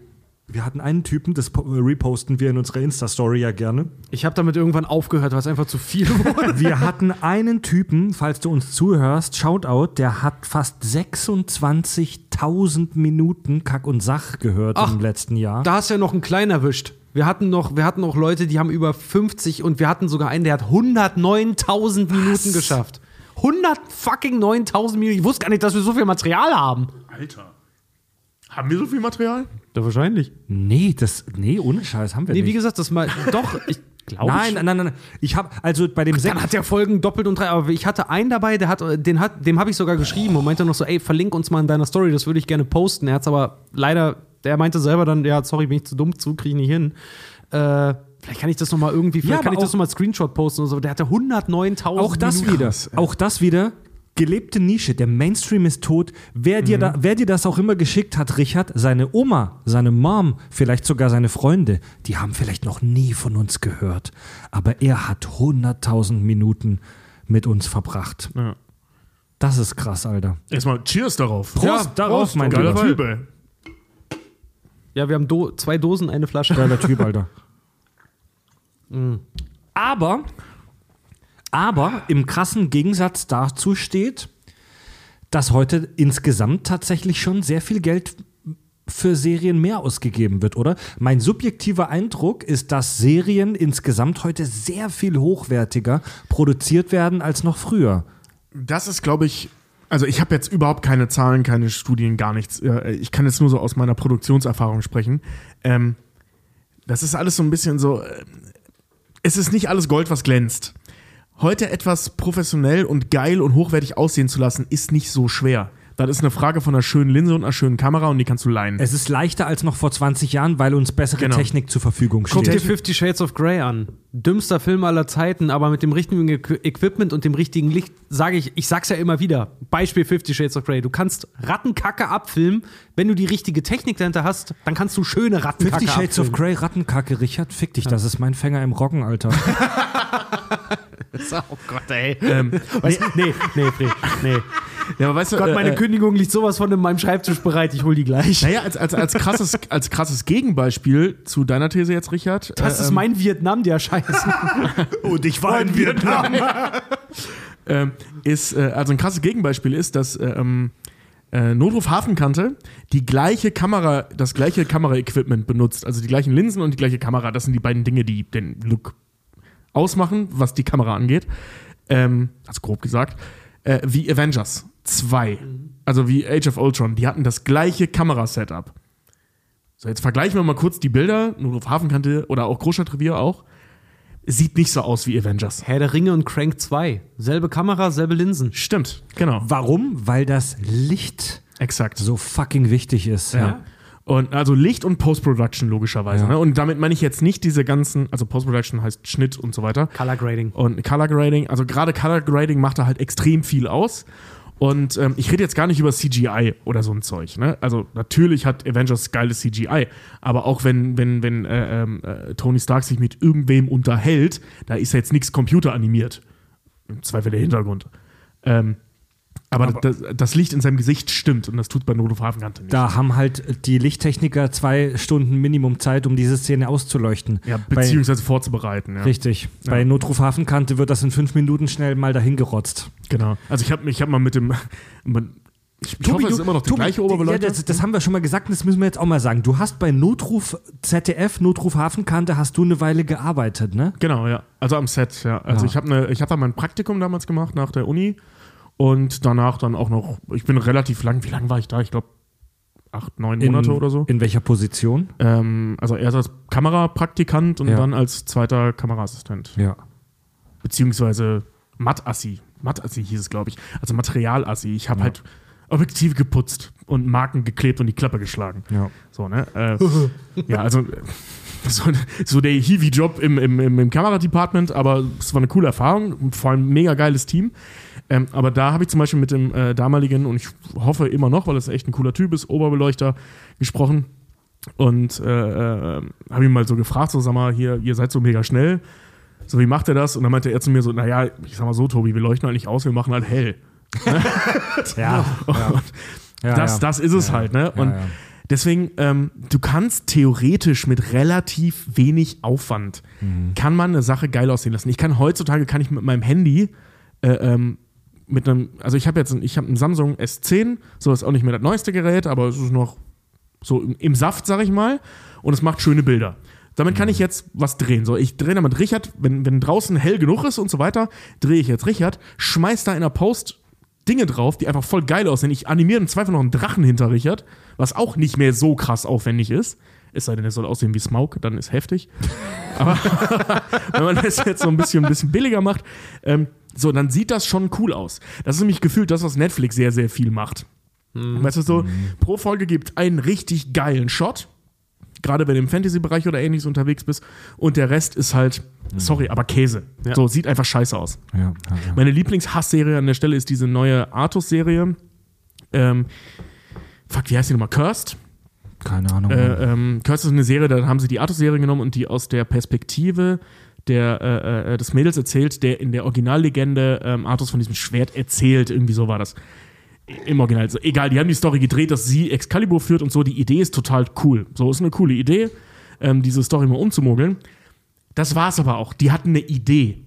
wir hatten einen Typen, das po- reposten wir in unserer Insta-Story ja gerne. Ich habe damit irgendwann aufgehört, weil es einfach zu viel wurde. Wir hatten einen Typen, falls du uns zuhörst, Shoutout, der hat fast 26.000 Minuten Kack und Sach gehört Ach, im letzten Jahr. Da hast du ja noch einen kleinen erwischt. Wir hatten noch, wir hatten noch Leute, die haben über 50 und wir hatten sogar einen, der hat 109.000 Minuten geschafft. 100 fucking 9.000 Minuten. Ich wusste gar nicht, dass wir so viel Material haben. Alter. Haben wir so viel Material? Ja, wahrscheinlich. nee, das, nee, ohne Scheiß haben wir Nee, wie nicht. gesagt, das mal, doch, ich glaube Nein, nein, nein, nein. Ich habe also bei dem Dann hat der Folgen doppelt und drei, aber ich hatte einen dabei, der hat, den hat, dem habe ich sogar geschrieben und meinte noch so, ey, verlink uns mal in deiner Story, das würde ich gerne posten. Er hat aber leider, der meinte selber dann, ja, sorry, bin ich zu dumm zu, kriege ich nicht hin. Äh, vielleicht kann ich das noch mal irgendwie, vielleicht aber kann ich das auch- noch mal Screenshot posten oder so. Der hatte 109.000 Auch das Minuten. wieder. Auch das wieder. Gelebte Nische. Der Mainstream ist tot. Wer, dir da, wer dir das auch immer geschickt hat, Richard, seine Oma, seine Mom, vielleicht sogar seine Freunde, die haben vielleicht noch nie von uns gehört. Aber er hat 100.000 Minuten mit uns verbracht. Ja. Das ist krass, Alter. Erstmal Cheers darauf. Prost darauf, mein Geiler. Typ, ey. Ja, wir haben Do zwei Dosen, eine Flasche. Geiler Typ, Alter. Aber, aber im krassen Gegensatz dazu steht, dass heute insgesamt tatsächlich schon sehr viel Geld für Serien mehr ausgegeben wird, oder? Mein subjektiver Eindruck ist, dass Serien insgesamt heute sehr viel hochwertiger produziert werden als noch früher. Das ist, glaube ich, also ich habe jetzt überhaupt keine Zahlen, keine Studien, gar nichts. Ich kann jetzt nur so aus meiner Produktionserfahrung sprechen. Ähm, das ist alles so ein bisschen so, äh, es ist nicht alles Gold, was glänzt. Heute etwas professionell und geil und hochwertig aussehen zu lassen, ist nicht so schwer. Das ist eine Frage von einer schönen Linse und einer schönen Kamera und die kannst du leihen. Es ist leichter als noch vor 20 Jahren, weil uns bessere Genau. Technik zur Verfügung Guck dir steht. Fifty Shades of Grey an. Dümmster Film aller Zeiten, aber mit dem richtigen Equ- Equipment und dem richtigen Licht, sage ich, ich sag's ja immer wieder. Beispiel Fifty Shades of Grey. Du kannst Rattenkacke abfilmen. Wenn du die richtige Technik dahinter hast, dann kannst du schöne Rattenkacke Fifty Shades of abfilmen. Grey, Rattenkacke, Richard, fick dich, das ist mein Fänger im Roggen, Alter. Oh Gott, ey. Ähm, Weißt, nee, nee, nee, nee. ja, aber weißt du, Gott, meine äh, Kündigung liegt sowas von in meinem Schreibtisch bereit. Ich hol die gleich. naja, als, als, als, krasses, als krasses Gegenbeispiel zu deiner These jetzt, Richard. Das äh, ist mein Vietnam, der Scheiße. Und ich war in Vietnam. ähm, ist, äh, also ein krasses Gegenbeispiel ist, dass äh, ähm, äh, Notruf Hafenkante die gleiche Kamera, das gleiche Kameraequipment benutzt, also die gleichen Linsen und die gleiche Kamera. Das sind die beiden Dinge, die den Look ausmachen, was die Kamera angeht. Ähm, also grob gesagt. Äh, wie Avengers 2. Also wie Age of Ultron. Die hatten das gleiche Kamerasetup. So, jetzt vergleichen wir mal kurz die Bilder. Notruf Hafenkante oder auch Großstadtrevier auch. Sieht nicht so aus wie Avengers. Herr der Ringe und Crank 2. Selbe Kamera, selbe Linsen. Stimmt, genau. Warum? Weil das Licht Exakt. so fucking wichtig ist. Ja. Und also Licht und Post-Production logischerweise. Ja. Ne? Und damit meine ich jetzt nicht diese ganzen, also Post-Production heißt Schnitt und so weiter. Color Grading. Und Color Grading, also gerade Color Grading macht da halt extrem viel aus. Und ähm, ich rede jetzt gar nicht über CGI oder so ein Zeug. Ne? Also natürlich hat Avengers geiles CGI, aber auch wenn, wenn, wenn äh, ähm, äh, Tony Stark sich mit irgendwem unterhält, da ist ja jetzt nichts computeranimiert. Im Zweifel der Hintergrund. Ähm, aber, das, das Licht in seinem Gesicht stimmt und das tut bei Notruf Hafenkante nicht. Da haben halt die Lichttechniker zwei Stunden Minimum Zeit, um diese Szene auszuleuchten. Ja, Bei- beziehungsweise vorzubereiten. Ja. Richtig. Bei Notruf Hafenkante wird das in fünf Minuten schnell mal dahin gerotzt. Genau. Also ich habe ich hab mal mit dem. Ich, ich hoffe, es ist immer noch der Tobi, gleiche Ja, Oberbeleuchter. das, das haben wir schon mal gesagt und das müssen wir jetzt auch mal sagen. Du hast bei Notruf ZDF, Notruf Hafenkante, hast du eine Weile gearbeitet, ne? genau, ja. Also am Set, ja. Also Ja. ich habe ich hab da mein Praktikum damals gemacht nach der Uni und danach dann auch noch. Ich bin relativ lang. Wie lange war ich da? Ich glaube acht, neun Monate oder so. In welcher Position? Ähm, also erst als Kamerapraktikant und Ja. dann als zweiter Kameraassistent. Ja. Beziehungsweise Mattassi. Mattassi hieß es, glaube ich. Also Materialassi. Ich habe halt Objektive geputzt und Marken geklebt und die Klappe geschlagen. Ja. So, ne? Äh, ja, also so, so der Hiwi-Job im, im, im, im Kameradepartment, aber es war eine coole Erfahrung, vor allem ein mega geiles Team. Ähm, aber da habe ich zum Beispiel mit dem äh, damaligen, und ich hoffe immer noch, weil das echt ein cooler Typ ist, Oberbeleuchter, gesprochen. Und äh, äh, habe ihn mal so gefragt, so sag mal, hier, ihr seid so mega schnell. So, wie macht er das? Und dann meinte er zu mir so, naja, ich sag mal so, Tobi, wir leuchten halt nicht aus, wir machen halt hell. Ja, ja, das, ja. das ist es Ja, halt, ne? Und ja. deswegen, ähm, du kannst theoretisch mit relativ wenig Aufwand, Mhm. kann man eine Sache geil aussehen lassen. Ich kann heutzutage, kann ich mit meinem Handy, äh, ähm, mit einem, also ich habe jetzt, ein, ich habe einen Samsung S10, so ist auch nicht mehr das neueste Gerät, aber es ist noch so im, im Saft, sag ich mal, und es macht schöne Bilder. Damit kann ich jetzt was drehen. So, ich drehe damit Richard, wenn, wenn draußen hell genug ist und so weiter, drehe ich jetzt Richard, schmeiß da in der Post Dinge drauf, die einfach voll geil aussehen. Ich animiere im Zweifel noch einen Drachen hinter Richard, was auch nicht mehr so krass aufwendig ist. Es sei denn, er soll aussehen wie Smaug, dann ist heftig. Aber wenn man das jetzt so ein bisschen, ein bisschen billiger macht, ähm, so, dann sieht das schon cool aus. Das ist nämlich gefühlt das, was Netflix sehr, sehr viel macht. Weißt du so, pro Folge gibt einen richtig geilen Shot, gerade wenn du im Fantasy-Bereich oder ähnliches unterwegs bist, und der Rest ist halt, sorry, aber Käse. Ja. So, sieht einfach scheiße aus. Ja, ja. Meine Lieblingshassserie an der Stelle ist diese neue Artus-Serie. Ähm, fuck, wie heißt die nochmal? Cursed? Keine Ahnung. Äh, ähm, Cursed ist eine Serie, da haben sie die Artus-Serie genommen und die aus der Perspektive der, äh, äh, des Mädels erzählt, der in der Originallegende ähm, Artus von diesem Schwert erzählt. Irgendwie so war das. Im Original. So, egal, die haben die Story gedreht, dass sie Excalibur führt und so. Die Idee ist total cool. So ist eine coole Idee, ähm, diese Story mal umzumogeln. Das war's aber auch. Die hatten eine Idee.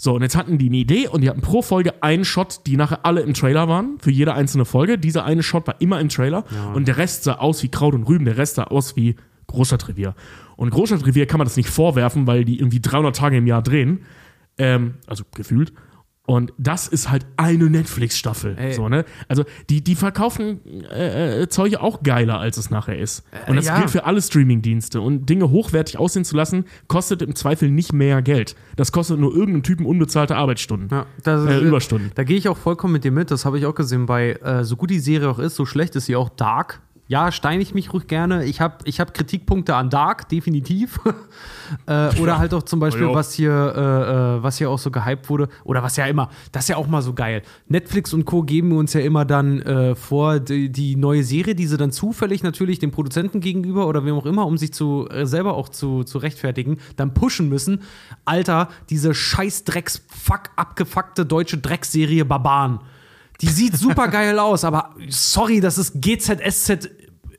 So, und jetzt hatten die eine Idee und die hatten pro Folge einen Shot, die nachher alle im Trailer waren, für jede einzelne Folge. Dieser eine Shot war immer im Trailer und der Rest sah aus wie Kraut und Rüben, der Rest sah aus wie Großstadtrevier. Und Großstadtrevier kann man das nicht vorwerfen, weil die irgendwie 300 Tage im Jahr drehen. Ähm, also gefühlt. Und das ist halt eine Netflix-Staffel. So, ne? Also die, die verkaufen äh, äh, Zeuge auch geiler, als es nachher ist. Und das ja. gilt für alle Streaming-Dienste. Und Dinge hochwertig aussehen zu lassen, kostet im Zweifel nicht mehr Geld. Das kostet nur irgendeinen Typen unbezahlte Arbeitsstunden. Ja, das Äh, Überstunden. Da gehe ich auch vollkommen mit dir mit. Das habe ich auch gesehen bei, äh, so gut die Serie auch ist, so schlecht ist sie auch Dark. Ja, steine ich mich ruhig gerne. Ich habe ich hab Kritikpunkte an Dark, definitiv. äh, oder halt auch zum Beispiel, Ja. was hier, äh, äh, was hier auch so gehypt wurde, oder was ja immer, das ist ja auch mal so geil. Netflix und Co. geben uns ja immer dann äh, vor, die, die neue Serie, die sie dann zufällig natürlich dem Produzenten gegenüber oder wem auch immer, um sich zu äh, selber auch zu, zu rechtfertigen, dann pushen müssen. Alter, diese scheiß Drecks, fuck, abgefuckte deutsche Dreckserie Barbaren. Die sieht super geil aus, aber sorry, das ist GZSZ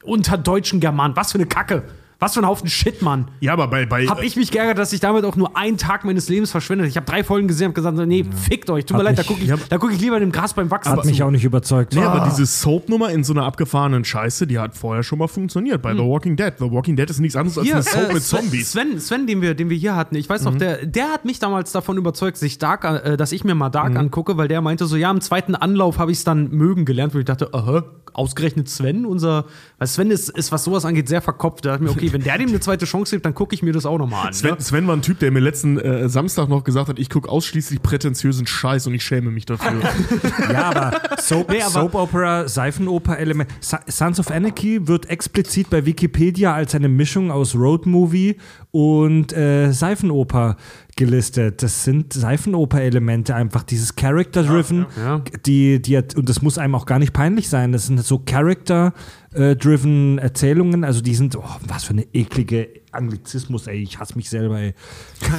unter deutschen Germanen. Was für eine Kacke. Was für ein Haufen Shit, Mann. Ja, aber bei. bei Hab ich mich geärgert, dass ich damit auch nur einen Tag meines Lebens verschwendet. Ich habe drei Folgen gesehen und gesagt, nee, fickt euch. Tut mir Hat leid, da mich- gucke ich, ja, da guck ich lieber in dem Gras beim Wachsen Hat mich zu. auch nicht überzeugt. Nee, aber diese Soap-Nummer in so einer abgefahrenen Scheiße, die hat vorher schon mal funktioniert bei The Walking Dead. The Walking Dead ist nichts anderes als Hier, eine Soap äh, mit Sven, Zombies. Sven, Sven den, wir, den wir hier hatten, ich weiß noch, der, der hat mich damals davon überzeugt, sich Dark, äh, dass ich mir mal Dark angucke, weil der meinte so, ja, im zweiten Anlauf habe ich es dann mögen gelernt, wo ich dachte, aha, ausgerechnet Sven, unser, weil Sven ist, ist, was sowas angeht, sehr verkopft. Da dachte ich mir, okay, wenn der dem eine zweite Chance gibt, dann gucke ich mir das auch nochmal an. Sven, Ne? Sven war ein Typ, der mir letzten äh, Samstag noch gesagt hat, ich gucke ausschließlich prätentiösen Scheiß und ich schäme mich dafür. Ja, aber Soap, Nee, aber- Soap Opera, Seifenoper-Element. Sa- Sons of Anarchy wird explizit bei Wikipedia als eine Mischung aus Roadmovie und äh, Seifenoper gelistet. Das sind Seifenoper-Elemente, einfach dieses Character-driven, Ja. die, die, hat- und das muss einem auch gar nicht peinlich sein. Das sind so Character-driven Erzählungen, also die sind, oh, was für eine eklige Anglizismus, ey, ich hasse mich selber, ey.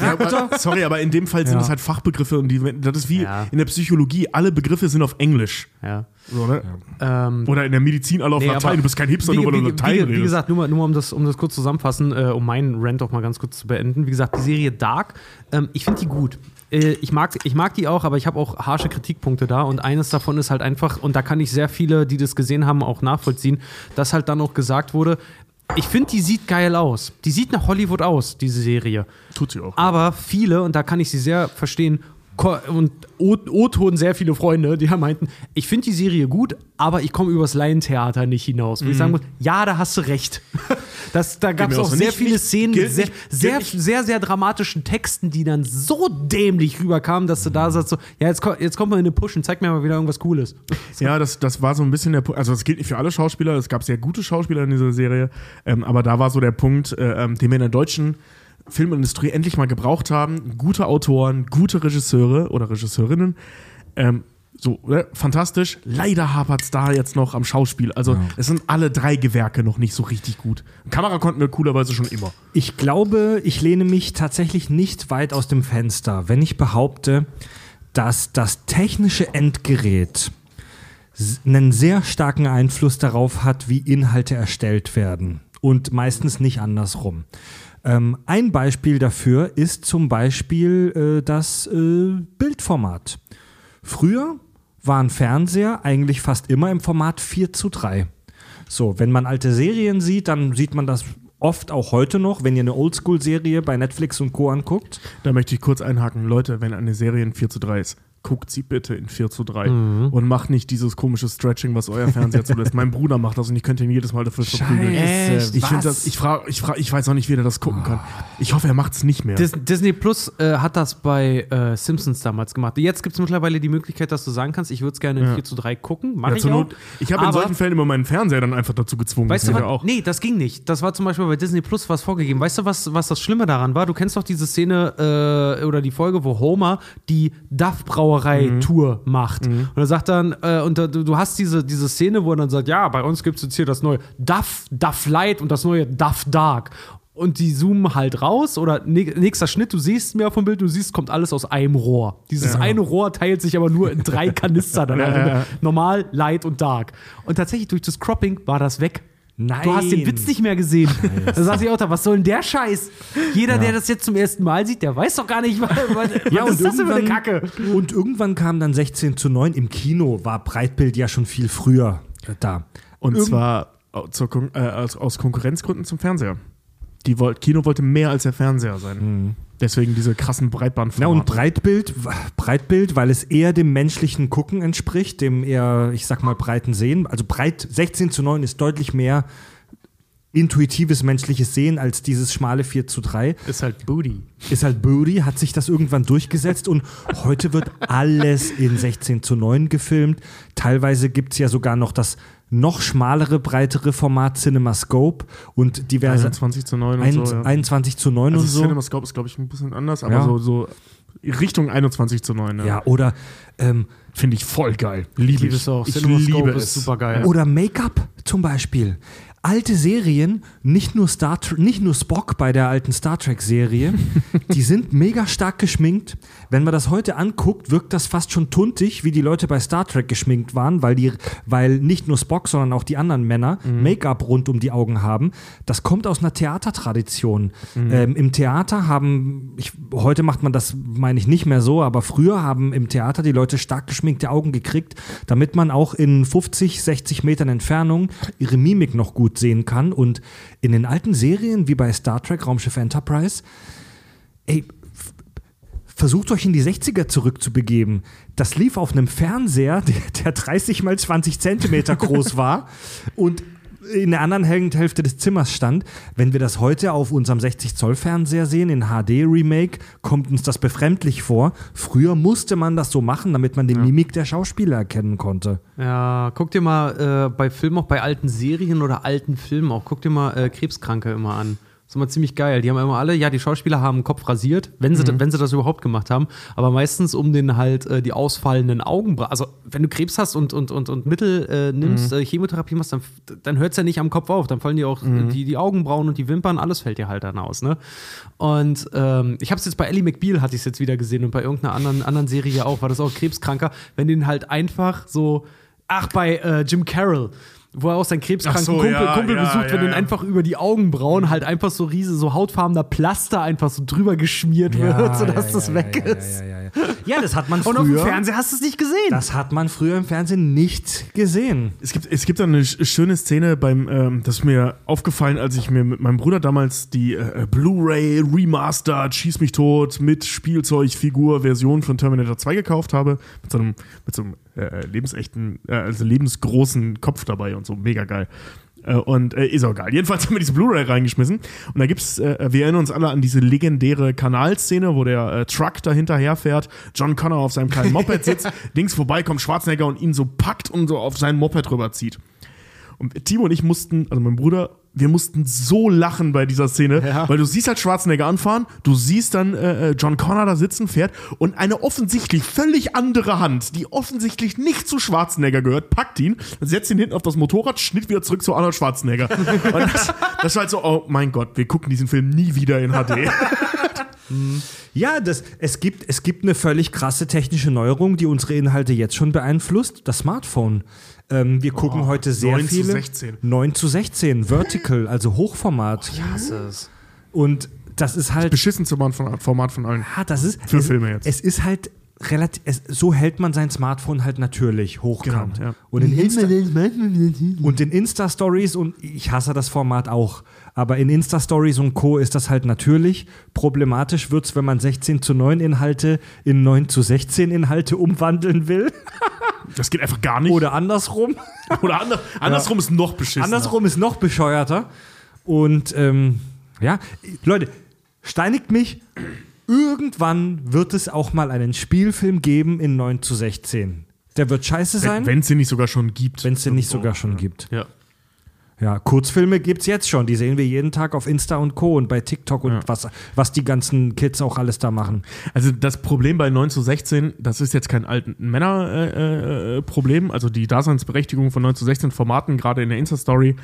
Ja, aber, sorry, aber in dem Fall sind Ja. das halt Fachbegriffe und die, das ist wie Ja. in der Psychologie, alle Begriffe sind auf Englisch. Ja. So, ne? Ähm, Oder in der Medizin alle auf Nee, Latein. Du bist kein Hipster, nur weil du wie, Latein wie, redest. wie gesagt, nur mal, nur mal um, das, um das kurz zusammenfassen, äh, um meinen Rant auch mal ganz kurz zu beenden. Wie gesagt, die Serie Dark, ähm, ich finde die gut. Äh, ich, mag, ich mag die auch, aber ich habe auch harsche Kritikpunkte da. Und eines davon ist halt einfach, und da kann ich sehr viele, die das gesehen haben, auch nachvollziehen, dass halt dann auch gesagt wurde, ich finde, die sieht geil aus. Die sieht nach Hollywood aus, diese Serie. Tut sie auch. Aber viele, und da kann ich sie sehr verstehen, und O-Ton sehr viele Freunde, die meinten, ich finde die Serie gut, aber ich komme übers Laientheater nicht hinaus. Wo ich sagen muss, ja, da hast du recht. Das, da gab es auch sehr Nicht- viele Szenen mit sehr, sehr, sehr, sehr dramatischen Texten, die dann so dämlich rüberkamen, dass du da sagst, so, ja, jetzt, jetzt kommt mal in den Push und zeig mir mal wieder irgendwas Cooles. Ja, das, das war so ein bisschen der Punkt. Also, das gilt nicht für alle Schauspieler. Es gab sehr gute Schauspieler in dieser Serie. Ähm, aber da war so der Punkt, äh, ähm, den wir in der deutschen Filmindustrie endlich mal gebraucht haben. Gute Autoren, gute Regisseure oder Regisseurinnen. Ähm, So, ne? fantastisch. Leider hapert es da jetzt noch am Schauspiel. Also, es sind alle drei Gewerke noch nicht so richtig gut. Kamera konnten wir coolerweise schon immer. Ich glaube, ich lehne mich tatsächlich nicht weit aus dem Fenster, wenn ich behaupte, dass das technische Endgerät einen sehr starken Einfluss darauf hat, wie Inhalte erstellt werden. Und meistens nicht andersrum. Ähm, ein Beispiel dafür ist zum Beispiel äh, das äh, Bildformat. Früher waren Fernseher eigentlich fast immer im Format 4 zu 3. So, wenn man alte Serien sieht, dann sieht man das oft auch heute noch, wenn ihr eine Oldschool-Serie bei Netflix und Co. anguckt. Da möchte ich kurz einhaken. Leute, wenn eine Serie in 4 zu 3 ist, guckt sie bitte in 4 zu 3 und macht nicht dieses komische Stretching, was euer Fernseher zulässt. Mein Bruder macht das und ich könnte ihn jedes Mal dafür verprügeln. Scheiße, Ich was? finde das, ich frage, ich frage, ich weiß auch nicht, wie der das gucken kann. Ich hoffe, er macht es nicht mehr. Dis Disney Plus äh, hat das bei äh, Simpsons damals gemacht. Jetzt gibt es mittlerweile die Möglichkeit, dass du sagen kannst, ich würde es gerne in Ja. 4 zu 3 gucken. Mach Ja, ich auch. Ich habe in solchen Fällen immer meinen Fernseher dann einfach dazu gezwungen. Weißt du Das was? auch. Nee, das ging nicht. Das war zum Beispiel bei Disney Plus was vorgegeben. Weißt du, was, was das Schlimme daran war? Du kennst doch diese Szene äh, oder die Folge, wo Homer die Duff Brauerei Mhm. Tour macht. Und er sagt dann, äh, und da, du, hast diese, diese Szene, wo er dann sagt, ja, bei uns gibt es jetzt hier das neue Duff, Duff Light und das neue Duff Dark. Und die zoomen halt raus oder nä- nächster Schnitt, du siehst mehr vom Bild, du siehst, kommt alles aus einem Rohr. Dieses eine Rohr teilt sich aber nur in drei Kanister dann. Ja, ja, ja. normal, light und dark. Und tatsächlich durch das Cropping war das weg. Nein. Du hast den Witz nicht mehr gesehen. Da saß ich auch da, was soll denn der Scheiß? Jeder, der das jetzt zum ersten Mal sieht, der weiß doch gar nicht, was, was, was ist das denn für eine Kacke? Und irgendwann kam dann 16 zu 9. Im Kino war Breitbild ja schon viel früher da. Und Irgend- zwar zur Kon äh, aus, Konkurrenzgründen zum Fernseher. Die wollt, Kino wollte mehr als der Fernseher sein. Deswegen diese krassen Ja, Breitbandformate. und Breitbild, Breitbild, weil es eher dem menschlichen Gucken entspricht, dem eher, ich sag mal, breiten Sehen. Also breit 16 zu 9 ist deutlich mehr intuitives menschliches Sehen als dieses schmale 4 zu 3. Ist halt Booty. Ist halt Booty, hat sich das irgendwann durchgesetzt und heute wird alles in 16 zu 9 gefilmt. Teilweise gibt es ja sogar noch das noch schmalere, breitere Format CinemaScope und diverse 21 zu 9 und ein, so. Ja. 21 zu 9 Also und so. CinemaScope ist, glaube ich, ein bisschen anders, aber Ja. so, so Richtung 21 zu 9. Ja. Ja, oder ähm, Finde ich voll geil. Liebe ich. es auch. Ich liebe ist es. super geil. Oder Make-up zum Beispiel. Alte Serien, nicht nur, Star nicht nur Spock bei der alten Star Trek-Serie, die sind mega stark geschminkt. Wenn man das heute anguckt, wirkt das fast schon tuntig, wie die Leute bei Star Trek geschminkt waren, weil, die, weil nicht nur Spock, sondern auch die anderen Männer Make-up rund um die Augen haben. Das kommt aus einer Theatertradition. Ähm, Im Theater haben, ich, heute macht man das, meine ich, nicht mehr so, aber früher haben im Theater die Leute stark geschminkte Augen gekriegt, damit man auch in 50, 60 Metern Entfernung ihre Mimik noch gut sehen kann. Und in den alten Serien, wie bei Star Trek, Raumschiff Enterprise, ey, versucht euch in die 60er zurückzubegeben. Das lief auf einem Fernseher, der, der 30 mal 20 Zentimeter groß war und in der anderen Häl- Hälfte des Zimmers stand. Wenn wir das heute auf unserem 60-Zoll-Fernseher sehen, in HD-Remake, kommt uns das befremdlich vor. Früher musste man das so machen, damit man die Mimik der Schauspieler erkennen konnte. Ja, guck dir mal äh, bei Filmen, auch bei alten Serien oder alten Filmen auch, guck dir mal äh, Krebskranke immer an. Das ist immer ziemlich geil. Die haben immer alle, ja, die Schauspieler haben den Kopf rasiert, wenn sie, wenn sie das überhaupt gemacht haben, aber meistens um den halt äh, die ausfallenden Augenbrauen. Also, wenn du Krebs hast und, und, und, und Mittel äh, nimmst, äh, Chemotherapie machst, dann, dann hört es ja nicht am Kopf auf. Dann fallen dir auch äh, die, die Augenbrauen und die Wimpern, alles fällt dir halt dann aus, ne? Und ähm, ich habe es jetzt bei Ellie McBeal, hatte ich es jetzt wieder gesehen und bei irgendeiner anderen, anderen Serie auch, war das auch Krebskranker, wenn den halt einfach so, ach, bei äh, Jim Carroll. Wo er auch seinen krebskranken so, Kumpel, ja, Kumpel ja, besucht, wenn ja, den ja. einfach über die Augenbrauen halt einfach so riese, so hautfarbener Plaster einfach so drüber geschmiert wird, sodass das weg ist. Ja, ja, ja. ja, das hat man Und auf dem früher. Fernseher hast du es nicht gesehen. Das hat man früher im Fernsehen nicht gesehen. Es gibt, es gibt da eine sch- schöne Szene beim, ähm, das ist mir aufgefallen, als ich mir mit meinem Bruder damals die äh, Blu-ray Remastered Schieß mich tot mit Spielzeugfigur Version von Terminator 2 gekauft habe. Mit so einem, mit so einem äh, lebensechten, äh, also lebensgroßen Kopf dabei und so. Mega geil. Äh, Und äh, ist auch geil. Jedenfalls haben wir diese Blu-ray reingeschmissen. Und da gibt's, äh, wir erinnern uns alle an diese legendäre Kanalszene, wo der äh, Truck da hinterherfährt, John Connor auf seinem kleinen Moped sitzt, links vorbei kommt Schwarzenegger und ihn so packt und so auf sein Moped rüberzieht. Und Timo und ich mussten, also mein Bruder wir mussten so lachen bei dieser Szene, weil du siehst halt Schwarzenegger anfahren, du siehst dann äh, John Connor da sitzen, fährt und eine offensichtlich völlig andere Hand, die offensichtlich nicht zu Schwarzenegger gehört, packt ihn, setzt ihn hinten auf das Motorrad, schnitt wieder zurück zu Arnold Schwarzenegger. und das, das war halt so, oh mein Gott, wir gucken diesen Film nie wieder in HD. Ja, das, es, gibt, es gibt eine völlig krasse technische Neuerung, die unsere Inhalte jetzt schon beeinflusst. Das Smartphone. Ähm, wir gucken heute sehr 9 zu viele. 16. 9 zu 16, Vertical, also Hochformat. Ich hasse es. Und das ist halt. Beschissen zum Format von allen. Ja, das ist. Für es, Filme jetzt. Es ist halt relativ. Es, so hält man sein Smartphone halt natürlich hochkant. Genau, ja. Und in Insta und in Insta-Stories, und ich hasse das Format auch, aber in Insta-Stories und Co. ist das halt natürlich. Problematisch wird es, wenn man 16 zu 9 Inhalte in 9 zu 16 Inhalte umwandeln will. Das geht einfach gar nicht. Oder andersrum. Oder ander, andersrum ist noch beschissen. Andersrum ist noch bescheuerter. Und ähm, ja, Leute, steinigt mich. Irgendwann wird es auch mal einen Spielfilm geben in 9 zu 16. Der wird scheiße sein, Wenn es den nicht sogar schon gibt. wenn es den nicht sogar schon gibt. Ja. Ja, Kurzfilme gibt es jetzt schon. Die sehen wir jeden Tag auf Insta und Co. und bei TikTok und Ja. was, was die ganzen Kids auch alles da machen. Also das Problem bei 9 zu 16, das ist jetzt kein alten Männer-Problem, äh, äh, Problem. also die Daseinsberechtigung von 9 zu 16 Formaten, gerade in der Insta-Story,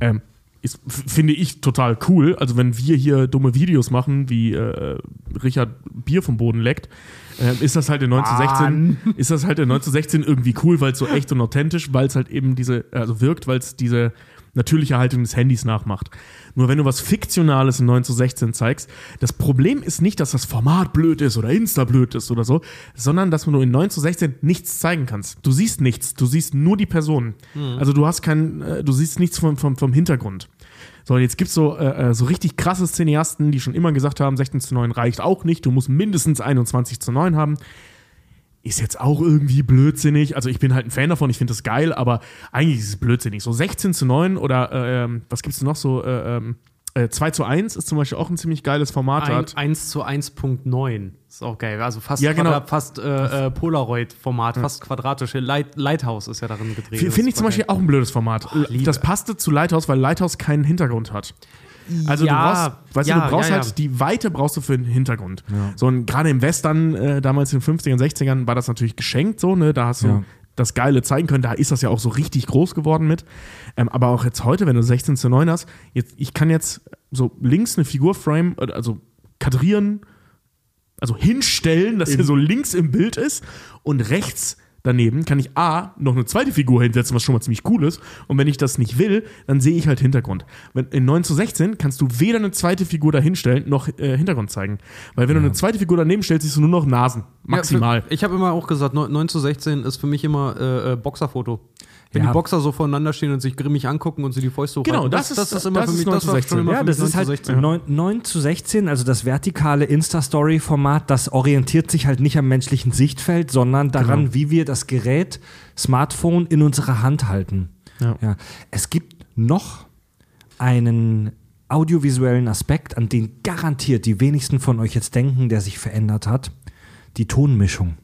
ähm, ist, finde ich total cool. Also wenn wir hier dumme Videos machen, wie äh, Richard Bier vom Boden leckt, äh, ist das halt in 9 zu 16, ist das halt in 9 zu 16 irgendwie cool, weil es so echt und authentisch, weil es halt eben diese, also wirkt, weil es diese natürliche Haltung des Handys nachmacht. Nur wenn du was Fiktionales in 9 zu 16 zeigst, das Problem ist nicht, dass das Format blöd ist oder Insta blöd ist oder so, sondern dass du in 9 zu 16 nichts zeigen kannst. Du siehst nichts, du siehst nur die Person. Also du hast kein, äh, du siehst nichts vom, vom, vom Hintergrund. So, und jetzt gibt's so, äh, äh, so richtig krasse Cineasten, die schon immer gesagt haben, 16 zu 9 reicht auch nicht, du musst mindestens 21 zu 9 haben. Ist jetzt auch irgendwie blödsinnig. Also ich bin halt ein Fan davon, ich finde das geil, aber eigentlich ist es blödsinnig. So 16 zu 9 oder äh, ähm, was gibt's denn noch so? Äh, ähm, äh, 2 zu 1 ist zum Beispiel auch ein ziemlich geiles Format. Ein, hat. 1 zu 1.9. Ist auch geil. Also fast, Ja, genau. Fast äh, äh, Polaroid-Format, fast quadratische. Light, Lighthouse ist ja darin gedreht. Finde ich zum Beispiel auch ein blödes Format. Liebe. das passte zu Lighthouse, weil Lighthouse keinen Hintergrund hat. Also Ja, du brauchst, weißt ja, du, du brauchst ja, ja. halt die Weite brauchst du für den Hintergrund. So und gerade im Western, äh, damals in den 50ern, 60ern, war das natürlich geschenkt so, ne? Da hast du Ja. das Geile zeigen können. Da ist das ja auch so richtig groß geworden mit. Ähm, aber auch jetzt heute, wenn du 16 zu 9 hast, jetzt, ich kann jetzt so links eine Figur frame, äh, also kadrieren, also hinstellen, dass er so links im Bild ist und rechts daneben kann ich A, noch eine zweite Figur hinsetzen, was schon mal ziemlich cool ist. Und wenn ich das nicht will, dann sehe ich halt Hintergrund. Wenn, in 9 zu 16 kannst du weder eine zweite Figur dahinstellen, noch äh, Hintergrund zeigen. Weil wenn du eine zweite Figur daneben stellst, siehst du nur noch Nasen. Maximal. Ja, für, ich habe immer auch gesagt, 9, 9 zu 16 ist für mich immer äh, äh, Boxerfoto. Wenn Ja. die Boxer so voneinander stehen und sich grimmig angucken und sie die Fäuste Genau, hochhalten. das ist- das ist immer das für mich 9 das zu war 16. schon immer Ja, das ist 9 halt zu 16. 9, 9 zu 16, also das vertikale Insta-Story-Format, das orientiert sich halt nicht am menschlichen Sichtfeld, sondern daran, Genau. wie wir das Gerät, Smartphone in unserer Hand halten. Ja. Es gibt noch einen audiovisuellen Aspekt, an den garantiert die wenigsten von euch jetzt denken, der sich verändert hat. Die Tonmischung.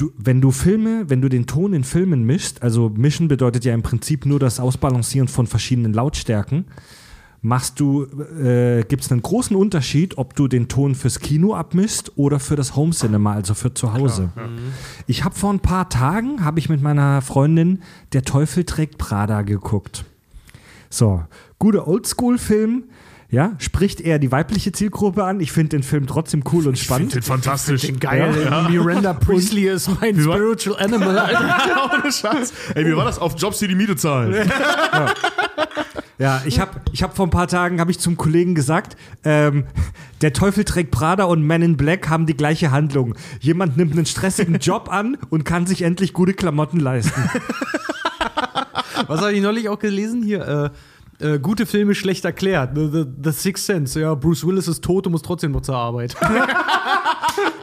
Du, wenn du Filme, wenn du den Ton in Filmen mischst, also mischen bedeutet ja im Prinzip nur das Ausbalancieren von verschiedenen Lautstärken, machst du, äh, gibt es einen großen Unterschied, ob du den Ton fürs Kino abmischst oder für das Home Cinema, also für zu Hause. Ich habe vor ein paar Tagen, habe ich mit meiner Freundin Der Teufel trägt Prada geguckt. So, guter Oldschool-Film. Ja, spricht eher die weibliche Zielgruppe an. Ich finde den Film trotzdem cool und spannend. Den fantastisch. Geil, Miranda Priestley ist mein Wie war- Spiritual Animal, Alter. Ohne Scheiß. Ey, wie war das? Auf Jobs, die die Miete zahlen. Ja, ich habe ich hab vor ein paar Tagen habe ich zum Kollegen gesagt, ähm, der Teufel trägt Prada und Men in Black haben die gleiche Handlung. Jemand nimmt einen stressigen Job an und kann sich endlich gute Klamotten leisten. Was habe ich neulich auch gelesen hier? Äh, äh, gute Filme schlecht erklärt. The, the, the Sixth Sense. Ja, Bruce Willis ist tot und muss trotzdem noch zur Arbeit.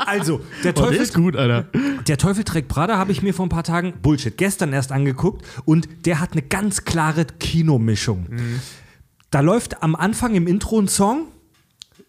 Also, der Oh, der Teufel, ist gut, Alter. der Teufel trägt Prada habe ich mir vor ein paar Tagen, Bullshit, gestern erst angeguckt und der hat eine ganz klare Kinomischung. Da läuft am Anfang im Intro ein Song,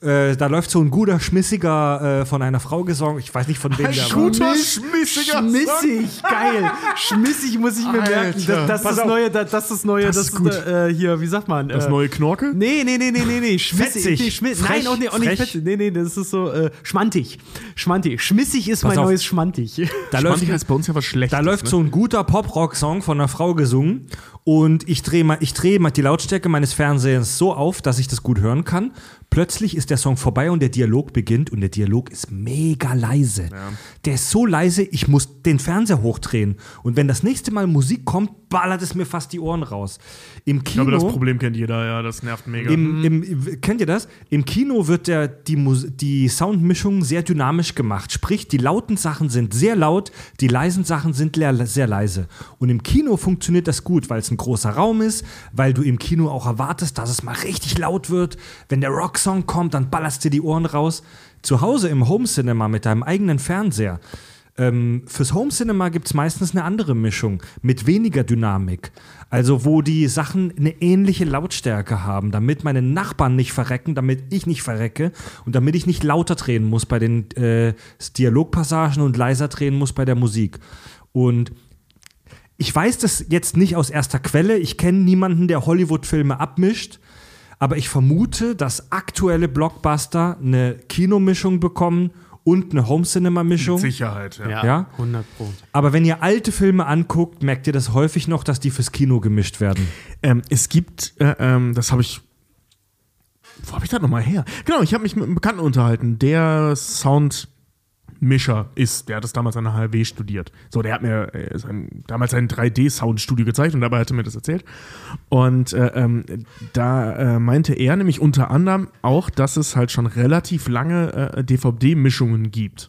Äh, da läuft so ein guter, schmissiger, äh, von einer Frau gesungen. Ich weiß nicht, von wem der war. guter, schmissiger Schmissig, geil. Schmissig muss ich mir merken. Das, das ist das neue, das, das ist das neue, Das das, ist gut. äh, hier, wie sagt man? Das äh, neue Knorke? Nee, nee, nee, nee, nee, nee. Schmissig. Nee, Frech. Nein, auch nicht, auch nicht fetzig. Nee, nee, das ist so äh, schmantig. Schmantig. Schmissig ist Pass mein auf. neues Schmantig. Da Schmantig läuft, heißt bei uns ja was Schlechtes. da läuft ne? so ein guter Pop-Rock-Song von einer Frau gesungen und ich drehe mal, ich drehe mal die Lautstärke meines Fernsehens so auf, dass ich das gut hören kann. Plötzlich ist der Song vorbei und der Dialog beginnt und der Dialog ist mega leise. Der ist so leise, ich muss den Fernseher hochdrehen. Und wenn das nächste Mal Musik kommt, ballert es mir fast die Ohren raus. Im Ich Kino. glaube, das Problem kennt jeder, ja, das nervt mega. Im, im, kennt ihr das? Im Kino wird der, die, Mus die Soundmischung sehr dynamisch gemacht. Sprich, die lauten Sachen sind sehr laut, die leisen Sachen sind sehr leise. Und im Kino funktioniert das gut, weil es ein großer Raum ist, weil du im Kino auch erwartest, dass es mal richtig laut wird. Wenn der Rocksong kommt, dann ballerst dir die Ohren raus. Zu Hause im Home Cinema mit deinem eigenen Fernseher. Ähm, fürs Home Cinema gibt es meistens eine andere Mischung mit weniger Dynamik. Also wo die Sachen eine ähnliche Lautstärke haben, damit meine Nachbarn nicht verrecken, damit ich nicht verrecke und damit ich nicht lauter drehen muss bei den äh, Dialogpassagen und leiser drehen muss bei der Musik. Und ich weiß das jetzt nicht aus erster Quelle. Ich kenne niemanden, der Hollywood-Filme abmischt. Aber ich vermute, dass aktuelle Blockbuster eine Kinomischung bekommen und eine Home-Cinema-Mischung. Sicherheit, ja. Ja? 100 Pro. Aber wenn ihr alte Filme anguckt, merkt ihr das häufig noch, dass die fürs Kino gemischt werden. Ähm, es gibt, äh, ähm, das habe ich. Wo habe ich das nochmal her? Genau, ich habe mich mit einem Bekannten unterhalten, der Soundmischer ist. Der hat das damals an der HLW studiert. So, der hat mir äh, sein, damals ein 3D-Soundstudio gezeigt und dabei hat er mir das erzählt. Und äh, ähm, da äh, meinte er nämlich unter anderem auch, dass es halt schon relativ lange äh, DVD-Mischungen gibt.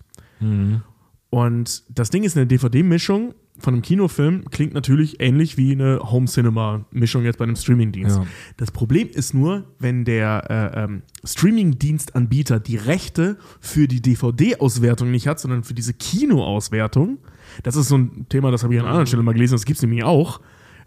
Und das Ding ist, eine DVD-Mischung von einem Kinofilm klingt natürlich ähnlich wie eine Home-Cinema-Mischung jetzt bei einem Streamingdienst. Ja. Das Problem ist nur, wenn der äh, ähm, Streaming-Dienstanbieter die Rechte für die DVD-Auswertung nicht hat, sondern für diese Kino-Auswertung, das ist so ein Thema, das habe ich an einer anderen Stelle mal gelesen, das gibt es nämlich auch,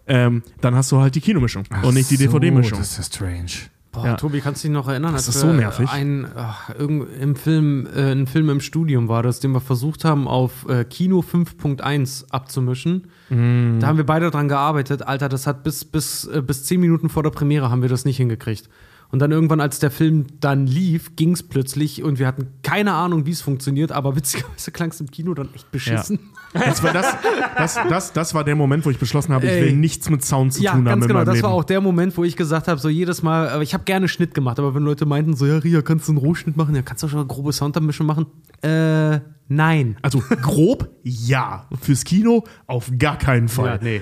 ähm, dann hast du halt die Kinomischung und nicht die DVD-Mischung. Das ist ja strange. Boah, Ja. Tobi, kannst du dich noch erinnern? Das ist so nervig. Ein, ach, im Film, äh, ein Film im Studium war das, den wir versucht haben, auf äh, Kino 5.1 abzumischen. Mhm. Da haben wir beide dran gearbeitet. Alter, das hat bis, bis, äh, bis zehn Minuten vor der Premiere haben wir das nicht hingekriegt. Und dann irgendwann, als der Film dann lief, ging es plötzlich und wir hatten keine Ahnung, wie es funktioniert, aber witzigerweise klang es im Kino dann echt beschissen. Das war, das, das, das, das war der Moment, wo ich beschlossen habe, ich will nichts mit Sound zu Ja, tun haben ganz genau. Das Leben. war auch der Moment, wo ich gesagt habe, so jedes Mal, aber ich habe gerne Schnitt gemacht, aber wenn Leute meinten, so, ja, Ria, kannst du einen Rohschnitt machen? Ja, kannst du schon eine grobe Soundabmischung machen? Äh, nein. Also grob ja. Fürs Kino auf gar keinen Fall. nee.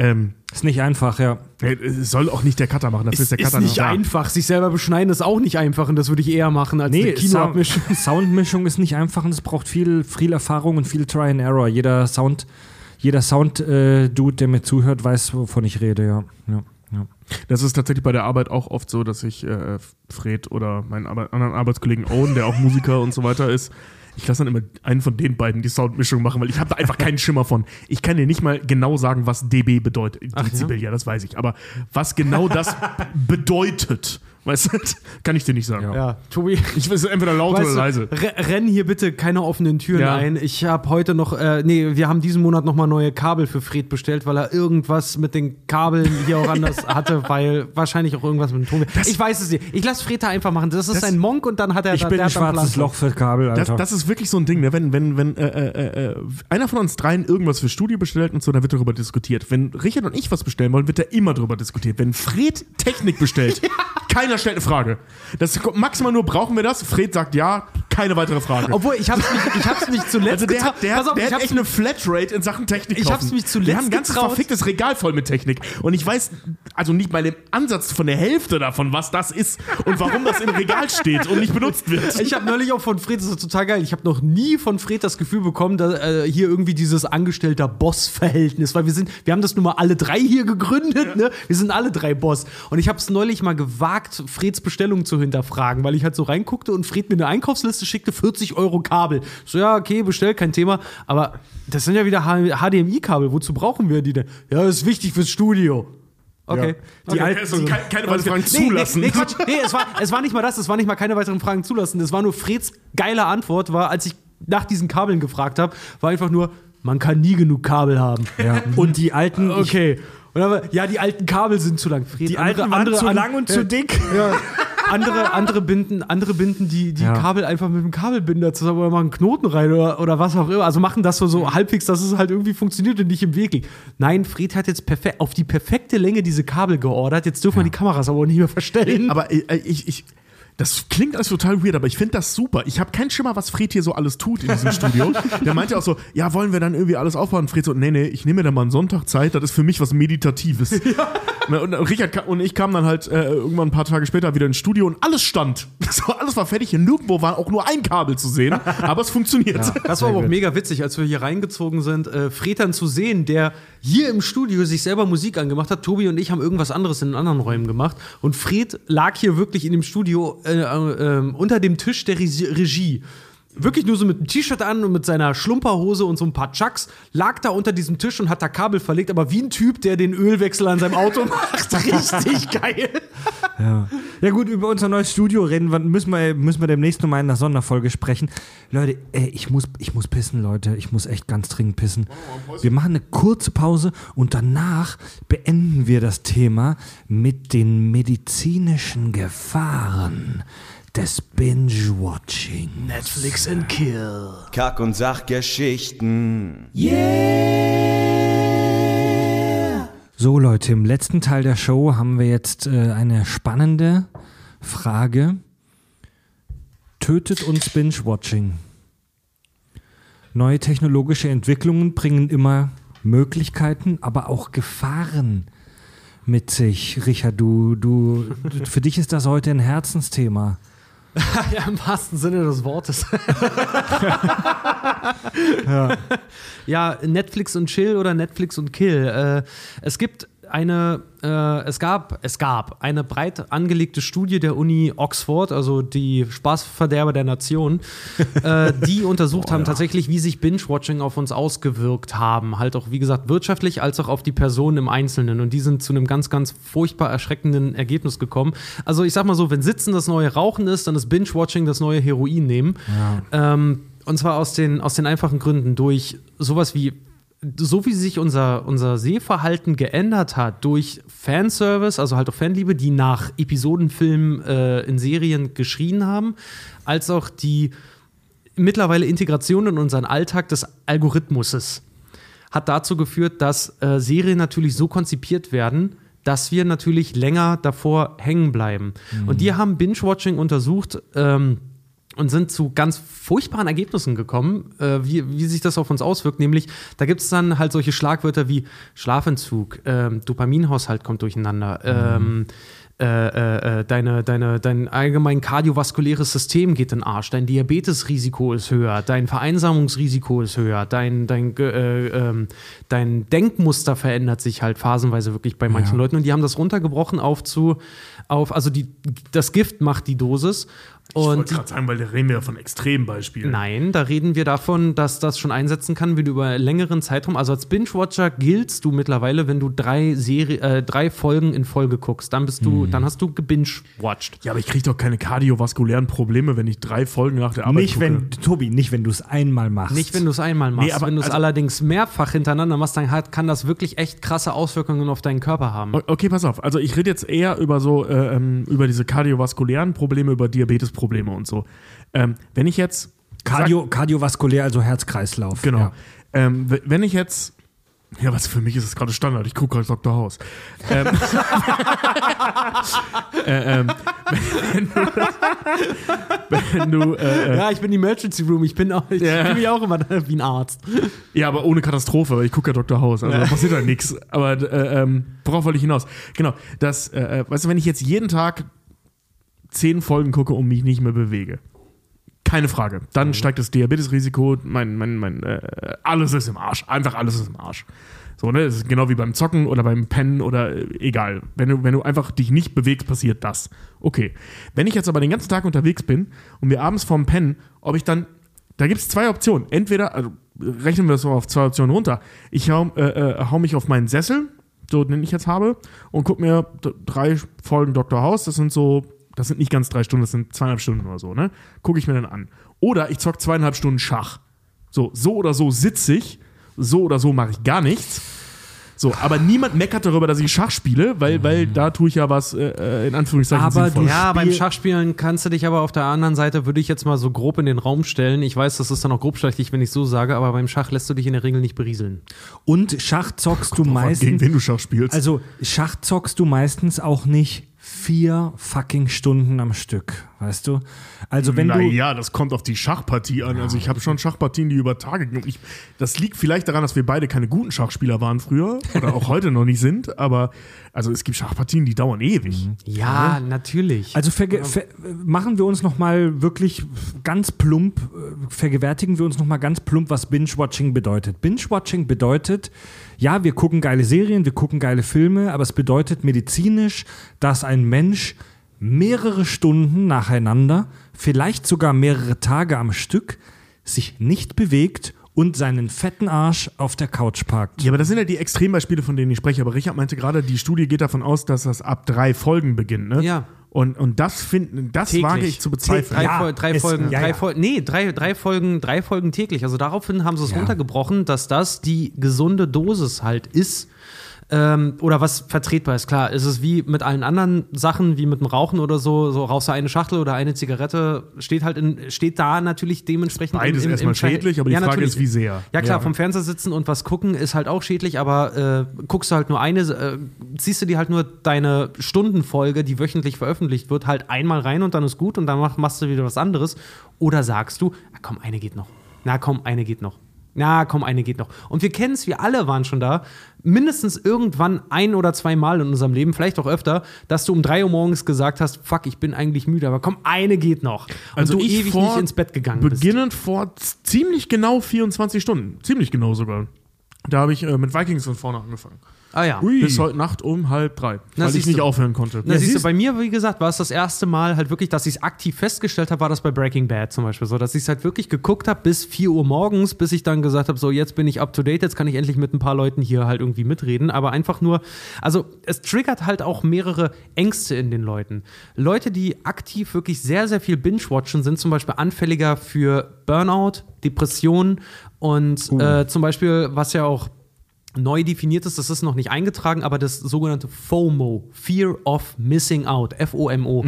Ähm, Ist nicht einfach, ja. äh, es soll auch nicht der Cutter machen. Das ist der ist Cutter nicht da. einfach. Sich selber beschneiden ist auch nicht einfach und das würde ich eher machen als eine Nee, Kinoabmischung. Sound, Soundmischung ist nicht einfach und es braucht viel, viel Erfahrung und viel Try and Error. Jeder Sound, jeder Sound-Dude, der mir zuhört, weiß, wovon ich rede, ja. ja, ja. Das ist tatsächlich bei der Arbeit auch oft so, dass ich äh, Fred oder meinen Arbe anderen Arbeitskollegen Owen, der auch Musiker und so weiter ist, ich lasse dann immer einen von den beiden die Soundmischung machen, weil ich habe da einfach keinen Schimmer von. Ich kann dir nicht mal genau sagen, was dB bedeutet. Dezibel, ja? das weiß ich. Aber was genau das bedeutet, weißt du, kann ich dir nicht sagen. Ja, Tobi. Ich weiß entweder laut Weißt oder leise. re- renn hier bitte keine offenen Türen Ja. ein. Ich habe heute noch, äh, nee, wir haben diesen Monat noch mal neue Kabel für Fred bestellt, weil er irgendwas mit den Kabeln hier auch anders hatte, weil wahrscheinlich auch irgendwas mit dem Ton. Ich weiß es nicht. Ich lasse Fred da einfach machen. Das ist Das- ein Monk und dann hat er Ich da, bin ein schwarzes Plan. Loch für Kabel, Das, Alter. das ist wirklich so ein Ding, ne? wenn, wenn, wenn äh, äh, äh, einer von uns dreien irgendwas für Studio bestellt und so, dann wird darüber diskutiert. Wenn Richard und ich was bestellen wollen, wird da immer darüber diskutiert. Wenn Fred Technik bestellt, keiner stellt eine Frage. Das maximal nur, brauchen wir das? Fred sagt ja, keine weitere Frage. Obwohl, ich hab's mich, ich hab's mich zuletzt also der hat, der hat, auf, der ich hat hab's echt eine Flatrate in Sachen Technik. Ich hab's mich zuletzt Wir haben ein ganzes getraut. verficktes Regal voll mit Technik. Und ich weiß, also nicht mal im Ansatz von der Hälfte davon, was das ist und warum das im Regal steht und nicht benutzt wird. Ich habe neulich auch von Fred, das ist total geil, ich habe noch nie von Fred das Gefühl bekommen, dass äh, hier irgendwie dieses Angestellter-Boss-Verhältnis, weil wir sind, wir haben das nun mal alle drei hier gegründet, ne? Wir sind alle drei Boss. Und ich habe es neulich mal gewagt, Freds Bestellung zu hinterfragen, weil ich halt so reinguckte und Fred mir eine Einkaufsliste schickte, 40 Euro Kabel. So, ja, okay, bestell, kein Thema. Aber das sind ja wieder HDMI-Kabel, wozu brauchen wir die denn? Ja, das ist wichtig fürs Studio. Okay. Die okay. alten, keine, keine weiteren Fragen zulassen. Nee, nee, Quatsch. Nee, es war, es war nicht mal das, es war nicht mal keine weiteren Fragen zulassen. Es war nur Freds geile Antwort, war, als ich nach diesen Kabeln gefragt habe, war einfach nur, man kann nie genug Kabel haben. Ja. Und die alten, ich, Okay. Und dann, war, ja, die alten Kabel sind zu lang. Fred, die alten waren zu an- lang und ja, zu dick. Ja. Andere, andere binden, andere binden die, die Ja. Kabel einfach mit dem Kabelbinder zusammen oder machen Knoten rein oder, oder was auch immer. Also machen das so, so halbwegs, dass es halt irgendwie funktioniert und nicht im Weg liegt. Nein, Fred hat jetzt perfekt, auf die perfekte Länge diese Kabel geordert. Jetzt dürfen wir die Kameras aber auch nicht mehr verstellen. Aber äh, ich, ich, das klingt alles total weird, aber ich finde das super. Ich habe keinen Schimmer, was Fred hier so alles tut in diesem Studio. Der meinte auch so, ja, wollen wir dann irgendwie alles aufbauen? Fred so, nee, nee, ich nehme mir dann mal einen Sonntag Zeit, das ist für mich was Meditatives. Ne, Und Richard ka- und ich kamen dann halt äh, irgendwann ein paar Tage später wieder ins Studio und alles stand. So, alles war fertig, nirgendwo war auch nur ein Kabel zu sehen, aber es funktioniert. Das war aber auch mega witzig, als wir hier reingezogen sind, äh, Fred dann zu sehen, der hier im Studio sich selber Musik angemacht hat. Tobi und ich haben irgendwas anderes in den anderen Räumen gemacht. Und Fred lag hier wirklich in dem Studio äh, äh, ähm, unter dem Tisch der Regie. Wirklich nur so mit einem T-Shirt an und mit seiner Schlumperhose und so ein paar Chucks, lag da unter diesem Tisch und hat da Kabel verlegt, aber wie ein Typ, der den Ölwechsel an seinem Auto macht. Richtig geil. Ja gut, über unser neues Studio reden müssen wir, müssen wir demnächst nochmal in einer Sonderfolge sprechen. Leute, ey, ich muss, ich muss pissen, Leute. Ich muss echt ganz dringend pissen. Wir machen eine kurze Pause und danach beenden wir das Thema mit den medizinischen Gefahren des Binge-Watching. Netflix and Kill. Kack- und Sachgeschichten. So Leute, im letzten Teil der Show haben wir jetzt äh, eine spannende Frage. Tötet uns Binge-Watching? Neue technologische Entwicklungen bringen immer Möglichkeiten, aber auch Gefahren mit sich. Richard, du, du, für dich ist das heute ein Herzensthema. Ja, im wahrsten Sinne des Wortes. ja. Netflix und Chill oder Netflix und Kill. Äh, es gibt eine, äh, es gab, es gab eine breit angelegte Studie der Uni Oxford, also die Spaßverderber der Nation, äh, die untersucht haben tatsächlich, wie sich Binge-Watching auf uns ausgewirkt haben. Halt auch, wie gesagt, wirtschaftlich als auch auf die Personen im Einzelnen. Und die sind zu einem ganz, ganz furchtbar erschreckenden Ergebnis gekommen. Also ich sag mal so, wenn Sitzen das neue Rauchen ist, dann ist Binge-Watching das neue Heroin nehmen. Ähm, und zwar aus den, aus den einfachen Gründen. Durch sowas wie so wie sich unser, unser Sehverhalten geändert hat durch Fanservice, also halt auch Fanliebe, die nach Episodenfilmen äh, in Serien geschrien haben, als auch die mittlerweile Integration in unseren Alltag des Algorithmuses hat dazu geführt, dass äh, Serien natürlich so konzipiert werden, dass wir natürlich länger davor hängen bleiben. Und die haben Binge-Watching untersucht, ähm, und sind zu ganz furchtbaren Ergebnissen gekommen, äh, wie, wie sich das auf uns auswirkt. Nämlich, da gibt es dann halt solche Schlagwörter wie Schlafentzug, ähm, Dopaminhaushalt kommt durcheinander, ähm, äh, äh, äh, deine, deine, dein allgemein kardiovaskuläres System geht in den Arsch, dein Diabetesrisiko ist höher, dein Vereinsamungsrisiko ist höher, dein, dein, äh, ähm, dein Denkmuster verändert sich halt phasenweise wirklich bei manchen Leuten. Und die haben das runtergebrochen auf zu, auf, also die, das Gift macht die Dosis Ich und wollte gerade sagen, weil da reden wir ja von Extrembeispielen. Nein, da reden wir davon, dass das schon einsetzen kann, wenn du über längeren Zeitraum, also als Binge-Watcher giltst du mittlerweile, wenn du drei, Serie, äh, drei Folgen in Folge guckst, dann bist du, dann hast du gebinge-watched. Ja, aber ich kriege doch keine kardiovaskulären Probleme, wenn ich drei Folgen nach der Arbeit Nicht gucke. wenn, Tobi, nicht wenn du es einmal machst. Nicht, wenn du es einmal machst. Nee, aber wenn du es also- allerdings mehrfach hintereinander machst, dann hat, kann das wirklich echt krasse Auswirkungen auf deinen Körper haben. Okay, pass auf. Also ich rede jetzt eher über so äh, ähm, über diese kardiovaskulären Probleme, über Diabetesprobleme und so. Ähm, wenn ich jetzt Cardio, kardiovaskulär, also Herzkreislauf. genau, Ja. ähm, wenn ich jetzt ja, was für mich ist es gerade Standard. Ich gucke gerade Dr. House. Ähm, äh, ähm, wenn du, wenn du äh, äh, Ja, ich bin Emergency Room, ich bin auch, ich Ja. fühle mich auch immer wie ein Arzt. Ja, aber ohne Katastrophe, weil ich gucke ja Dr. House, also da passiert halt nichts. Aber äh, ähm, worauf wollte ich hinaus? Genau, das, äh, äh, weißt du, wenn ich jetzt jeden Tag zehn Folgen gucke und mich nicht mehr bewege, keine Frage, dann steigt das Diabetesrisiko, mein, mein, mein, äh, alles ist im Arsch, einfach alles ist im Arsch. So, ne, das ist genau wie beim Zocken oder beim Pennen oder äh, egal. Wenn du, wenn du einfach dich nicht bewegst, passiert das. Okay. Wenn ich jetzt aber den ganzen Tag unterwegs bin und mir abends vorm Pennen, ob ich dann da gibt es zwei Optionen. Entweder, also rechnen wir das so auf zwei Optionen runter. Ich hau, äh, äh, hau mich auf meinen Sessel, so den ich jetzt habe, und gucke mir drei Folgen Dr. House. Das sind so, das sind nicht ganz drei Stunden, das sind zweieinhalb Stunden oder so, ne? Gucke ich mir dann an. Oder ich zock zweieinhalb Stunden Schach. So, so oder so sitze ich, so oder so mache ich gar nichts. So, aber niemand meckert darüber, dass ich Schach spiele, weil, weil da tue ich ja was äh, äh, in Anführungszeichen Aber du- Ja, beim Spiel- Schachspielen kannst du dich aber auf der anderen Seite, würde ich jetzt mal so grob in den Raum stellen. Ich weiß, das ist dann auch grobschlächtig, wenn ich so sage, aber beim Schach lässt du dich in der Regel nicht berieseln. Und Schach zockst du gegen meistens. wen du Schach spielst. Also Schach zockst du meistens auch nicht vier fucking Stunden am Stück, weißt du? Also wenn du. naja, das kommt auf die Schachpartie an. Also ich habe schon Schachpartien, die über Tage gehen. Ich, das liegt vielleicht daran, dass wir beide keine guten Schachspieler waren früher oder auch heute noch nicht sind. Aber also es gibt Schachpartien, die dauern ewig. Ja, natürlich. Also machen wir uns noch mal wirklich ganz plump, äh, vergewärtigen wir uns noch mal ganz plump, was Binge-Watching bedeutet. Binge-Watching bedeutet, ja, wir gucken geile Serien, wir gucken geile Filme, aber es bedeutet medizinisch, dass ein Mensch mehrere Stunden nacheinander, vielleicht sogar mehrere Tage am Stück, sich nicht bewegt und seinen fetten Arsch auf der Couch parkt. Ja, aber das sind ja die Extrembeispiele, von denen ich spreche. Aber Richard meinte gerade, die Studie geht davon aus, dass das ab drei Folgen beginnt. Ne? Ja. Und, und das finden, das Täglich. wage ich zu bezweifeln. Drei, Ja, Fol drei es- Folgen, ja, drei ja. Folgen, nee, drei, drei Folgen, drei Folgen täglich. Also daraufhin haben sie es runtergebrochen, dass das die gesunde Dosis halt ist. Ähm, oder was vertretbar ist. Klar, ist es wie mit allen anderen Sachen, wie mit dem Rauchen oder so, so rauchst du eine Schachtel oder eine Zigarette, steht halt in, steht da natürlich dementsprechend. Beides erstmal Verhält- schädlich, aber die Frage natürlich. ist, wie sehr. Ja klar, Ja. vom Fernseher sitzen und was gucken ist halt auch schädlich, aber äh, guckst du halt nur eine, äh, ziehst du dir halt nur deine Stundenfolge, die wöchentlich veröffentlicht wird, halt einmal rein und dann ist gut und dann mach, machst du wieder was anderes. Oder sagst du, na komm, eine geht noch. Na komm, eine geht noch. Na komm, eine geht noch. Und wir kennen es, wir alle waren schon da, mindestens irgendwann ein oder zwei Mal in unserem Leben, vielleicht auch öfter, dass du um drei Uhr morgens gesagt hast, fuck, ich bin eigentlich müde, aber komm, eine geht noch. Und Also du ich ewig nicht ins Bett gegangen bist. Beginnend vor ziemlich genau 24 Stunden. Ziemlich genau sogar. Da habe ich äh, mit Vikings von vorne angefangen. Ah ja. Bis heute Nacht um halb drei. Na, weil ich nicht du. aufhören konnte. Na, siehst du, bei mir, wie gesagt, war es das erste Mal halt wirklich, dass ich es aktiv festgestellt habe, war das bei Breaking Bad zum Beispiel so, dass ich es halt wirklich geguckt habe bis 4 Uhr morgens, bis ich dann gesagt habe, so jetzt bin ich up to date, jetzt kann ich endlich mit ein paar Leuten hier halt irgendwie mitreden, aber einfach nur, also es triggert halt auch mehrere Ängste in den Leuten. Leute, die aktiv wirklich sehr, sehr viel Binge-Watchen, sind zum Beispiel anfälliger für Burnout, Depressionen und äh, zum Beispiel, was ja auch neu definiert ist, das ist noch nicht eingetragen, aber das sogenannte FOMO, Fear of Missing Out, F-O-M-O,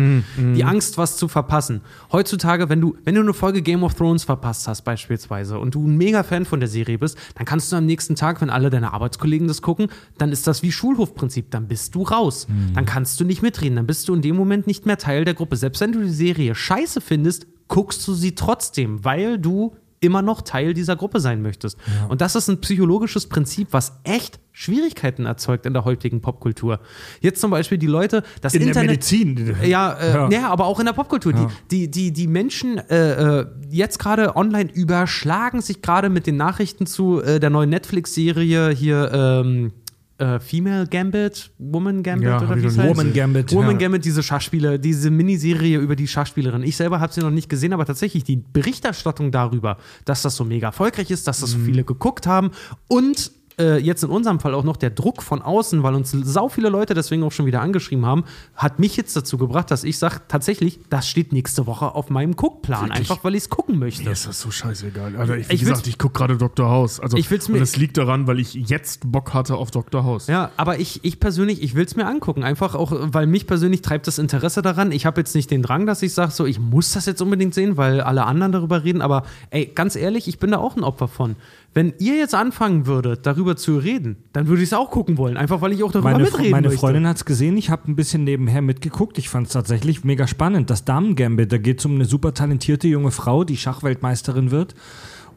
die Angst, was zu verpassen. Heutzutage, wenn du, wenn du eine Folge Game of Thrones verpasst hast, beispielsweise, und du ein mega Fan von der Serie bist, dann kannst du am nächsten Tag, wenn alle deine Arbeitskollegen das gucken, dann ist das wie Schulhofprinzip, dann bist du raus. Dann kannst du nicht mitreden, dann bist du in dem Moment nicht mehr Teil der Gruppe. Selbst wenn du die Serie scheiße findest, guckst du sie trotzdem, weil du immer noch Teil dieser Gruppe sein möchtest. Und das ist ein psychologisches Prinzip, was echt Schwierigkeiten erzeugt in der heutigen Popkultur. Jetzt zum Beispiel die Leute, das In der Internet. Medizin. Ja, äh, Ja. ja. aber auch in der Popkultur. Die, die, die, die Menschen äh, äh, jetzt gerade online überschlagen sich gerade mit den Nachrichten zu äh, der neuen Netflix-Serie hier ähm, äh, Female Gambit, Woman Gambit Ja, oder wie es heißt? Woman Gambit. Woman ja. Gambit, diese Schachspieler, diese Miniserie über die Schachspielerin. Ich selber habe sie noch nicht gesehen, aber tatsächlich die Berichterstattung darüber, dass das so mega erfolgreich ist, dass das so Mhm. viele geguckt haben und äh, jetzt in unserem Fall auch noch der Druck von außen, weil uns sau viele Leute deswegen auch schon wieder angeschrieben haben, hat mich jetzt dazu gebracht, dass ich sage, tatsächlich, das steht nächste Woche auf meinem Guckplan, Wirklich? einfach weil ich es gucken möchte. Mir ist das so scheißegal. Alter, ich, wie Ich gesagt, ich gucke gerade Dr. House. Also, Ich will's und mir- das liegt daran, weil ich jetzt Bock hatte auf Dr. House. Ja, aber ich, ich persönlich, ich will es mir angucken. Einfach auch, weil mich persönlich treibt das Interesse daran. Ich habe jetzt nicht den Drang, dass ich sage, so, ich muss das jetzt unbedingt sehen, weil alle anderen darüber reden. Aber ey, ganz ehrlich, ich bin da auch ein Opfer von. Wenn ihr jetzt anfangen würdet, darüber zu reden, dann würde ich es auch gucken wollen. Einfach weil ich auch darüber Meine, mitreden meine möchte. Freundin hat es gesehen, ich habe ein bisschen nebenher mitgeguckt. Ich fand es tatsächlich mega spannend. Das Damen-Gambit, da geht es um eine super talentierte junge Frau, die Schachweltmeisterin wird.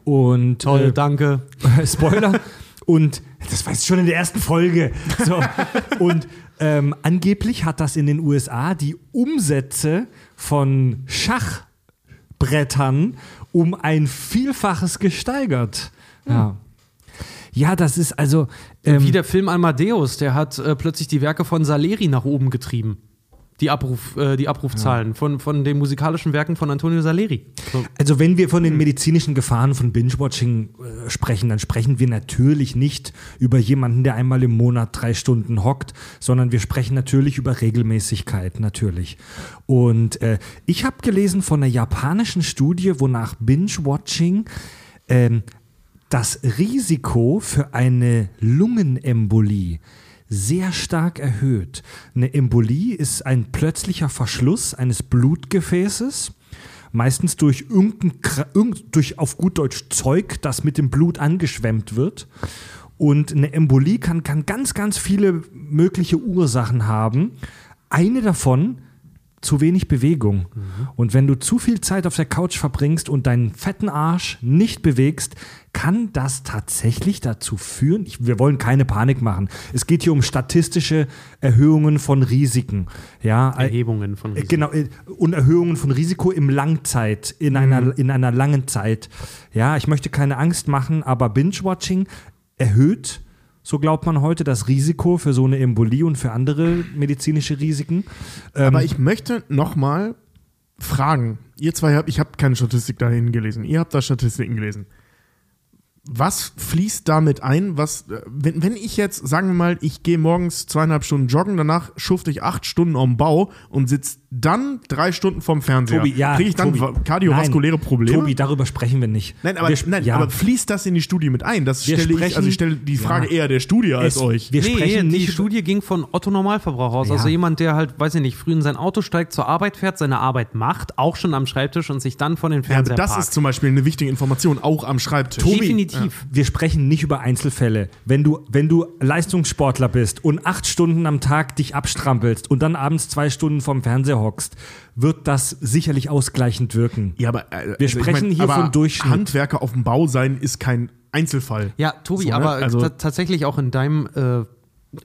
Und Toll, äh, danke. Spoiler. Und das weißt du schon in der ersten Folge. So. Und ähm, angeblich hat das in den USA die Umsätze von Schachbrettern um ein Vielfaches gesteigert. Ja. Ja, das ist also. Ähm, Wie der Film Amadeus, der hat äh, plötzlich die Werke von Saleri nach oben getrieben. die, Abruf, äh, die Abrufzahlen von, von den musikalischen Werken von Antonio Saleri. So. Also wenn wir von den medizinischen Gefahren von Binge-Watching äh, sprechen, dann sprechen wir natürlich nicht über jemanden, der einmal im Monat drei Stunden hockt, sondern wir sprechen natürlich über Regelmäßigkeit, natürlich. Und äh, ich habe gelesen von einer japanischen Studie, wonach Binge-Watching ähm, das Risiko für eine Lungenembolie sehr stark erhöht. Eine Embolie ist ein plötzlicher Verschluss eines Blutgefäßes, meistens durch irgendein, durch auf gut Deutsch Zeug, das mit dem Blut angeschwemmt wird. Und eine Embolie kann, kann ganz, ganz viele mögliche Ursachen haben. Eine davon zu wenig Bewegung. Und wenn du zu viel Zeit auf der Couch verbringst und deinen fetten Arsch nicht bewegst, kann das tatsächlich dazu führen, ich, wir wollen keine Panik machen. Es geht hier um statistische Erhöhungen von Risiken. Ja, Erhebungen von äh, Risiken. Genau, äh, und Erhöhungen von Risiko im Langzeit, in, einer, in einer langen Zeit. Ja, ich möchte keine Angst machen, aber Binge-Watching erhöht, so glaubt man heute, das Risiko für so eine Embolie und für andere medizinische Risiken. Ähm, Aber ich möchte nochmal fragen. Ihr zwei habt, ich habe keine Statistik dahin gelesen. Ihr habt da Statistiken gelesen. Was fließt damit ein? Was, äh, wenn, wenn ich jetzt, sagen wir mal, ich gehe morgens zweieinhalb Stunden joggen, danach schufte ich acht Stunden am Bau und sitze dann drei Stunden vorm Fernseher. Tobi, ja, Kriege ich dann Tobi, kardiovaskuläre nein, Probleme? Tobi, darüber sprechen wir nicht. nein, aber, wir, nein ja, aber fließt das in die Studie mit ein? Das Wir stelle ich, sprechen- also ich stelle die Frage Ja. eher der Studie als es, euch. Wir nee, sprechen die nicht. Studie ging von Otto Normalverbraucher aus. Ja. Also jemand, der halt, weiß ich nicht, früh in sein Auto steigt, zur Arbeit fährt, seine Arbeit macht, auch schon am Schreibtisch und sich dann vor den Ja, Fernseher das parkt. ist zum Beispiel eine wichtige Information, auch am Schreibtisch. Tobi, Definitiv. Wir sprechen nicht über Einzelfälle. Wenn du, wenn du Leistungssportler bist und acht Stunden am Tag dich abstrampelst und dann abends zwei Stunden vorm Fernseher hockst, wird das sicherlich ausgleichend wirken. Ja, aber äh, Wir sprechen hier aber von Durchschnitt. Handwerker auf dem Bau sein ist kein Einzelfall. Ja, Tobi, So, ne? aber Also- ta- tatsächlich auch in deinem, äh,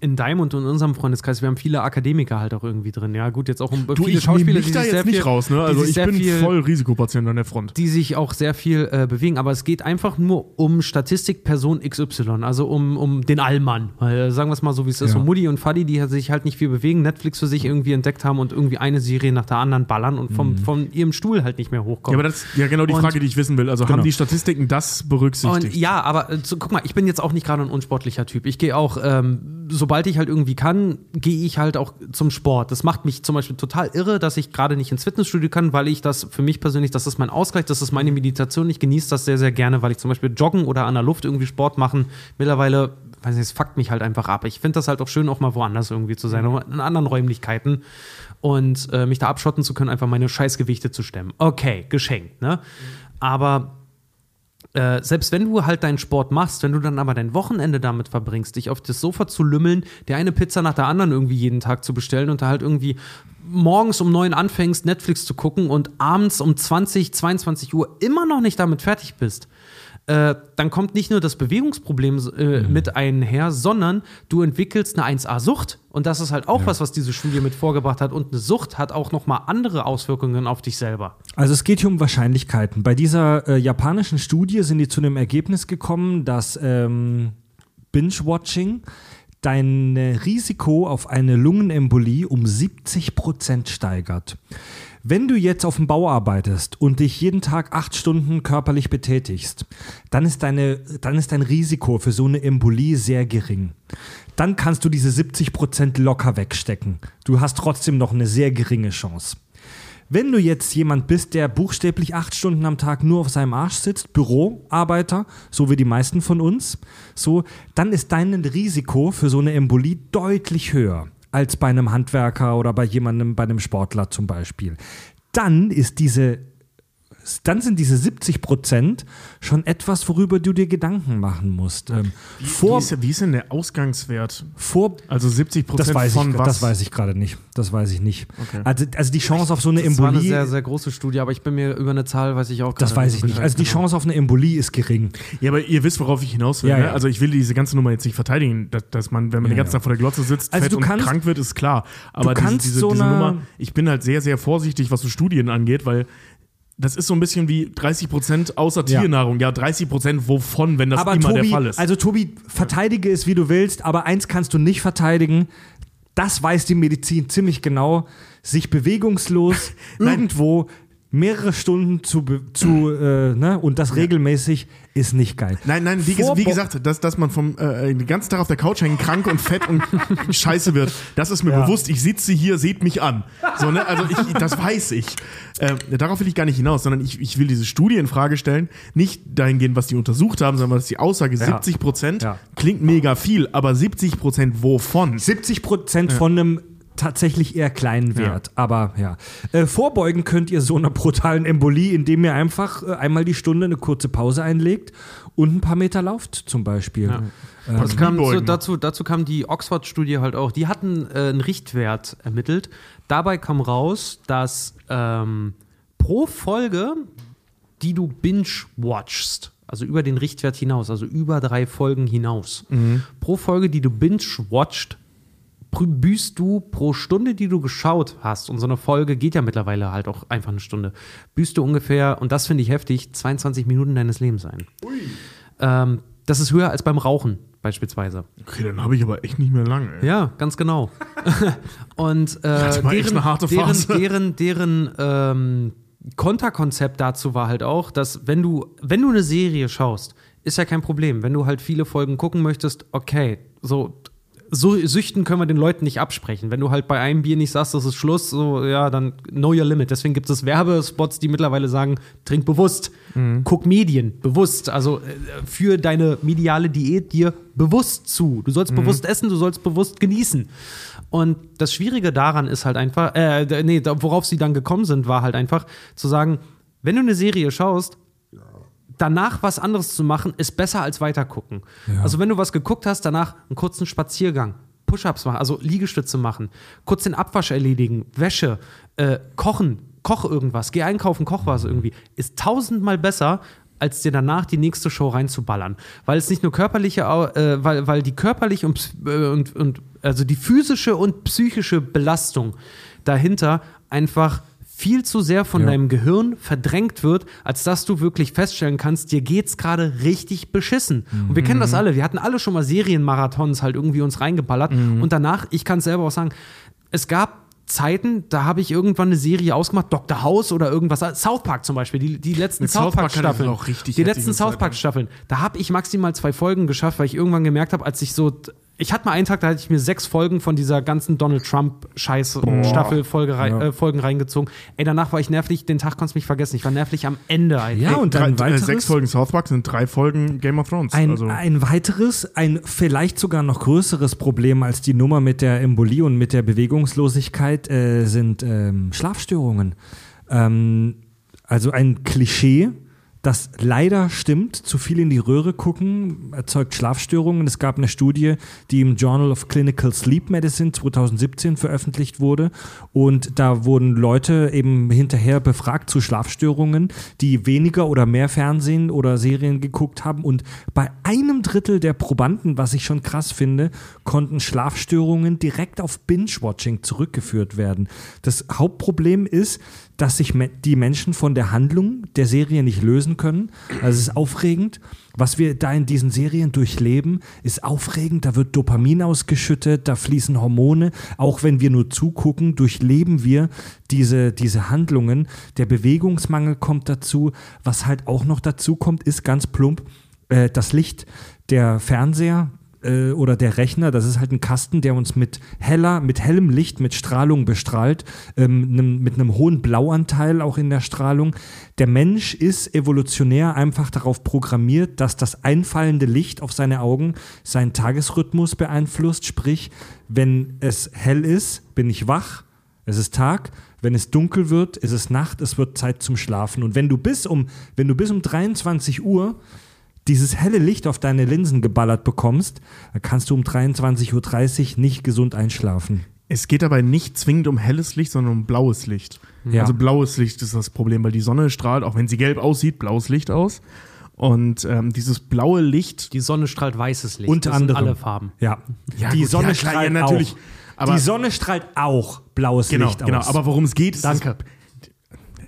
in deinem und in unserem Freundeskreis, wir haben viele Akademiker halt auch irgendwie drin. Ja, gut, jetzt auch um Du, viele ich Schauspieler, mich da sich jetzt sehr nicht viel, raus, ne? die Also ich bin viel, voll Risikopatient an der Front. die sich auch sehr viel äh, bewegen, aber es geht einfach nur um Statistik Person XY, also um, um den Allmann. Weil, sagen wir es mal so, wie es ist. Ja. Und Mutti und Fadi, die sich halt nicht viel bewegen, Netflix für sich irgendwie entdeckt haben und irgendwie eine Serie nach der anderen ballern und vom, von ihrem Stuhl halt nicht mehr Ja, hochkommen. aber das ist ja genau die Und- Frage, die ich wissen will. Also Genau. haben die Statistiken das Und berücksichtigt? ja, aber äh, so, guck mal, ich bin jetzt auch nicht gerade ein unsportlicher Typ. Ich gehe auch, ähm, sobald ich halt irgendwie kann, gehe ich halt auch zum Sport. Das macht mich zum Beispiel total irre, dass ich gerade nicht ins Fitnessstudio kann, weil ich das für mich persönlich, das ist mein Ausgleich, das ist meine Meditation. Ich genieße das sehr, sehr gerne, weil ich zum Beispiel joggen oder an der Luft irgendwie Sport machen. Mittlerweile, weiß nicht, es fuckt mich halt einfach ab. Ich finde das halt auch schön, auch mal woanders irgendwie zu sein, in anderen Räumlichkeiten und äh, mich da abschotten zu können, einfach meine Scheißgewichte zu stemmen. Okay, geschenkt, ne? Aber äh, selbst wenn du halt deinen Sport machst, wenn du dann aber dein Wochenende damit verbringst, dich auf das Sofa zu lümmeln, dir eine Pizza nach der anderen irgendwie jeden Tag zu bestellen und da halt irgendwie morgens um neun anfängst, Netflix zu gucken und abends um 20, 22 Uhr immer noch nicht damit fertig bist, äh, dann kommt nicht nur das Bewegungsproblem äh, mit einher, sondern du entwickelst eine 1A-Sucht. Und das ist halt auch was, was diese Studie mit vorgebracht hat. Und eine Sucht hat auch nochmal andere Auswirkungen auf dich selber. Also es geht hier um Wahrscheinlichkeiten. Bei dieser äh, japanischen Studie sind die zu dem Ergebnis gekommen, dass ähm, Binge-Watching dein Risiko auf eine Lungenembolie um 70 Prozent steigert. Wenn du jetzt auf dem Bau arbeitest und dich jeden Tag acht Stunden körperlich betätigst, dann ist, deine, dann ist dein Risiko für so eine Embolie sehr gering. Dann kannst du diese 70 Prozent locker wegstecken. Du hast trotzdem noch eine sehr geringe Chance. Wenn du jetzt jemand bist, der buchstäblich acht Stunden am Tag nur auf seinem Arsch sitzt, Büroarbeiter, so wie die meisten von uns, so, dann ist dein Risiko für so eine Embolie deutlich höher als bei einem Handwerker oder bei jemandem, bei einem Sportler zum Beispiel. Dann ist diese, dann sind diese 70 Prozent schon etwas, worüber du dir Gedanken machen musst. Ähm, wie, vor, ist, wie ist denn der Ausgangswert? vor, Also 70 das Prozent weiß, von ich, was? das weiß ich gerade nicht. Das weiß ich nicht. Okay. Also, also die Chance auf so eine Das war eine Embolie. sehr, sehr große Studie, aber ich bin mir über eine Zahl, weiß ich auch Das gerade weiß ich nicht. Also die genau. Chance auf eine Embolie ist gering. Ja, aber ihr wisst, worauf ich hinaus will. Ja, ne? ja. Also ich will diese ganze Nummer jetzt nicht verteidigen, dass, dass man, wenn man Ja, den ganzen ja. Tag vor der Glotze sitzt, Also fett du und kannst- krank wird, ist klar. Aber diese, kannst diese, so diese eine- Nummer, ich bin halt sehr, sehr vorsichtig, was so Studien angeht, weil das ist so ein bisschen wie 30 Prozent außer Ja. Tiernahrung. Ja, 30 Prozent wovon, wenn das aber immer Tobi, der Fall ist. also Tobi, verteidige es wie du willst, aber eins kannst du nicht verteidigen. das weiß die Medizin ziemlich genau, sich bewegungslos irgendwo mehrere Stunden zu, zu äh, ne, und das regelmäßig ist nicht geil. Nein, nein, wie, wie gesagt, dass, dass man vom äh, den ganzen Tag auf der Couch hängen, krank und fett und scheiße wird, das ist mir Ja. bewusst. Ich sitze hier, seht mich an. So, ne? Also ich, das weiß ich. Ähm, darauf will ich gar nicht hinaus, sondern ich, ich will diese Studie in Frage stellen. Nicht dahingehend, was die untersucht haben, sondern dass die Aussage 70 Prozent Ja. klingt mega viel, aber 70 Prozent wovon? 70 Prozent von einem tatsächlich eher kleinen Wert. Aber ja. Äh, vorbeugen könnt ihr so einer brutalen Embolie, indem ihr einfach äh, einmal die Stunde eine kurze Pause einlegt und ein paar Meter lauft, zum Beispiel. Ja. Ähm, Das kam Kniebeugen. dazu, dazu kam die Oxford-Studie halt auch. Die hatten äh, einen Richtwert ermittelt. Dabei kam raus, dass ähm, pro Folge, die du binge-watchst, also über den Richtwert hinaus, also über drei Folgen hinaus, pro Folge, die du binge-watcht, prü- büßt du pro Stunde, die du geschaut hast, und so eine Folge geht ja mittlerweile halt auch einfach eine Stunde, büßt du ungefähr, und das finde ich heftig, 22 Minuten deines Lebens ein. Ähm, das ist höher als beim Rauchen beispielsweise. Okay, dann habe ich aber echt nicht mehr lange. ey. Ja, ganz genau. und äh, deren, eine harte deren, deren, deren ähm, Konterkonzept dazu war halt auch, dass wenn du, wenn du eine Serie schaust, ist ja kein Problem. Wenn du halt viele Folgen gucken möchtest, okay, so, so Süchten können wir den Leuten nicht absprechen. Wenn du halt bei einem Bier nicht sagst, das ist Schluss, so, ja, dann know your limit. Deswegen gibt es Werbespots, die mittlerweile sagen, trink bewusst, Mhm. guck Medien, bewusst. Also äh, für deine mediale Diät dir bewusst zu. Du Mhm. sollst bewusst essen, du sollst bewusst genießen. Und das Schwierige daran ist halt einfach, äh, nee, worauf sie dann gekommen sind, war halt einfach zu sagen, wenn du eine Serie schaust, danach was anderes zu machen, ist besser als weitergucken. Also wenn du was geguckt hast, danach einen kurzen Spaziergang, Push-ups machen, also Liegestütze machen, kurz den Abwasch erledigen, Wäsche, äh, kochen, koch irgendwas, geh einkaufen, koch was irgendwie, ist tausendmal besser, als dir danach die nächste Show reinzuballern. Weil es nicht nur körperliche, äh, weil, weil die körperliche und, äh, und, und also die physische und psychische Belastung dahinter einfach viel zu sehr von Ja. deinem Gehirn verdrängt wird, als dass du wirklich feststellen kannst, dir geht's gerade richtig beschissen. Und wir kennen das alle. Wir hatten alle schon mal Serienmarathons halt irgendwie uns reingeballert. Und danach, ich kann es selber auch sagen, es gab Zeiten, da habe ich irgendwann eine Serie ausgemacht, Dr. House oder irgendwas. South Park zum Beispiel, die, die letzten Mit South Park Staffeln. auch richtig die letzten South Park. Staffeln. Da habe ich maximal zwei Folgen geschafft, weil ich irgendwann gemerkt habe, als ich so ich hatte mal einen Tag, da hatte ich mir sechs Folgen von dieser ganzen Donald Trump Scheiß Staffel Folge rei Ja. äh, Folgen reingezogen. Ey, danach war ich nervlich, den Tag konntest du mich vergessen. Ich war nervlich am Ende eigentlich. Ja, und Drei, dann äh, weiteres. sechs Folgen South Park sind drei Folgen Game of Thrones. Ein, also, ein weiteres, ein vielleicht sogar noch größeres Problem als die Nummer mit der Embolie und mit der Bewegungslosigkeit äh, sind ähm, Schlafstörungen. Ähm, also ein Klischee, das leider stimmt. Zu viel in die Röhre gucken erzeugt Schlafstörungen. Es gab eine Studie, die im Journal of Clinical Sleep Medicine 2017 veröffentlicht wurde. Und da wurden Leute eben hinterher befragt zu Schlafstörungen, die weniger oder mehr Fernsehen oder Serien geguckt haben. Und bei einem Drittel der Probanden, was ich schon krass finde, konnten Schlafstörungen direkt auf Binge-Watching zurückgeführt werden. Das Hauptproblem ist, dass sich die Menschen von der Handlung der Serie nicht lösen können. Also es ist aufregend. Was wir da in diesen Serien durchleben, ist aufregend. Da wird Dopamin ausgeschüttet, da fließen Hormone. Auch wenn wir nur zugucken, durchleben wir diese, diese Handlungen. Der Bewegungsmangel kommt dazu. Was halt auch noch dazu kommt, ist ganz plump äh, das Licht. Der Fernseher, äh, oder der Rechner, das ist halt ein Kasten, der uns mit heller, mit hellem Licht, mit Strahlung bestrahlt, ähm, nem, mit einem hohen Blauanteil auch in der Strahlung. Der Mensch ist evolutionär einfach darauf programmiert, dass das einfallende Licht auf seine Augen seinen Tagesrhythmus beeinflusst. Sprich, wenn es hell ist, bin ich wach, es ist Tag. Wenn es dunkel wird, ist es Nacht, es wird Zeit zum Schlafen. Und wenn du bis um, wenn du bis um 23 Uhr dieses helle Licht auf deine Linsen geballert bekommst, dann kannst du um 23.30 Uhr nicht gesund einschlafen. es geht dabei nicht zwingend um helles Licht, sondern um blaues Licht. Ja. Also blaues Licht ist das Problem, weil die Sonne strahlt, auch wenn sie gelb aussieht, blaues Licht aus. Und ähm, dieses blaue Licht, Die Sonne strahlt weißes Licht. Unter das sind anderem. alle Farben. Ja, Ja, die gut, Sonne ja, strahlt ja, natürlich. auch. Aber- die Sonne strahlt auch blaues genau, Licht genau. aus. Aber worum es geht, ist Danke. Das,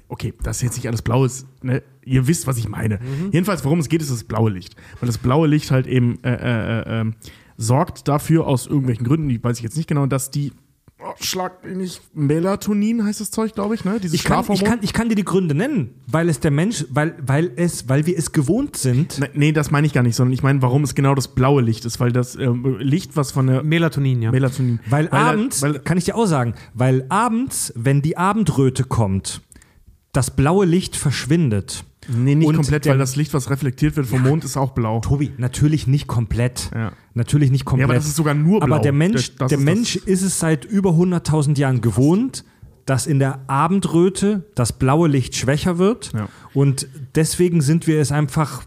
okay, das ist jetzt nicht alles blaues. Ne? Ihr wisst, was ich meine. Mhm. Jedenfalls, worum es geht, ist das blaue Licht, weil das blaue Licht halt eben äh, äh, äh, sorgt dafür aus irgendwelchen Gründen, die weiß ich jetzt nicht genau, dass die oh, schlag nicht, Melatonin heißt das Zeug, glaube ich, ne? Dieses Ich kann, ich, kann, ich kann dir die Gründe nennen, weil es der Mensch, weil, weil es, weil wir es gewohnt sind. Ne- Nee, das meine ich gar nicht, sondern ich meine, warum es genau das blaue Licht ist, weil das ähm, Licht, was von der Melatonin, ja. Melatonin. Weil, da- abends, weil, kann ich dir auch sagen, weil abends, wenn die Abendröte kommt, das blaue Licht verschwindet. Nee, nicht und komplett, weil das Licht, was reflektiert wird vom Mond, ist auch blau. Tobi, natürlich nicht komplett. Ja. Natürlich nicht komplett. Ja, aber das ist sogar nur blau. Aber der Mensch, Das- der ist Mensch ist es seit über 100.000 Jahren gewohnt, dass in der Abendröte das blaue Licht schwächer wird. Ja. Und deswegen sind wir es einfach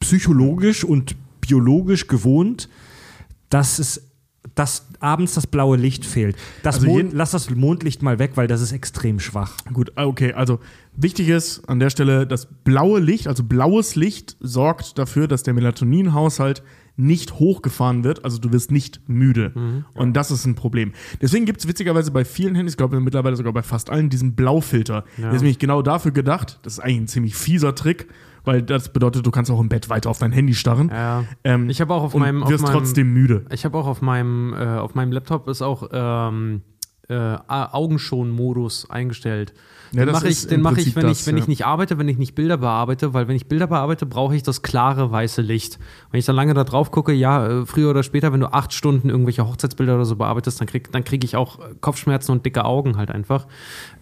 psychologisch und biologisch gewohnt, dass es dass abends das blaue Licht fehlt. Das Also Mond, lass das Mondlicht mal weg, weil das ist extrem schwach. Gut, ah, okay, also wichtig ist an der Stelle, das blaue Licht, also blaues Licht, sorgt dafür, dass der Melatoninhaushalt nicht hochgefahren wird, also du wirst nicht müde. Und das ist ein Problem. Deswegen gibt es witzigerweise bei vielen Handys, ich glaube mittlerweile sogar bei fast allen, diesen Blaufilter. Der ist nämlich genau dafür gedacht, das ist eigentlich ein ziemlich fieser Trick, weil das bedeutet, du kannst auch im Bett weiter auf dein Handy starren. Ja. Ähm, Ich habe auch auf und meinem- auf wirst meinem- trotzdem müde. Ich habe auch auf meinem, äh, auf meinem Laptop ist auch ähm, äh, Augenschon-Modus eingestellt. Den mache ich, den mach ich, wenn, das, ich, wenn ja. ich nicht arbeite, wenn ich nicht Bilder bearbeite, weil wenn ich Bilder bearbeite, brauche ich das klare weiße Licht. Wenn ich dann lange da drauf gucke, ja, äh, früher oder später, wenn du acht Stunden irgendwelche Hochzeitsbilder oder so bearbeitest, dann krieg, dann krieg ich auch äh, Kopfschmerzen und dicke Augen halt einfach.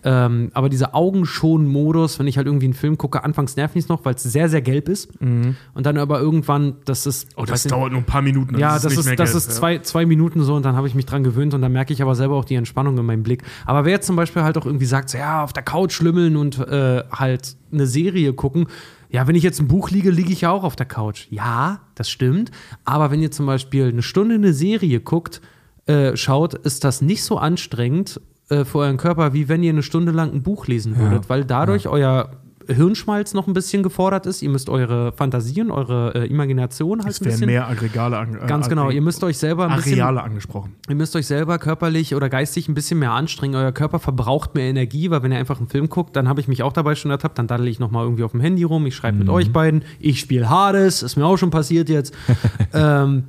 Ähm, aber dieser Augenschon-Modus, wenn ich halt irgendwie einen Film gucke, anfangs nervt mich noch, weil es sehr, sehr gelb ist. Und dann aber irgendwann, das ist. Mhm. Oh, das dauert nur ein paar Minuten. ja, es das ist, das gelb, ist ja. zwei, zwei Minuten so und dann habe ich mich dran gewöhnt und dann merke ich aber selber auch die Entspannung in meinem Blick. Aber wer jetzt zum Beispiel halt auch irgendwie sagt, so, ja, auf der Couch schlümmeln und äh, halt eine Serie gucken, ja, wenn ich jetzt ein Buch liege, liege ich ja auch auf der Couch. Ja, das stimmt. Aber wenn ihr zum Beispiel eine Stunde eine Serie guckt, äh, schaut, ist das nicht so anstrengend äh, für euren Körper, wie wenn ihr eine Stunde lang ein Buch lesen würdet, weil dadurch euer Hirnschmalz noch ein bisschen gefordert ist. Ihr müsst eure Fantasien, eure äh, Imagination halt Es ein bisschen. mehr Aggregale an, äh, Ganz genau, ihr müsst euch selber ein bisschen Areale angesprochen. Ihr müsst euch selber körperlich oder geistig ein bisschen mehr anstrengen. Euer Körper verbraucht mehr Energie, weil wenn ihr einfach einen Film guckt, dann habe ich mich auch dabei schon ertappt, dann daddel ich nochmal irgendwie auf dem Handy rum, ich schreibe mit euch beiden, ich spiele Hades, ist mir auch schon passiert jetzt. ähm,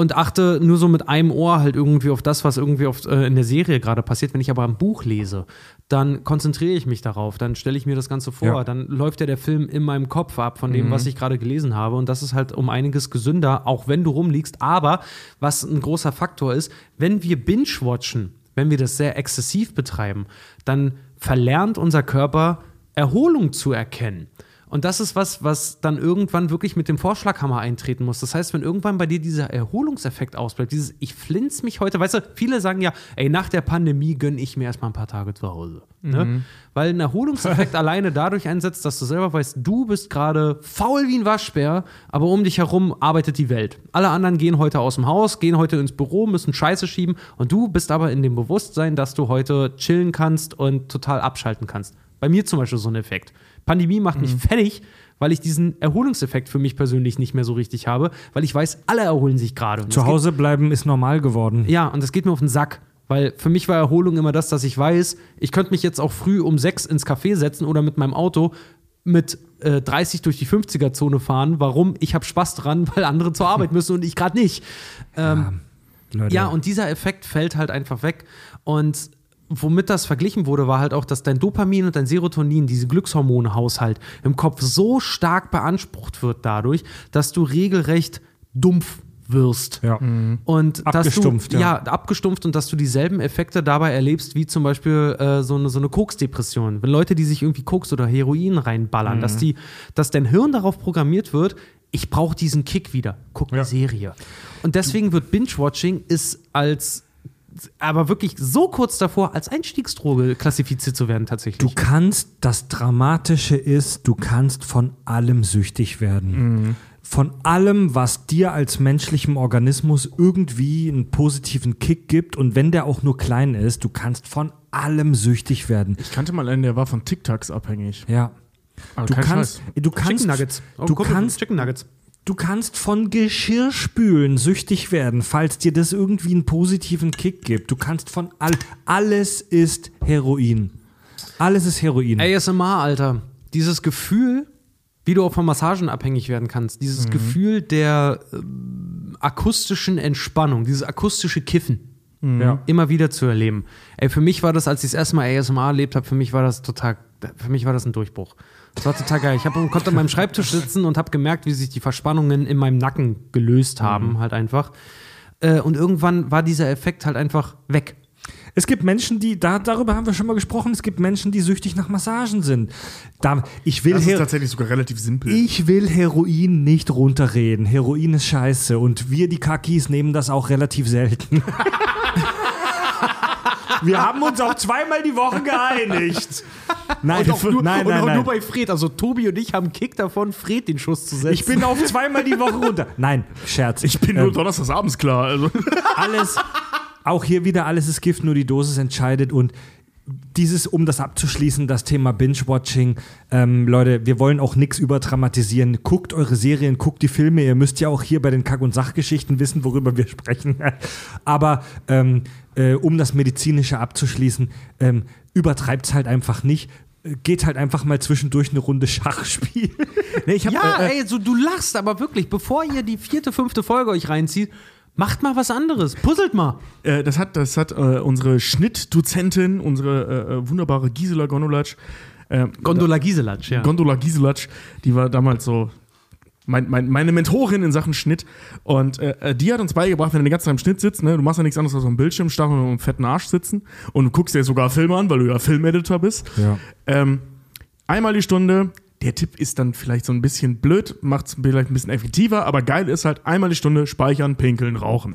und achte nur so mit einem Ohr halt irgendwie auf das, was irgendwie auf, äh, in der Serie gerade passiert. Wenn ich aber ein Buch lese, dann konzentriere ich mich darauf, dann stelle ich mir das Ganze vor, Ja. dann läuft ja der Film in meinem Kopf ab von dem, was ich gerade gelesen habe. Und das ist halt um einiges gesünder, auch wenn du rumliegst. Aber was ein großer Faktor ist, wenn wir binge-watchen, wenn wir das sehr exzessiv betreiben, dann verlernt unser Körper Erholung zu erkennen. Und das ist was, was dann irgendwann wirklich mit dem Vorschlaghammer eintreten muss. Das heißt, wenn irgendwann bei dir dieser Erholungseffekt ausbleibt, dieses Ich flinz mich heute, weißt du, viele sagen ja, ey, nach der Pandemie gönne ich mir erstmal ein paar Tage zu Hause. Ne? Weil ein Erholungseffekt alleine dadurch einsetzt, dass du selber weißt, du bist gerade faul wie ein Waschbär, aber um dich herum arbeitet die Welt. Alle anderen gehen heute aus dem Haus, gehen heute ins Büro, müssen Scheiße schieben und du bist aber in dem Bewusstsein, dass du heute chillen kannst und total abschalten kannst. Bei mir zum Beispiel so ein Effekt. Pandemie macht mich fertig, weil ich diesen Erholungseffekt für mich persönlich nicht mehr so richtig habe, weil ich weiß, alle erholen sich gerade. Zu geht- Hause bleiben ist normal geworden. ja, und das geht mir auf den Sack. Weil für mich war Erholung immer das, dass ich weiß, ich könnte mich jetzt auch früh um sechs ins Café setzen oder mit meinem Auto mit äh, 30 durch die 50er-Zone fahren. Warum? Ich habe Spaß dran, weil andere zur Arbeit müssen und ich gerade nicht. Ähm, Leute. ja, und dieser Effekt fällt halt einfach weg. Und womit das verglichen wurde, war halt auch, dass dein Dopamin und dein Serotonin, diese Glückshormonhaushalt, im Kopf so stark beansprucht wird dadurch, dass du regelrecht dumpf wirst. Ja. Und Abgestumpft, dass du, ja. ja. abgestumpft und dass du dieselben Effekte dabei erlebst, wie zum Beispiel äh, so eine, so eine Koksdepression. Wenn Leute, die sich irgendwie Koks oder Heroin reinballern, Mhm. dass, die, dass dein Hirn darauf programmiert wird, ich brauche diesen Kick wieder. Guck eine Ja. Serie. Und deswegen wird Binge-Watching ist als aber wirklich so kurz davor, als Einstiegsdroge klassifiziert zu werden, tatsächlich. Du kannst, das Dramatische ist, du kannst von allem süchtig werden. Von allem, was dir als menschlichem Organismus irgendwie einen positiven Kick gibt und wenn der auch nur klein ist, du kannst von allem süchtig werden. Ich kannte mal einen, der war von TikToks abhängig. Ja. Aber Du kannst, Scheiß. du kannst, Chicken Nuggets. Oh, du Kumpel, kannst, Chicken Nuggets. Du kannst von Geschirrspülen süchtig werden, falls dir das irgendwie einen positiven Kick gibt. Du kannst von all, alles ist Heroin. Alles ist Heroin. ASMR, Alter. Dieses Gefühl, wie du auch von Massagen abhängig werden kannst. Dieses Mhm. Gefühl der ähm, akustischen Entspannung, dieses akustische Kiffen. Ja. Immer wieder zu erleben. Ey, für mich war das, als ich das erste Mal ASMR erlebt habe, für mich war das total, für mich war das ein Durchbruch. Das war total geil. Ich hab, konnte an meinem Schreibtisch sitzen und habe gemerkt, wie sich die Verspannungen in meinem Nacken gelöst haben, halt einfach. Äh, und irgendwann war dieser Effekt halt einfach weg. Es gibt Menschen, die, da, darüber haben wir schon mal gesprochen, es gibt Menschen, die süchtig nach Massagen sind. Da, ich, will Das ist Her tatsächlich sogar relativ simpel. ich will Heroin nicht runterreden. Heroin ist scheiße und wir, die Kakis, nehmen das auch relativ selten. wir haben uns auch zweimal die Woche geeinigt. Nein, Und auch nur, nein, und nein, auch nein. nur bei Fred. Also Tobi und ich haben einen Kick davon, Fred den Schuss zu setzen. Ich bin auf zweimal die Woche runter. Nein, Scherz. Ich bin nur donnerstags abends klar. Also. alles, auch hier wieder alles ist Gift, nur die Dosis entscheidet und dieses, um das abzuschließen, das Thema Binge-Watching. Ähm, Leute, wir wollen auch nichts überdramatisieren. Guckt eure Serien, guckt die Filme. Ihr müsst ja auch hier bei den Kack- und Sachgeschichten wissen, worüber wir sprechen. Aber ähm, äh, um das Medizinische abzuschließen, ähm, übertreibt halt einfach nicht. Geht halt einfach mal zwischendurch eine Runde Schach spielen. nee, hab, Ja, äh, äh, ey, so, du lachst, aber wirklich, bevor ihr die vierte, fünfte Folge euch reinzieht, macht mal was anderes. Puzzelt mal. Äh, das hat, das hat äh, unsere Schnittdozentin, unsere äh, äh, wunderbare Gisela Gondolatsch, äh, Gondola Giselatsch, ja. Gondola Giselatsch, die war damals so mein, mein, meine Mentorin in Sachen Schnitt. Und äh, äh, die hat uns beigebracht, wenn du den ganzen Tag im Schnitt sitzt, ne, du machst ja nichts anderes als auf dem Bildschirm starren und einem fetten Arsch sitzen und du guckst dir sogar Filme an, weil du ja Filmeditor bist. Ja. Ähm, einmal die Stunde. Der Tipp ist dann vielleicht so ein bisschen blöd, macht es vielleicht ein bisschen effektiver, aber geil ist halt einmal die Stunde speichern, pinkeln, rauchen.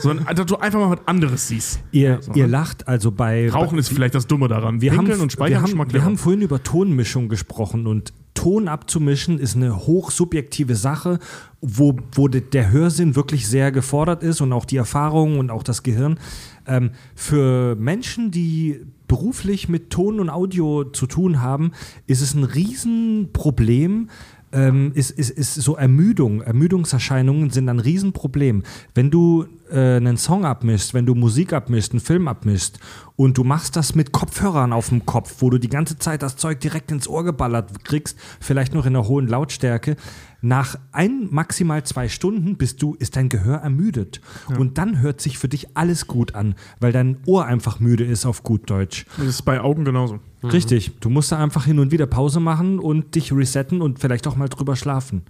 Sondern dass du einfach mal was anderes siehst. ihr, ihr lacht also bei. Rauchen ist vielleicht das Dumme daran. Wir haben, Pinkeln und Speichern wir, haben, wir clever. haben vorhin über Tonmischung gesprochen und Ton abzumischen ist eine hochsubjektive Sache, wo, wo de- der Hörsinn wirklich sehr gefordert ist und auch die Erfahrung und auch das Gehirn. Ähm, für Menschen, die beruflich mit Ton und Audio zu tun haben, ist es ein Riesenproblem, ähm, ist, ist, ist so Ermüdung, Ermüdungserscheinungen sind ein Riesenproblem. Wenn du äh, einen Song abmischst, wenn du Musik abmischst, einen Film abmischst und du machst das mit Kopfhörern auf dem Kopf, wo du die ganze Zeit das Zeug direkt ins Ohr geballert kriegst, vielleicht noch in einer hohen Lautstärke, nach ein, maximal zwei Stunden bist du, ist dein Gehör ermüdet. Und dann hört sich für dich alles gut an, weil dein Ohr einfach müde ist auf gut Deutsch. Das ist bei Augen genauso. Richtig. Du musst da einfach hin und wieder Pause machen und dich resetten und vielleicht auch mal drüber schlafen.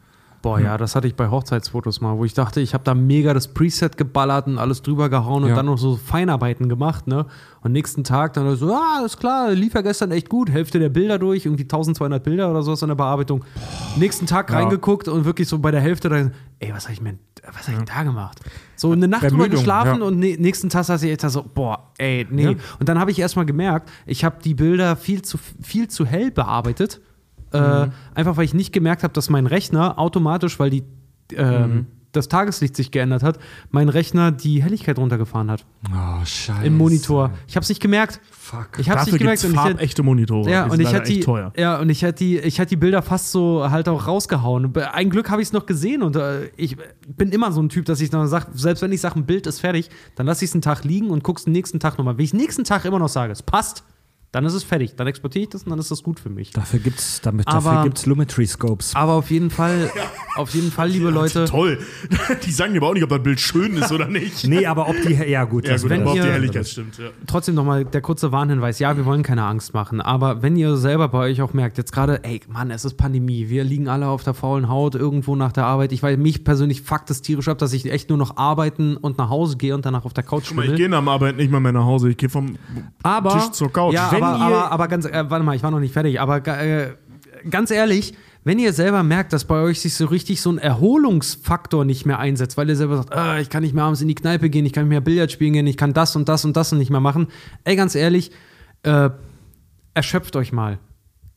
Boah, ja, das hatte ich bei Hochzeitsfotos mal, wo ich dachte, ich habe da mega das Preset geballert und alles drüber gehauen und Ja. dann noch so Feinarbeiten gemacht, ne? Und nächsten Tag dann so, ah, ist klar, lief ja gestern echt gut, Hälfte der Bilder durch, irgendwie 1200 Bilder oder sowas in der Bearbeitung. nächsten Tag Ja. reingeguckt und wirklich so bei der Hälfte dann, ey, was habe ich mir, was habe ich denn da gemacht? So eine Nacht drüber geschlafen ja. und ne, nächsten Tag saß ich da so, boah, ey, nee. Ja. Und dann habe ich erstmal gemerkt, ich habe die Bilder viel zu, viel zu hell bearbeitet. Äh, einfach weil ich nicht gemerkt habe, dass mein Rechner automatisch, weil die, ähm, das Tageslicht sich geändert hat, mein Rechner die Helligkeit runtergefahren hat Oh, scheiße. im Monitor. Ich habe es nicht gemerkt. Fuck. Ich habe es nicht gemerkt. und ich hätte- farbechte Monitore. ja, Die und ich hatte die, teuer. ja, und ich hatte die, ich hatte die Bilder fast so halt auch rausgehauen. Ein Glück habe ich es noch gesehen und äh, ich bin immer so ein Typ, dass ich dann sage, selbst wenn ich sage, ein Bild ist fertig, dann lasse ich es einen Tag liegen und guck's den nächsten Tag nochmal. Wenn ich nächsten Tag immer noch sage, es passt, dann ist es fertig. Dann exportiere ich das und dann ist das gut für mich. Dafür gibt's, damit, Aber- dafür gibt's Lumetri Scopes. Aber auf jeden Fall, auf jeden Fall, liebe Leute, Toll. Die sagen dir aber auch nicht, ob das Bild schön ist oder nicht. Nee, aber ob die, ja gut. Ja, gut, wird- aber ob die ihr- Helligkeit stimmt. Ja. trotzdem nochmal der kurze Warnhinweis. Ja, wir wollen keine Angst machen, aber wenn ihr selber bei euch auch merkt, jetzt gerade, ey, Mann, es ist Pandemie, wir liegen alle auf der faulen Haut irgendwo nach der Arbeit. Ich weiß, mich persönlich fuckt es tierisch ab, dass ich echt nur noch arbeiten und nach Hause gehe und danach auf der Couch Guck mal, ich gehe nach Arbeit nicht mal mehr nach Hause. Ich gehe vom Aber, Tisch zur Couch. Ja, Wenn aber, aber, aber ganz, äh, warte mal, ich war noch nicht fertig, aber äh, ganz ehrlich, wenn ihr selber merkt, dass bei euch sich so richtig so ein Erholungsfaktor nicht mehr einsetzt, weil ihr selber sagt, ah, ich kann nicht mehr abends in die Kneipe gehen, ich kann nicht mehr Billard spielen gehen, ich kann das und das und das nicht mehr machen, ey, ganz ehrlich, äh, erschöpft euch mal.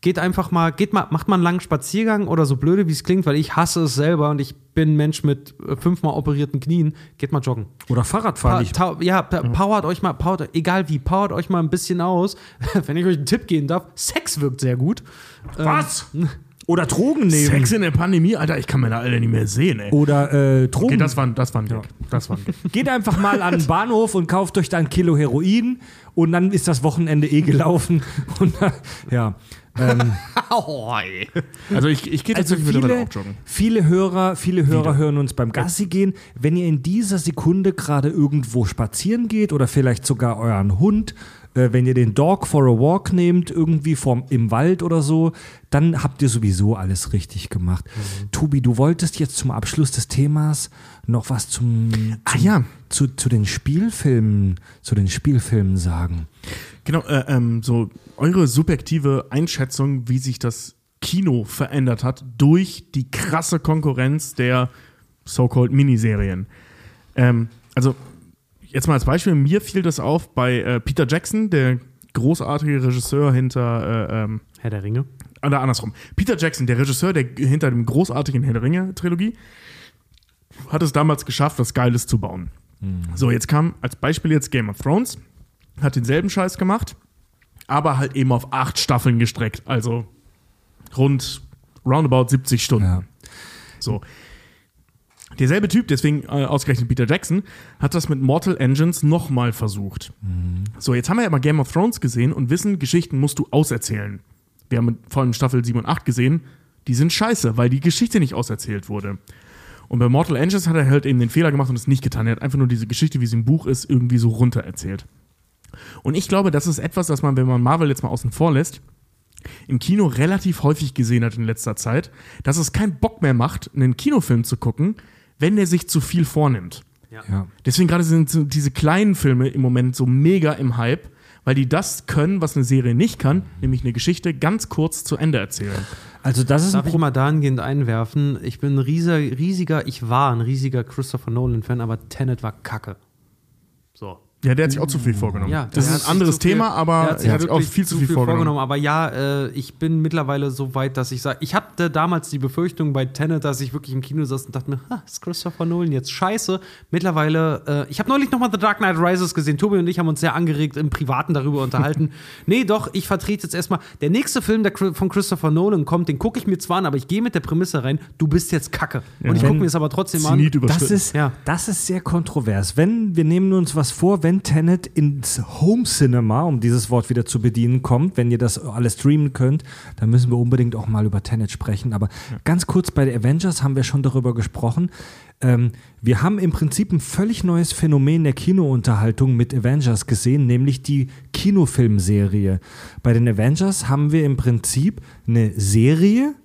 Geht einfach mal, geht mal, macht mal einen langen Spaziergang oder so blöde, wie es klingt, weil ich hasse es selber und ich bin ein Mensch mit äh, fünfmal operierten Knien. Geht mal joggen. oder Fahrradfahren. Pa ja, pa- powert euch mal, powert, egal wie, powert euch mal ein bisschen aus. Wenn ich euch einen Tipp geben darf, Sex wirkt sehr gut. Was? oder Drogen nehmen. Sex in der Pandemie? Alter, ich kann meine Alter nicht mehr sehen, ey. Oder äh, Drogen. Okay, das war, das war ein Gag. Das war ein Gag. Geht einfach mal an den Bahnhof und kauft euch da ein Kilo Heroin und dann ist das Wochenende eh gelaufen. Und, ja. Also ich, ich gehe Also tatsächlich mittlerweile viele, auch joggen. viele Hörer, viele Hörer Wieder. hören uns beim Gassi gehen. Wenn ihr in dieser Sekunde gerade irgendwo spazieren geht oder vielleicht sogar euren Hund, äh, wenn ihr den Dog for a Walk nehmt, irgendwie vom, im Wald oder so, dann habt ihr sowieso alles richtig gemacht. Mhm. Tobi, du wolltest jetzt zum Abschluss des Themas noch was zum, zum Ah ja, zu, zu den Spielfilmen, zu den Spielfilmen sagen. genau. Äh, ähm, so eure subjektive Einschätzung, wie sich das Kino verändert hat durch die krasse Konkurrenz der so-called Miniserien. Ähm, also jetzt mal als Beispiel, mir fiel das auf bei äh, Peter Jackson, der großartige Regisseur hinter äh, ähm, Herr der Ringe. oder andersrum. Peter Jackson, der Regisseur, der hinter dem großartigen Herr der Ringe-Trilogie, hat es damals geschafft, was Geiles zu bauen. So, jetzt kam als Beispiel jetzt Game of Thrones, hat denselben Scheiß gemacht, aber halt eben auf acht Staffeln gestreckt, also rund roundabout 70 Stunden. Ja. So. Derselbe Typ, deswegen äh, ausgerechnet Peter Jackson, hat das mit Mortal Engines nochmal versucht. So, jetzt haben wir ja mal Game of Thrones gesehen und wissen, Geschichten musst du auserzählen. Wir haben vor allem Staffel 7 und 8 gesehen, die sind scheiße, weil die Geschichte nicht auserzählt wurde. Und bei Mortal Engines hat er halt eben den Fehler gemacht und es nicht getan. Er hat einfach nur diese Geschichte, wie sie im Buch ist, irgendwie so runter erzählt. Und ich glaube, das ist etwas, das man, wenn man Marvel jetzt mal außen vor lässt, im Kino relativ häufig gesehen hat in letzter Zeit, dass es keinen Bock mehr macht, einen Kinofilm zu gucken, wenn der sich zu viel vornimmt. Ja. Deswegen gerade sind diese kleinen Filme im Moment so mega im Hype, weil die das können, was eine Serie nicht kann, nämlich eine Geschichte ganz kurz zu Ende erzählen. Also das ist ein Darf ich mal dahingehend einwerfen? Ich bin ein riesiger, riesiger ich war ein riesiger Christopher Nolan-Fan, aber Tenet war kacke. So. Ja, der hat sich auch zu viel vorgenommen. Ja, das ist ein anderes viel- Thema, der aber hat sich er hat auch viel zu viel vorgenommen. Aber ja, äh, ich bin mittlerweile so weit, dass ich sage, ich hatte damals die Befürchtung bei Tenet, dass ich wirklich im Kino saß und dachte mir, ha, ist Christopher Nolan jetzt scheiße. Mittlerweile, äh, ich habe neulich nochmal The Dark Knight Rises gesehen. Tobi und ich haben uns sehr angeregt im Privaten darüber unterhalten. nee, doch, ich vertrete jetzt erstmal, der nächste Film der, von Christopher Nolan kommt, den gucke ich mir zwar an, aber ich gehe mit der Prämisse rein, du bist jetzt kacke. Und ich gucke mir es aber trotzdem an. Zenit Das überschritten. ist, Ja. das ist sehr kontrovers. Wenn wir nehmen uns was vor, wenn Tenet ins Home Cinema, um dieses Wort wieder zu bedienen, kommt, wenn ihr das alles streamen könnt, dann müssen wir unbedingt auch mal über Tenet sprechen. Aber ganz kurz bei den Avengers haben wir schon darüber gesprochen. Ähm, wir haben im Prinzip ein völlig neues Phänomen der Kinounterhaltung mit Avengers gesehen, nämlich die Kinofilmserie. Bei den Avengers haben wir im Prinzip eine Serie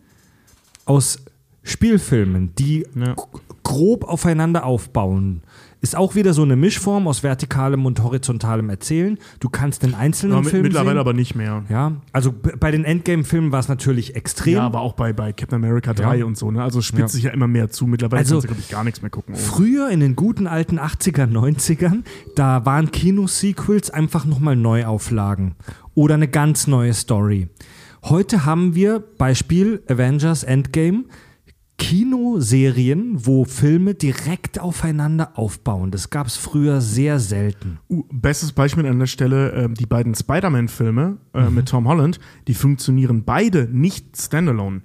aus Spielfilmen, die Ja. grob aufeinander aufbauen. Ist auch wieder so eine Mischform aus vertikalem und horizontalem Erzählen. Du kannst den einzelnen Ja, mit, Film mittlerweile sehen. aber nicht mehr. ja, also bei den Endgame-Filmen war es natürlich extrem. Ja, aber auch bei, bei Captain America 3 Ja. und so, ne? Also spitzt Ja. sich ja immer mehr zu. Mittlerweile Also, kannst du, glaube ich, gar nichts mehr gucken. ohne. Früher in den guten alten 80er, 90ern, da waren Kinosequels einfach nochmal Neuauflagen oder eine ganz neue Story. Heute haben wir Beispiel Avengers Endgame. Kinoserien, wo Filme direkt aufeinander aufbauen. Das gab es früher sehr selten. Uh, bestes Beispiel an der Stelle, ähm, die beiden Spider-Man-Filme äh, Mhm. mit Tom Holland, die funktionieren beide nicht standalone.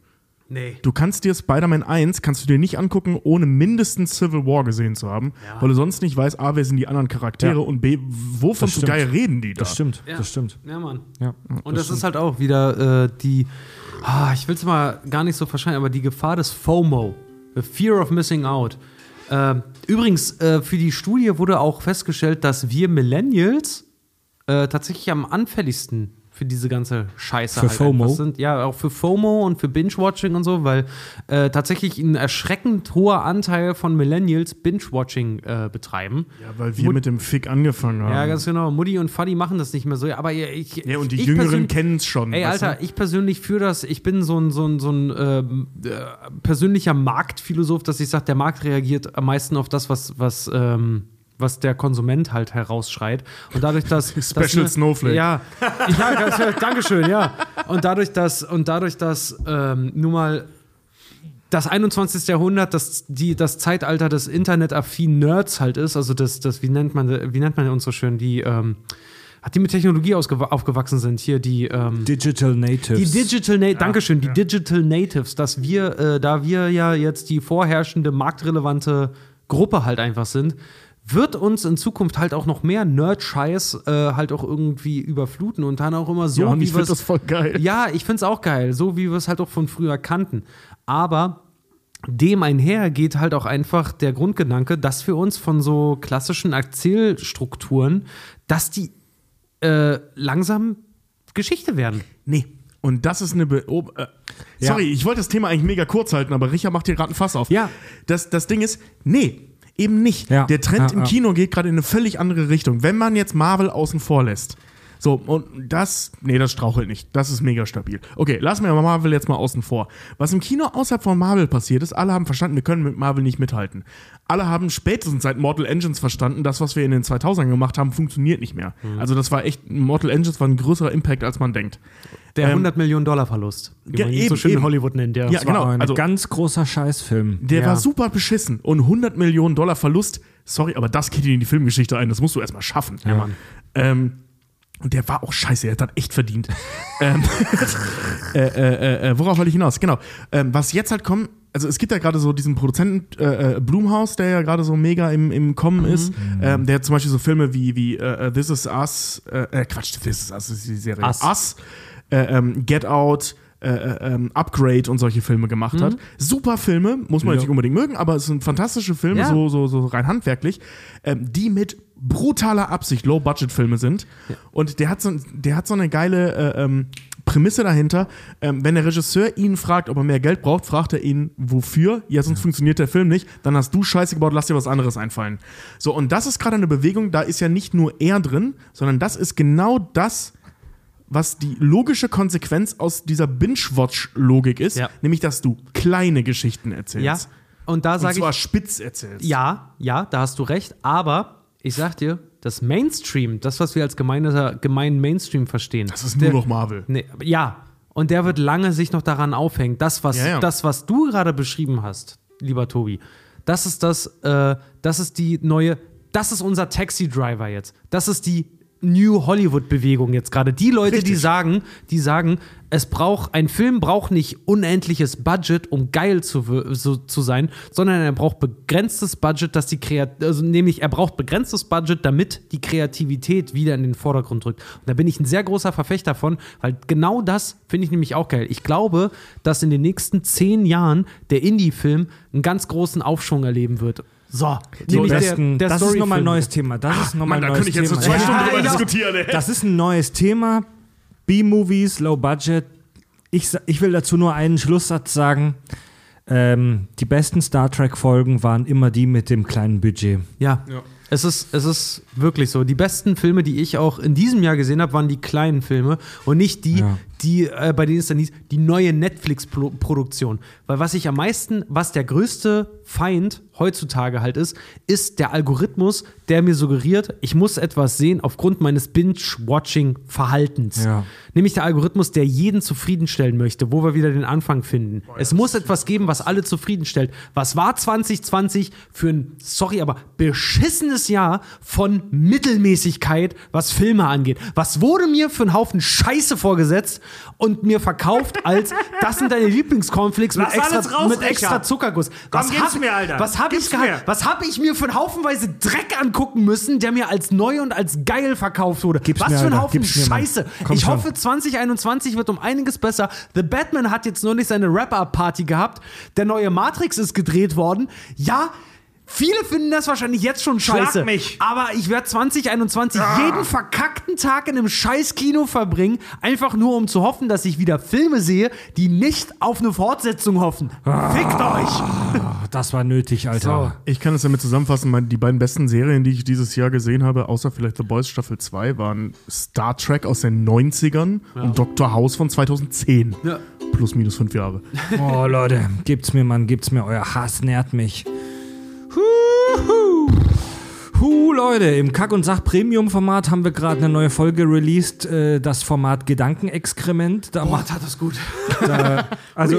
Nee. Du kannst dir Spider-Man 1 kannst du dir nicht angucken, ohne mindestens Civil War gesehen zu haben, weil du sonst nicht weißt, A, wer sind die anderen Charaktere Ja. und B, wovon Das zu geil reden die da? Das stimmt, Ja. das stimmt. Ja, Mann. Ja. Und das, ist halt auch wieder äh, die, ah, ich will es mal gar nicht so verschreien, aber die Gefahr des FOMO, the Fear of Missing Out. Ähm, übrigens, äh, für die Studie wurde auch festgestellt, dass wir Millennials äh, tatsächlich am anfälligsten für diese ganze Scheiße Für halt FOMO? sind. Ja, auch für FOMO und für Binge-Watching und so, weil äh, tatsächlich ein erschreckend hoher Anteil von Millennials Binge-Watching äh, betreiben. Ja, weil wir Mut- mit dem Fick angefangen haben. Ja, ganz genau. Mutti und Faddy machen das nicht mehr so. Aber ich, Ja, und die ich Jüngeren kennen es schon. Ey, weißt du? Alter, ich persönlich führe das, ich bin so ein, so ein, so ein ähm, äh, persönlicher Marktphilosoph, dass ich sage, der Markt reagiert am meisten auf das, was, was, ähm, was der Konsument halt herausschreit. Und dadurch, dass. Special dass, ne- Snowflake. Ja, ja ganz, Dankeschön, ja. Und dadurch, dass, und dadurch, dass ähm, nun mal das 21. Jahrhundert, das, die, das Zeitalter des internetaffinen Nerds halt ist, also das, das wie nennt man, wie nennt man uns so schön, die, ähm, die mit Technologie aufgewachsen sind, hier die, ähm, Digital Natives. die Digital Natives, Dankeschön, die Digital Natives, dass wir, äh, da wir ja jetzt die vorherrschende marktrelevante Gruppe halt einfach sind, wird uns in Zukunft halt auch noch mehr Nerd-Scheiß äh, halt auch irgendwie überfluten und dann auch immer so, Ja, und wie ich finde das voll geil. Ja, ich finde es auch geil, so wie wir es halt auch von früher kannten. Aber dem einher geht halt auch einfach der Grundgedanke, dass wir uns von so klassischen Erzählstrukturen, dass die äh, langsam Geschichte werden. Nee. Und das ist eine Beob äh, Ja. Sorry, ich wollte das Thema eigentlich mega kurz halten, aber Richard macht hier gerade ein Fass auf. Ja. Das, das Ding ist, nee, eben nicht. Ja. Der Trend Ja, im. Kino geht gerade in eine völlig andere Richtung. Wenn man jetzt Marvel außen vor lässt. So, und das, nee, das strauchelt nicht. Das ist mega stabil. Okay, lassen wir Marvel jetzt mal außen vor. Was im Kino außerhalb von Marvel passiert ist, alle haben verstanden, wir können mit Marvel nicht mithalten. Alle haben spätestens seit Mortal Engines verstanden, das, was wir in den 2000ern gemacht haben, funktioniert nicht mehr. Mhm. Also das war echt, Mortal Engines war ein größerer Impact, als man denkt. Der Ähm, 100 Millionen Dollar Verlust, wie Ja, man ihn so eben, schön in eben. Hollywood nennt. Ja. Ja, Das war genau, ein also- ganz großer Scheißfilm. Der Ja. war super beschissen und 100 Millionen Dollar Verlust. Sorry, aber das geht in die Filmgeschichte ein. Das musst du erstmal schaffen. Ja, Mann. Ähm, und der war auch scheiße, er hat das echt verdient. ähm, äh, äh, äh, worauf wollte ich hinaus? Genau. Ähm, was jetzt halt kommt, also es gibt ja gerade so diesen Produzenten äh, äh, Blumhaus, der ja gerade so mega im, im Kommen ist. Ähm, der hat zum Beispiel so Filme wie, wie äh, äh, This Is Us, äh, äh, Quatsch, This Is Us ist die Serie. Us. Us äh, ähm, Get Out, äh, äh, ähm, Upgrade und solche Filme gemacht hat. Super Filme, muss man Ja. nicht unbedingt mögen, aber es sind fantastische Filme, Ja. so, so, so rein handwerklich, ähm, die mit brutaler Absicht Low-Budget-Filme sind. Und der hat so, der hat so eine geile äh, ähm, Prämisse dahinter. Ähm, wenn der Regisseur ihn fragt, ob er mehr Geld braucht, fragt er ihn, wofür? Ja, sonst funktioniert der Film nicht. Dann hast du Scheiße gebaut, lass dir was anderes einfallen. So, und das ist gerade eine Bewegung, da ist ja nicht nur er drin, sondern das ist genau das, was die logische Konsequenz aus dieser Binge-Watch-Logik ist, Ja. nämlich, dass du kleine Geschichten erzählst. ja. Und da sage ich. zwar spitz erzählst. Ja, ja, da hast du recht. Aber ich sag dir, das Mainstream, das, was wir als gemeiner, gemeinen Mainstream verstehen. Das ist nur noch Marvel. Nee, ja. Und der wird lange sich noch daran aufhängen. Das, was, Ja, ja. das, was du gerade beschrieben hast, lieber Tobi, das ist das, äh, das ist die neue, das ist unser Taxi-Driver jetzt. Das ist die New Hollywood-Bewegung jetzt gerade. Die Leute, die Richtig. sagen, die sagen, es braucht, ein Film braucht nicht unendliches Budget, um geil zu, so, zu sein, sondern er braucht begrenztes Budget, dass die Kreat also nämlich er braucht begrenztes Budget, damit die Kreativität wieder in den Vordergrund rückt. Und da bin ich ein sehr großer Verfechter von, weil genau das finde ich nämlich auch geil. Ich glaube, dass in den nächsten zehn Jahren der Indie-Film einen ganz großen Aufschwung erleben wird. So, der, Besten, der das ist nochmal ein neues Thema. Das ist nochmal Mann, ein da neues könnte ich jetzt so Thema. zwei Stunden drüber ja. diskutieren, ey. Das ist ein neues Thema. B-Movies, Low Budget. Ich, ich will dazu nur einen Schlusssatz sagen. Ähm, die besten Star Trek-Folgen waren immer die mit dem kleinen Budget. Ja. Es ist, es ist wirklich so. Die besten Filme, die ich auch in diesem Jahr gesehen habe, waren die kleinen Filme und nicht die, Ja. Die äh, bei denen es dann hieß, die neue Netflix-Produktion. Weil was ich am meisten, was der größte Feind heutzutage halt ist, ist der Algorithmus, der mir suggeriert, ich muss etwas sehen aufgrund meines Binge-Watching-Verhaltens. Ja. Nämlich der Algorithmus, der jeden zufriedenstellen möchte, wo wir wieder den Anfang finden. es muss etwas geben, was alle zufriedenstellt. Was war 2020 für ein, sorry, aber beschissenes Jahr von Mittelmäßigkeit, was Filme angeht? Was wurde mir für einen Haufen Scheiße vorgesetzt und mir verkauft als, das sind deine Lieblingscornflakes mit extra, raus, mit extra. Zuckerguss. Was gib's hab, mir, Alter. Was habe ich, mir. was hab ich mir für einen Haufenweise Dreck angucken müssen, der mir als neu und als geil verkauft wurde? Gib's was mir, für ein Alter. Haufen Gib's. Scheiße. Ich schon. hoffe, 2021 wird um einiges besser. The Batman hat jetzt nur nicht seine Wrap-Up-Party gehabt. Der neue Matrix ist gedreht worden. Ja, viele finden das wahrscheinlich jetzt schon Schlag scheiße. mich. Aber ich werde 2021 Ah. jeden verkackten Tag in einem scheiß Kino verbringen, einfach nur um zu hoffen, dass ich wieder Filme sehe, die nicht auf eine Fortsetzung hoffen. Ah. Fickt euch! Das war nötig, Alter. Ich kann es damit zusammenfassen, die beiden besten Serien, die ich dieses Jahr gesehen habe, außer vielleicht The Boys Staffel 2, waren Star Trek aus den 90ern und Dr. House von 2010. Ja. Plus minus fünf Jahre. Oh, Leute, gibt's mir, Mann, gibt's mir. Euer Hass nährt mich. Huh, Leute, im Kack- und Sach-Premium-Format haben wir gerade eine neue Folge released, äh, das Format Gedankenexkrement. Da macht, tat das gut. also,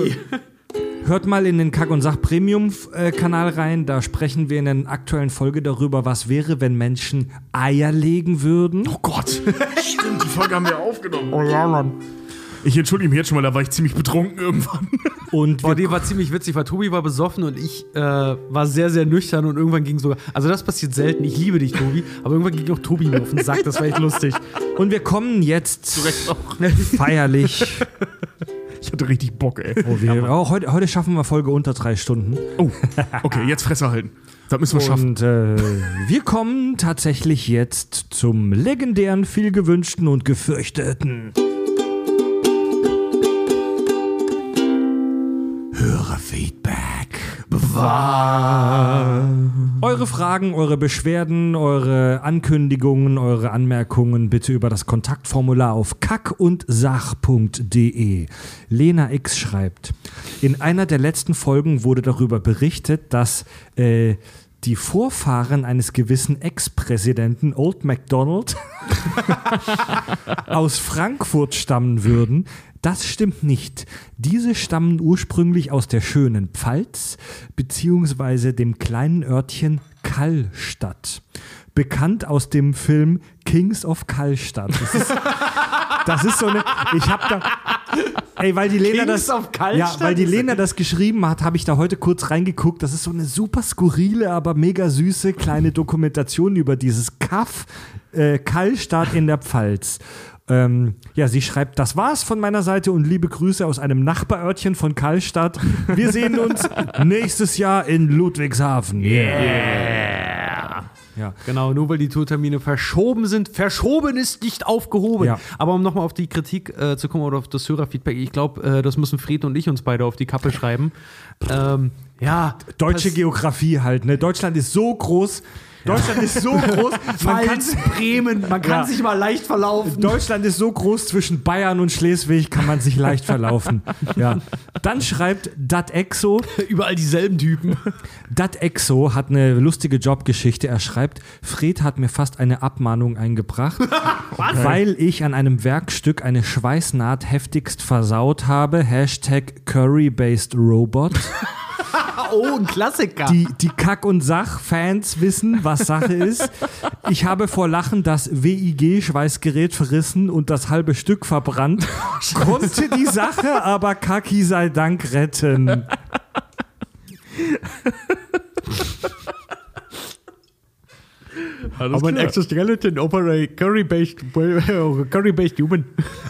hört mal in den Kack- und Sach-Premium-Kanal rein, da sprechen wir in der aktuellen Folge darüber, was wäre, wenn Menschen Eier legen würden. Oh Gott. Stimmt, die Folge haben wir aufgenommen. Oh ja, Mann. Ich entschuldige mich jetzt schon mal, da war ich ziemlich betrunken irgendwann. Und Boah, die war ziemlich witzig, weil Tobi war besoffen und ich äh, war sehr, sehr nüchtern und irgendwann ging sogar. Also, das passiert selten. Ich liebe dich, Tobi. Aber irgendwann ging auch Tobi mir auf den Sack. Das war echt lustig. und wir kommen jetzt feierlich. Ich hatte richtig Bock, ey. Oh, wir, oh, heute, heute schaffen wir Folge unter drei Stunden. Oh, okay, jetzt Fresse halten. Das müssen wir schaffen. Und äh, wir kommen tatsächlich jetzt zum legendären, viel gewünschten und gefürchteten Eure Fragen, eure Beschwerden, eure Ankündigungen, eure Anmerkungen bitte über das Kontaktformular auf kackundsach.de. Lena X schreibt, in einer der letzten Folgen wurde darüber berichtet, dass äh, die Vorfahren eines gewissen Ex-Präsidenten Old MacDonald aus Frankfurt stammen würden. Das stimmt nicht. Diese stammen ursprünglich aus der schönen Pfalz beziehungsweise dem kleinen Örtchen Kallstadt. Bekannt aus dem Film Kings of Kallstadt. Das ist, das ist so eine. Ich habe da. Ey, weil die Lena Kings das. Ja, weil die Lena das geschrieben hat, habe ich da heute kurz reingeguckt. Das ist so eine super skurrile, aber mega süße kleine Dokumentation über dieses Kaff äh, Kallstadt in der Pfalz. Ähm, ja, sie schreibt, das war's von meiner Seite und liebe Grüße aus einem Nachbarörtchen von Kallstadt. Wir sehen uns nächstes Jahr in Ludwigshafen. Ja. Genau, nur weil die Tourtermine verschoben sind. Verschoben ist nicht aufgehoben. Ja. Aber um nochmal auf die Kritik äh, zu kommen oder auf das Hörerfeedback, ich glaube, äh, das müssen Fred und ich uns beide auf die Kappe schreiben. Ähm, ja. Deutsche Geografie halt, ne? Deutschland ist so groß. Deutschland ist so groß. Man kann, Bremen, man kann sich mal leicht verlaufen. Deutschland ist so groß, zwischen Bayern und Schleswig kann man sich leicht verlaufen. Ja. Dann schreibt Dat Exo, Überall dieselben Typen. Dat Exo hat eine lustige Jobgeschichte. Er schreibt, Fred hat mir fast eine Abmahnung eingebracht, weil ich an einem Werkstück eine Schweißnaht heftigst versaut habe. Hashtag Curry-based Robot. Oh, ein Klassiker. Die, die Kack- und Sach-Fans wissen, was Sache ist. Ich habe vor Lachen das WIG-Schweißgerät verrissen und das halbe Stück verbrannt. Konnte die Sache aber Kaki sei Dank retten. Alles Aber ein klar. Exoskeleton Opera Curry-based Curry-based Human.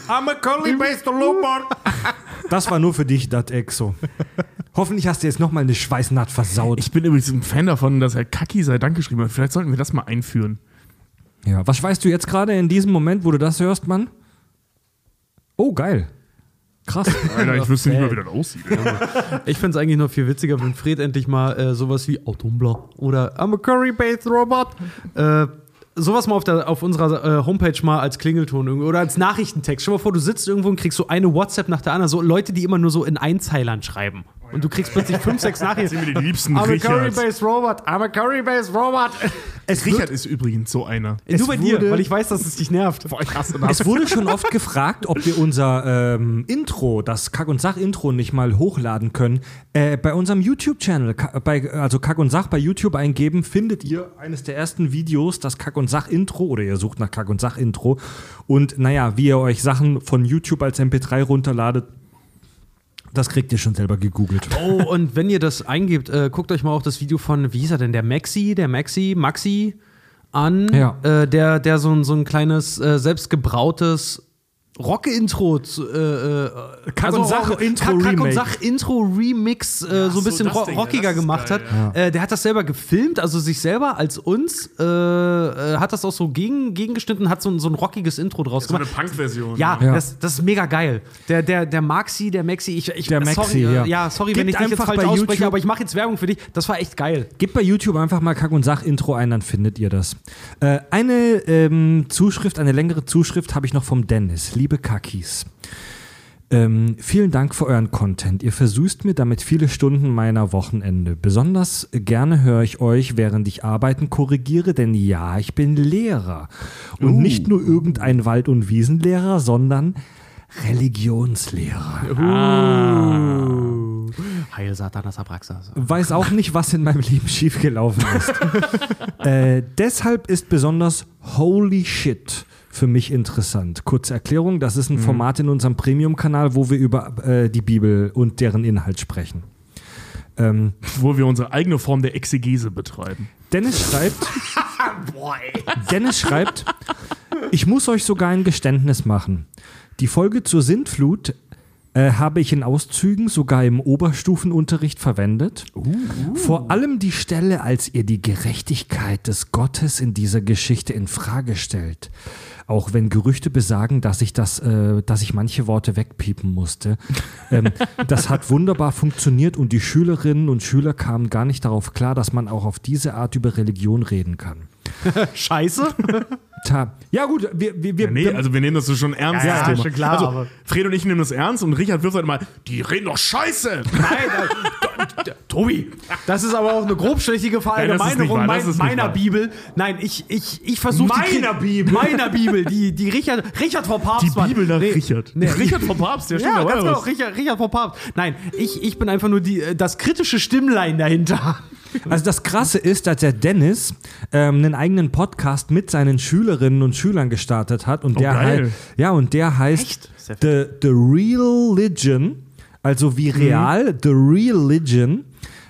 I'm a Curry-based Robot. Das war nur für dich, dat Exo. Hoffentlich hast du jetzt nochmal eine Schweißnaht versaut. Ich bin übrigens ein Fan davon, dass er Kaki sei Dank geschrieben hat. Vielleicht sollten wir das mal einführen. ja, was schweißt du jetzt gerade in diesem Moment, wo du das hörst, Mann? Oh, geil. Krass. Alter, ich wüsste nicht mal, wie das aussieht. Ich finde es eigentlich noch viel witziger, wenn Fred endlich mal äh, sowas wie Autumbler oder I'm a Curry-based Robot äh, sowas mal auf, der, auf unserer äh, Homepage mal als Klingelton irgendwie oder als Nachrichtentext. Stell dir mal vor, du sitzt irgendwo und kriegst so eine WhatsApp nach der anderen, so Leute, die immer nur so in Einzeilern schreiben. Und du kriegst plötzlich fünf, sechs Nachrichten. sind mir die liebsten I'm a Richards. Curry-based Robot, I'm a Curry-based Robot. Es Richard ist übrigens so einer. Nur bei dir, wurde- weil ich weiß, dass es dich nervt. Boah, ich hasse Es wurde schon oft gefragt, ob wir unser ähm, Intro, das Kack- und Sach-Intro, nicht mal hochladen können. Äh, bei unserem YouTube-Channel, also Kack und Sach bei YouTube eingeben, findet ihr eines der ersten Videos, das Kack- und Sach-Intro, oder ihr sucht nach Kack- und Sach-Intro. Und naja, wie ihr euch Sachen von YouTube als MP3 runterladet, das kriegt ihr schon selber gegoogelt. Oh, und wenn ihr das eingebt, äh, guckt euch mal auch das Video von, wie hieß er denn, der Maxi, der Maxi, Maxi an, Ja. äh, der, der so, ein- so ein kleines, äh, selbstgebrautes Rock-Intro, zu, äh, äh, Kack- und Sach-Intro Kack- Kack- und. Sach-Intro-Remix äh, so ein so, bisschen ro Ding, ja, rockiger gemacht geil, hat. Äh, der hat das selber gefilmt, also sich selber als uns, äh, äh, hat das auch so gegen, gegengeschnitten, hat so, ein- so ein rockiges Intro draus So eine gemacht. Punk-Version. Ja, Ja. Das, das ist mega geil. Der, der, der Maxi, der Maxi, ich, ich Der sorry, Maxi, äh, ja. ja, sorry, wenn ich dich jetzt einfach falsch bei ausspreche, YouTube- aber ich mache jetzt Werbung für dich. Das war echt geil. Gebt bei YouTube einfach mal Kack- und Sach-Intro ein, dann findet ihr das. Äh, eine ähm, Zuschrift, eine längere Zuschrift habe ich noch vom Dennis. Liebe Kakis. Ähm, vielen Dank für euren Content. Ihr versüßt mir damit viele Stunden meiner Wochenende. Besonders gerne höre ich euch, während ich Arbeiten korrigiere, denn ja, ich bin Lehrer. Und nicht nur irgendein Wald- und Wiesenlehrer, sondern Religionslehrer. Heil Satanas Abraxas. Weiß auch nicht, was in meinem Leben schiefgelaufen ist. äh, deshalb ist besonders Holy Shit für mich interessant. Kurze Erklärung, das Mhm. ist ein Format in unserem Premium-Kanal, wo wir über äh, die Bibel und deren Inhalt sprechen. Ähm, Wo wir unsere eigene Form der Exegese betreiben. Dennis schreibt. Dennis schreibt, ich muss euch sogar ein Geständnis machen. Die Folge zur Sintflut äh, habe ich in Auszügen sogar im Oberstufenunterricht verwendet. Vor allem die Stelle, als ihr die Gerechtigkeit des Gottes in dieser Geschichte in Frage stellt. Auch wenn Gerüchte besagen, dass ich das, äh, dass ich manche Worte wegpiepen musste. Ähm, das hat wunderbar funktioniert und die Schülerinnen und Schüler kamen gar nicht darauf klar, dass man auch auf diese Art über Religion reden kann. Scheiße. Ja gut, wir, wir, wir, Ja, nee, also wir nehmen das so schon ernst. Ja, ja, Thema. schon klar, Also, Fred und ich nehmen das ernst und Richard wirft halt mal, die reden doch scheiße. Nein, Tobi, das ist aber auch eine grobschlächtige Nein, Verallgemeinerung wahr, mein, meiner. Bibel. Nein, ich, ich, ich versuche Meiner Bibel? Meiner Bibel, die, die Richard, Richard vor Papst. Die. Bibel nach Nee, Richard. Nee, Richard vom Papst, der stimmt, Ja, ganz ja genau. Richard, Richard vor Papst. Nein, ich, ich bin einfach nur die, äh, das kritische Stimmlein dahinter. Also das Krasse ist, dass der Dennis ähm, einen eigenen Podcast mit seinen Schülerinnen und Schülern gestartet hat und Oh, der geil. halt, ja und der heißt the, the Real Religion, also wie real The Real Religion,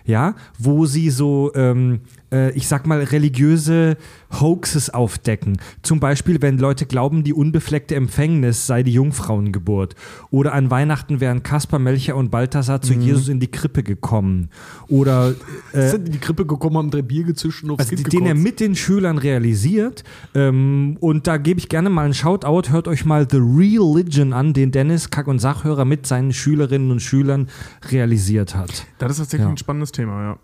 ja, wo sie so ähm, äh, ich sag mal religiöse Hoaxes aufdecken. Zum Beispiel, wenn Leute glauben, die unbefleckte Empfängnis sei die Jungfrauengeburt. Oder an Weihnachten wären Kaspar, Melcher und Balthasar zu Jesus in die Krippe gekommen. Oder äh, Sind in die Krippe gekommen, haben drei Bier gezischt und aufs also Kind den er gekotzt. mit den Schülern realisiert. Ähm, und da gebe ich gerne mal einen Shoutout. Hört euch mal The Real Religion an, den Dennis Kack- und Sachhörer mit seinen Schülerinnen und Schülern realisiert hat. Das ist tatsächlich Ja. ein spannendes Thema, ja.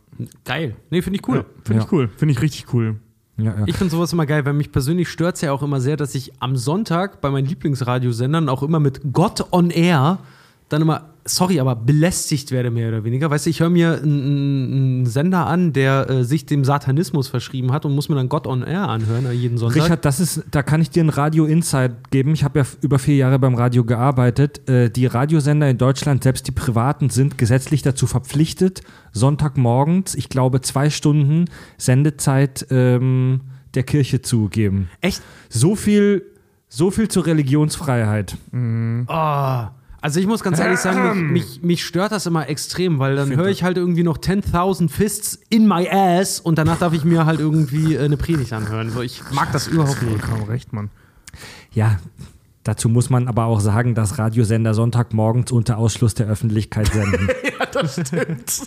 Geil. Nee, finde ich cool. ja Finde Ja. ich cool. Finde ich richtig cool. Ja, ja. Ich finde sowas immer geil, weil mich persönlich stört es ja auch immer sehr, dass ich am Sonntag bei meinen Lieblingsradiosendern auch immer mit Gott on Air dann immer, sorry, aber belästigt werde, mehr oder weniger. Weißt du, ich höre mir einen, einen Sender an, der äh, sich dem Satanismus verschrieben hat und muss mir dann Gott on Air anhören, äh, jeden Sonntag. Richard, das ist, da kann ich dir ein Radio Insight geben. Ich habe ja über vier Jahre beim Radio gearbeitet. Äh, die Radiosender in Deutschland, selbst die privaten, sind gesetzlich dazu verpflichtet, Sonntagmorgens, ich glaube, zwei Stunden Sendezeit ähm, der Kirche zu geben. Echt? So viel, so viel zur Religionsfreiheit. Oh. Also ich muss ganz ehrlich sagen, mich, mich, mich stört das immer extrem, weil dann höre ich halt irgendwie noch 10.000 Fists in my ass und danach darf ich mir halt irgendwie äh, eine Predigt anhören. So, ich mag das überhaupt nicht. Vollkommen recht, Mann. Ja, dazu muss man aber auch sagen, dass Radiosender Sonntagmorgens unter Ausschluss der Öffentlichkeit senden. Ja, das stimmt.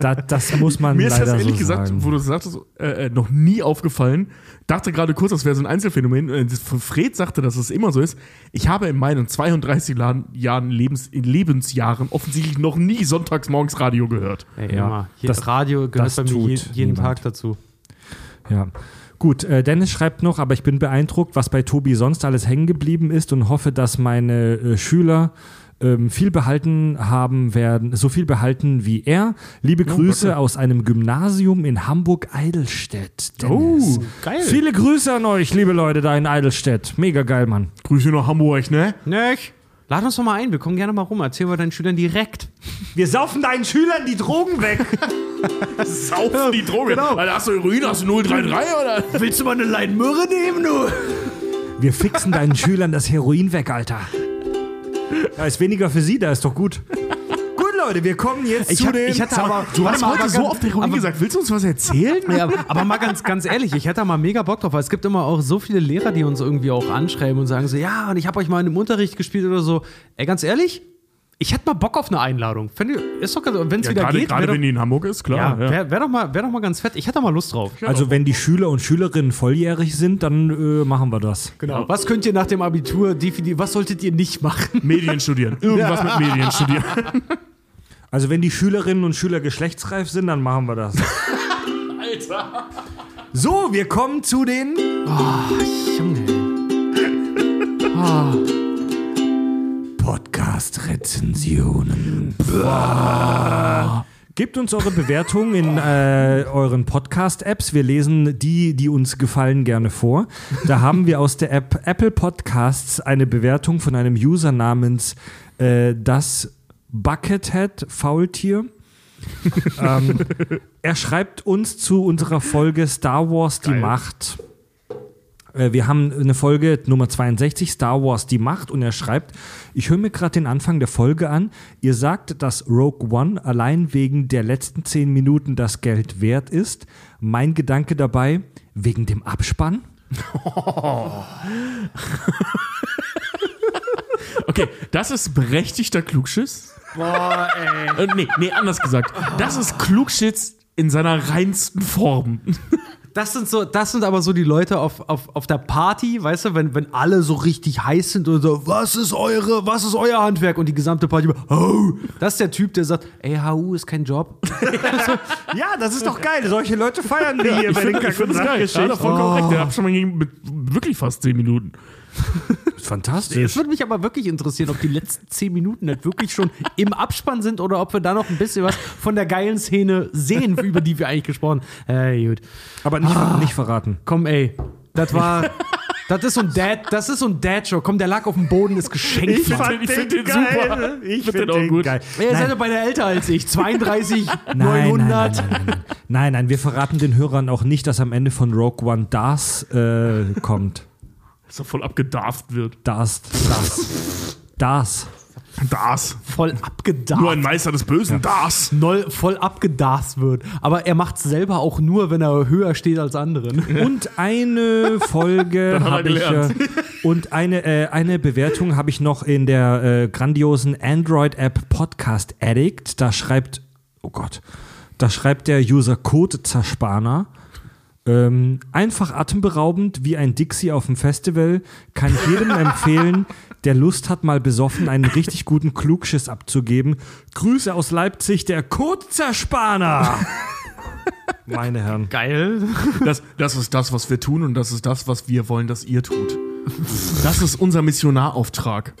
da, das muss man Mir ist leider das ehrlich so gesagt, sagen. wo du sagtest, äh, äh, noch nie aufgefallen. Dachte gerade kurz, das wäre so ein Einzelfenomen. Äh, Fred sagte, dass es immer so ist. Ich habe in meinen 32 Jahren, Lebens, in Lebensjahren offensichtlich noch nie sonntags morgens Radio gehört. Ey, Ja, das- Radio gehört das bei mir jeden niemand. Tag dazu. Ja. Gut, äh, Dennis schreibt noch, aber ich bin beeindruckt, was bei Tobi sonst alles hängen geblieben ist und hoffe, dass meine äh, Schüler ähm, viel behalten haben werden, so viel behalten wie er. Liebe Grüße bitte. aus einem Gymnasium in Hamburg-Eidelstedt. Dennis. Oh, geil. Viele Grüße an euch, liebe Leute da in Eidelstedt. Mega geil, Mann. Grüße nach Hamburg, ne? Nicht? Lad uns doch mal ein, wir kommen gerne mal rum. Erzähl mal deinen Schülern direkt. Wir saufen deinen Schülern die Drogen weg. Saufen die Droge. Genau. Alter, hast du Heroin, hast du 033 oder? Willst du mal eine Lein nehmen, du? Wir fixen deinen Schülern das Heroin weg, Alter. Da ist weniger für sie, da ist doch gut. Leute, wir kommen jetzt Ich zu hab- den. ich hatte aber- Du hast mal, heute so oft Heroin aber- gesagt. Willst du uns was erzählen? Ja, aber mal ganz, ganz ehrlich, ich hätte da mal mega Bock drauf, weil es gibt immer auch so viele Lehrer, die uns irgendwie auch anschreiben und sagen so, ja, und ich habe euch mal in einem Unterricht gespielt oder so. Ey, ganz ehrlich, ich hätte mal Bock auf eine Einladung. Wenn ist doch, wenn es Ja, wieder gerade, geht, gerade wäre wenn die in Hamburg ist, doch, ja, klar. Ja, wär, wär doch mal, wär doch mal ganz fett. Ich hätte da mal Lust drauf. also, wenn die Schüler und Schülerinnen volljährig sind, dann äh, machen wir das. Genau. Was könnt ihr nach dem Abitur definieren? Was solltet ihr nicht machen? Medien studieren. Irgendwas mit Medien studieren. Also, wenn die Schülerinnen und Schüler geschlechtsreif sind, dann machen wir das. Alter. So, wir kommen zu den. Junge. Podcast-Rezensionen. Gebt uns eure Bewertung in äh, euren Podcast-Apps. Wir lesen die, die uns gefallen, gerne vor. Da haben wir aus der App Apple Podcasts eine Bewertung von einem User namens äh, das Buckethead Faultier. ähm, er schreibt uns zu unserer Folge Star Wars die Geil. Macht. Äh, Wir haben eine Folge Nummer 62, Star Wars Die Macht, und er schreibt, ich höre mir gerade den Anfang der Folge an. Ihr sagt, dass Rogue One allein wegen der letzten zehn Minuten das Geld wert ist. Mein Gedanke dabei, wegen dem Abspann? Okay, das ist berechtigter Klugschiss. Boah, ey. Äh, nee, nee, anders gesagt. Das ist Klugschiss in seiner reinsten Form. Das sind so, das sind aber so die Leute auf, auf, auf der Party, weißt du, wenn, wenn alle so richtig heiß sind und so, was ist eure, was ist euer Handwerk? Und die gesamte Party, oh, das ist der Typ, der sagt, ey, HU ist kein Job. Ja, das ist doch geil. Solche Leute feiern wir hier ich finde find das geil. Ja, das vollkommen recht. Der Abstand ging mit wirklich fast 10 Minuten. Fantastisch. Es würde mich aber wirklich interessieren, ob die letzten zehn Minuten nicht wirklich schon im Abspann sind oder ob wir da noch ein bisschen was von der geilen Szene sehen, über die wir eigentlich gesprochen haben. Äh, gut. Aber nicht, nicht verraten. Komm, ey. Das war. Das ist so ein Dad, das ist so ein Dad-Show. Komm, der lag auf dem Boden, ist geschenkt. Ich fand Ich find den super. Ich find finde den auch den gut. geil. Ihr seid doch beide älter als ich. 32, nein, nein, 900. nein, nein, nein, nein. Nein, nein, wir verraten den Hörern auch nicht, dass am Ende von Rogue One das äh, kommt. Dass er voll abgedarft wird. Das, das, das. Das. Voll abgedarft. Nur ein Meister des Bösen. Das. Noll voll abgedarft wird. Aber er macht es selber auch nur, wenn er höher steht als anderen. Und eine Folge habe ich äh, und eine, äh, eine Bewertung habe ich noch in der äh, grandiosen Android-App Podcast Addict. Da schreibt, oh Gott, da schreibt der User Code Zerspaner. Ähm, einfach atemberaubend wie ein Dixie auf dem Festival. Kann ich jedem empfehlen, der Lust hat, mal besoffen einen richtig guten Klugschiss abzugeben. Grüße aus Leipzig, der Code Zerspaner. Meine Herren. Geil. Das, das ist das, was wir tun und das ist das, was wir wollen, dass ihr tut. Das ist unser Missionarauftrag.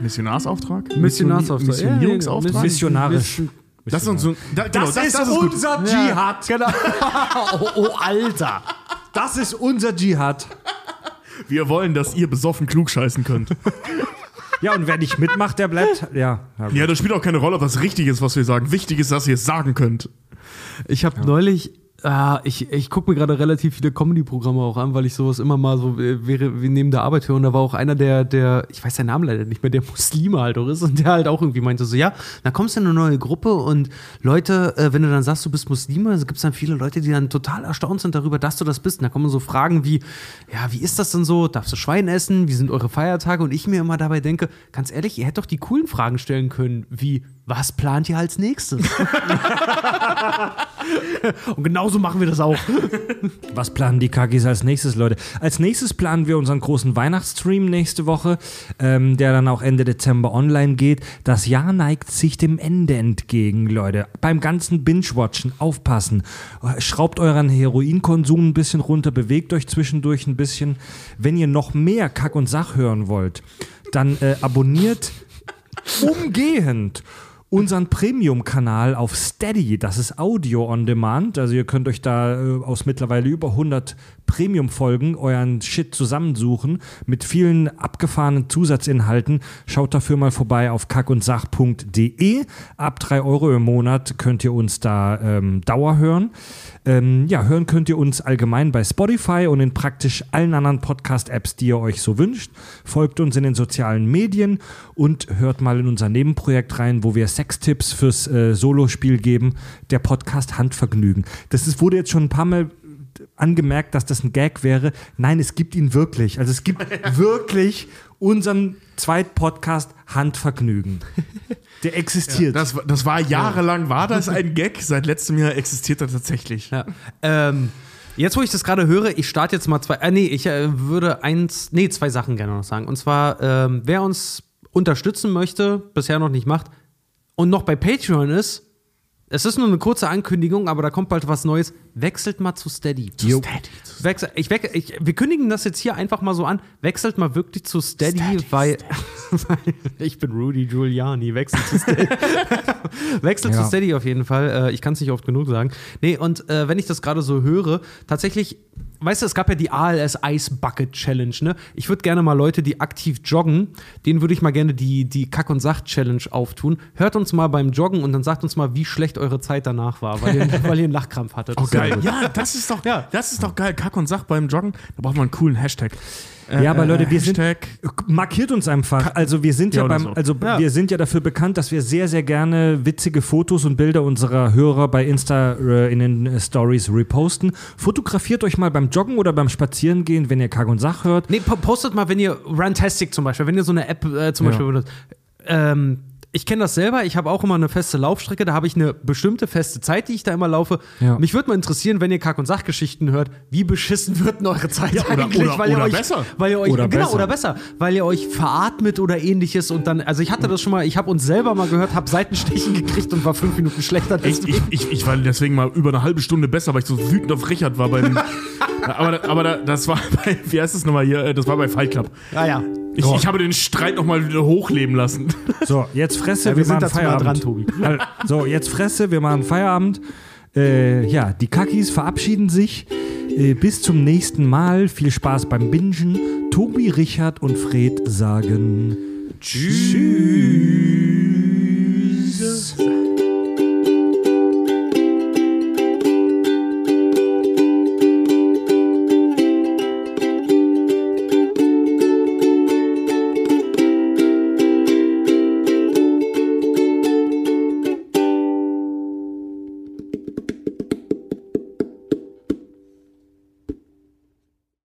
Missionarsauftrag? Missionarsauftrag. Missionierungsauftrag? Missionarisch. Das ist, unser, da, genau, das, das, ist gut. unser Dschihad. Genau. oh, oh, Alter. Das ist unser Dschihad. Wir wollen, dass ihr besoffen klug scheißen könnt. Ja, und wer nicht mitmacht, der bleibt. Ja, ja, gut. Ja, das spielt auch keine Rolle, was richtig ist, was wir sagen. Wichtig ist, dass ihr es sagen könnt. Ich habe neulich, ah, ich, ich gucke mir gerade relativ viele Comedy-Programme auch an, weil ich sowas immer mal so äh, wäre wie neben der Arbeit höre. Und da war auch einer, der, der, ich weiß seinen Namen leider nicht mehr, der Muslime halt auch ist und der halt auch irgendwie meinte so, ja, da kommst du in eine neue Gruppe und Leute, äh, wenn du dann sagst, du bist Muslime, also gibt es dann viele Leute, die dann total erstaunt sind darüber, dass du das bist. Und da kommen so Fragen wie, ja, wie ist das denn so? Darfst du Schwein essen? Wie sind eure Feiertage? Und ich mir immer dabei denke, ganz ehrlich, ihr hättet doch die coolen Fragen stellen können, wie, was plant ihr als nächstes? und genauso machen wir das auch. Was planen die KGs als nächstes, Leute? Als nächstes planen wir unseren großen Weihnachtsstream nächste Woche, ähm, der dann auch Ende Dezember online geht. Das Jahr neigt sich dem Ende entgegen, Leute. Beim ganzen Binge-Watchen aufpassen. Schraubt euren Heroinkonsum ein bisschen runter, bewegt euch zwischendurch ein bisschen. Wenn ihr noch mehr Kack und Sach hören wollt, dann äh, abonniert umgehend unseren Premium-Kanal auf Steady. Das ist Audio on Demand. Also ihr könnt euch da äh, aus mittlerweile über 100 Premium-Folgen euren Shit zusammensuchen mit vielen abgefahrenen Zusatzinhalten. Schaut dafür mal vorbei auf kackundsach.de. Ab 3 Euro im Monat könnt ihr uns da ähm, Dauer hören. Ähm, ja, hören könnt ihr uns allgemein bei Spotify und in praktisch allen anderen Podcast-Apps, die ihr euch so wünscht. Folgt uns in den sozialen Medien und hört mal in unser Nebenprojekt rein, wo wir Sextipps fürs äh, Solospiel geben. Der Podcast Handvergnügen. Das ist, wurde jetzt schon ein paar Mal angemerkt, dass das ein Gag wäre. Nein, es gibt ihn wirklich. Also es gibt wirklich unseren Zweitpodcast Handvergnügen. Der existiert. Das, das war jahrelang, war das ein Gag. Seit letztem Jahr existiert er tatsächlich. Ja. Ähm, jetzt, wo ich das gerade höre, ich starte jetzt mal zwei. Äh, nee, ich äh, würde eins, nee, zwei Sachen gerne noch sagen. Und zwar, ähm, wer uns unterstützen möchte, bisher noch nicht macht und noch bei Patreon ist, es ist nur eine kurze Ankündigung, aber da kommt bald was Neues. Wechselt mal zu Steady. Zu. Steady. Wechsel, ich, weck- ich, wir kündigen das jetzt hier einfach mal so an. Wechselt mal wirklich zu Steady, weil ich bin Rudy Giuliani, wechsel zu Steady. wechsel Ja. zu Steady auf jeden Fall. Äh, ich kann es nicht oft genug sagen. Nee, und äh, wenn ich das gerade so höre, tatsächlich, weißt du, es gab ja die ALS Ice Bucket Challenge, ne? Ich würde gerne mal Leute, die aktiv joggen, denen würde ich mal gerne die, die Kack- und Sach-Challenge auftun. Hört uns mal beim Joggen und dann sagt uns mal, wie schlecht eure Zeit danach war, weil ihr, weil ihr einen Lachkrampf hattet. Oh, geil. Ja, das ist doch, Ja. das ist doch geil. Kack und Sach beim Joggen. Da braucht man einen coolen Hashtag. Äh, Ja, aber Leute, wir sind- Markiert uns einfach. Also wir sind ja, Ja, beim, so. also Ja. wir sind ja dafür bekannt, dass wir sehr, sehr gerne witzige Fotos und Bilder unserer Hörer bei Insta äh, in den äh, Stories reposten. Fotografiert euch mal beim Joggen oder beim Spazierengehen, wenn ihr Kack und Sach hört. Nee, po- postet mal, wenn ihr Runtastic zum Beispiel, wenn ihr so eine App äh, zum Ja. Beispiel benutzt. Ähm, ich kenne das selber, ich habe auch immer eine feste Laufstrecke, da habe ich eine bestimmte feste Zeit, die ich da immer laufe. Ja. Mich würde mal interessieren, wenn ihr Kack- und Sachgeschichten hört, wie beschissen wird denn eure Zeit oder- eigentlich? oder- weil ihr oder euch, besser. Weil ihr euch, Oder genau, besser. oder besser. Weil ihr euch veratmet oder ähnliches und dann, also ich hatte das schon mal, ich habe uns selber mal gehört, habe Seitenstechen gekriegt und war fünf Minuten schlechter. Echt, ich, ich, ich war deswegen mal über eine halbe Stunde besser, weil ich so wütend auf Richard war beim. aber aber da, das war bei, wie heißt das nochmal hier? Das war bei Fight Club. ah ja. Ich, ich habe den Streit nochmal wieder hochleben lassen. So, jetzt Fresse, Ja, wir wir, sind machen Feierabend. dran, Tobi. Al- So, jetzt Fresse, wir machen Feierabend. Äh, ja, die Kakis verabschieden sich. Äh, bis zum nächsten Mal. Viel Spaß beim Bingen. Tobi, Richard und Fred sagen Tschüss.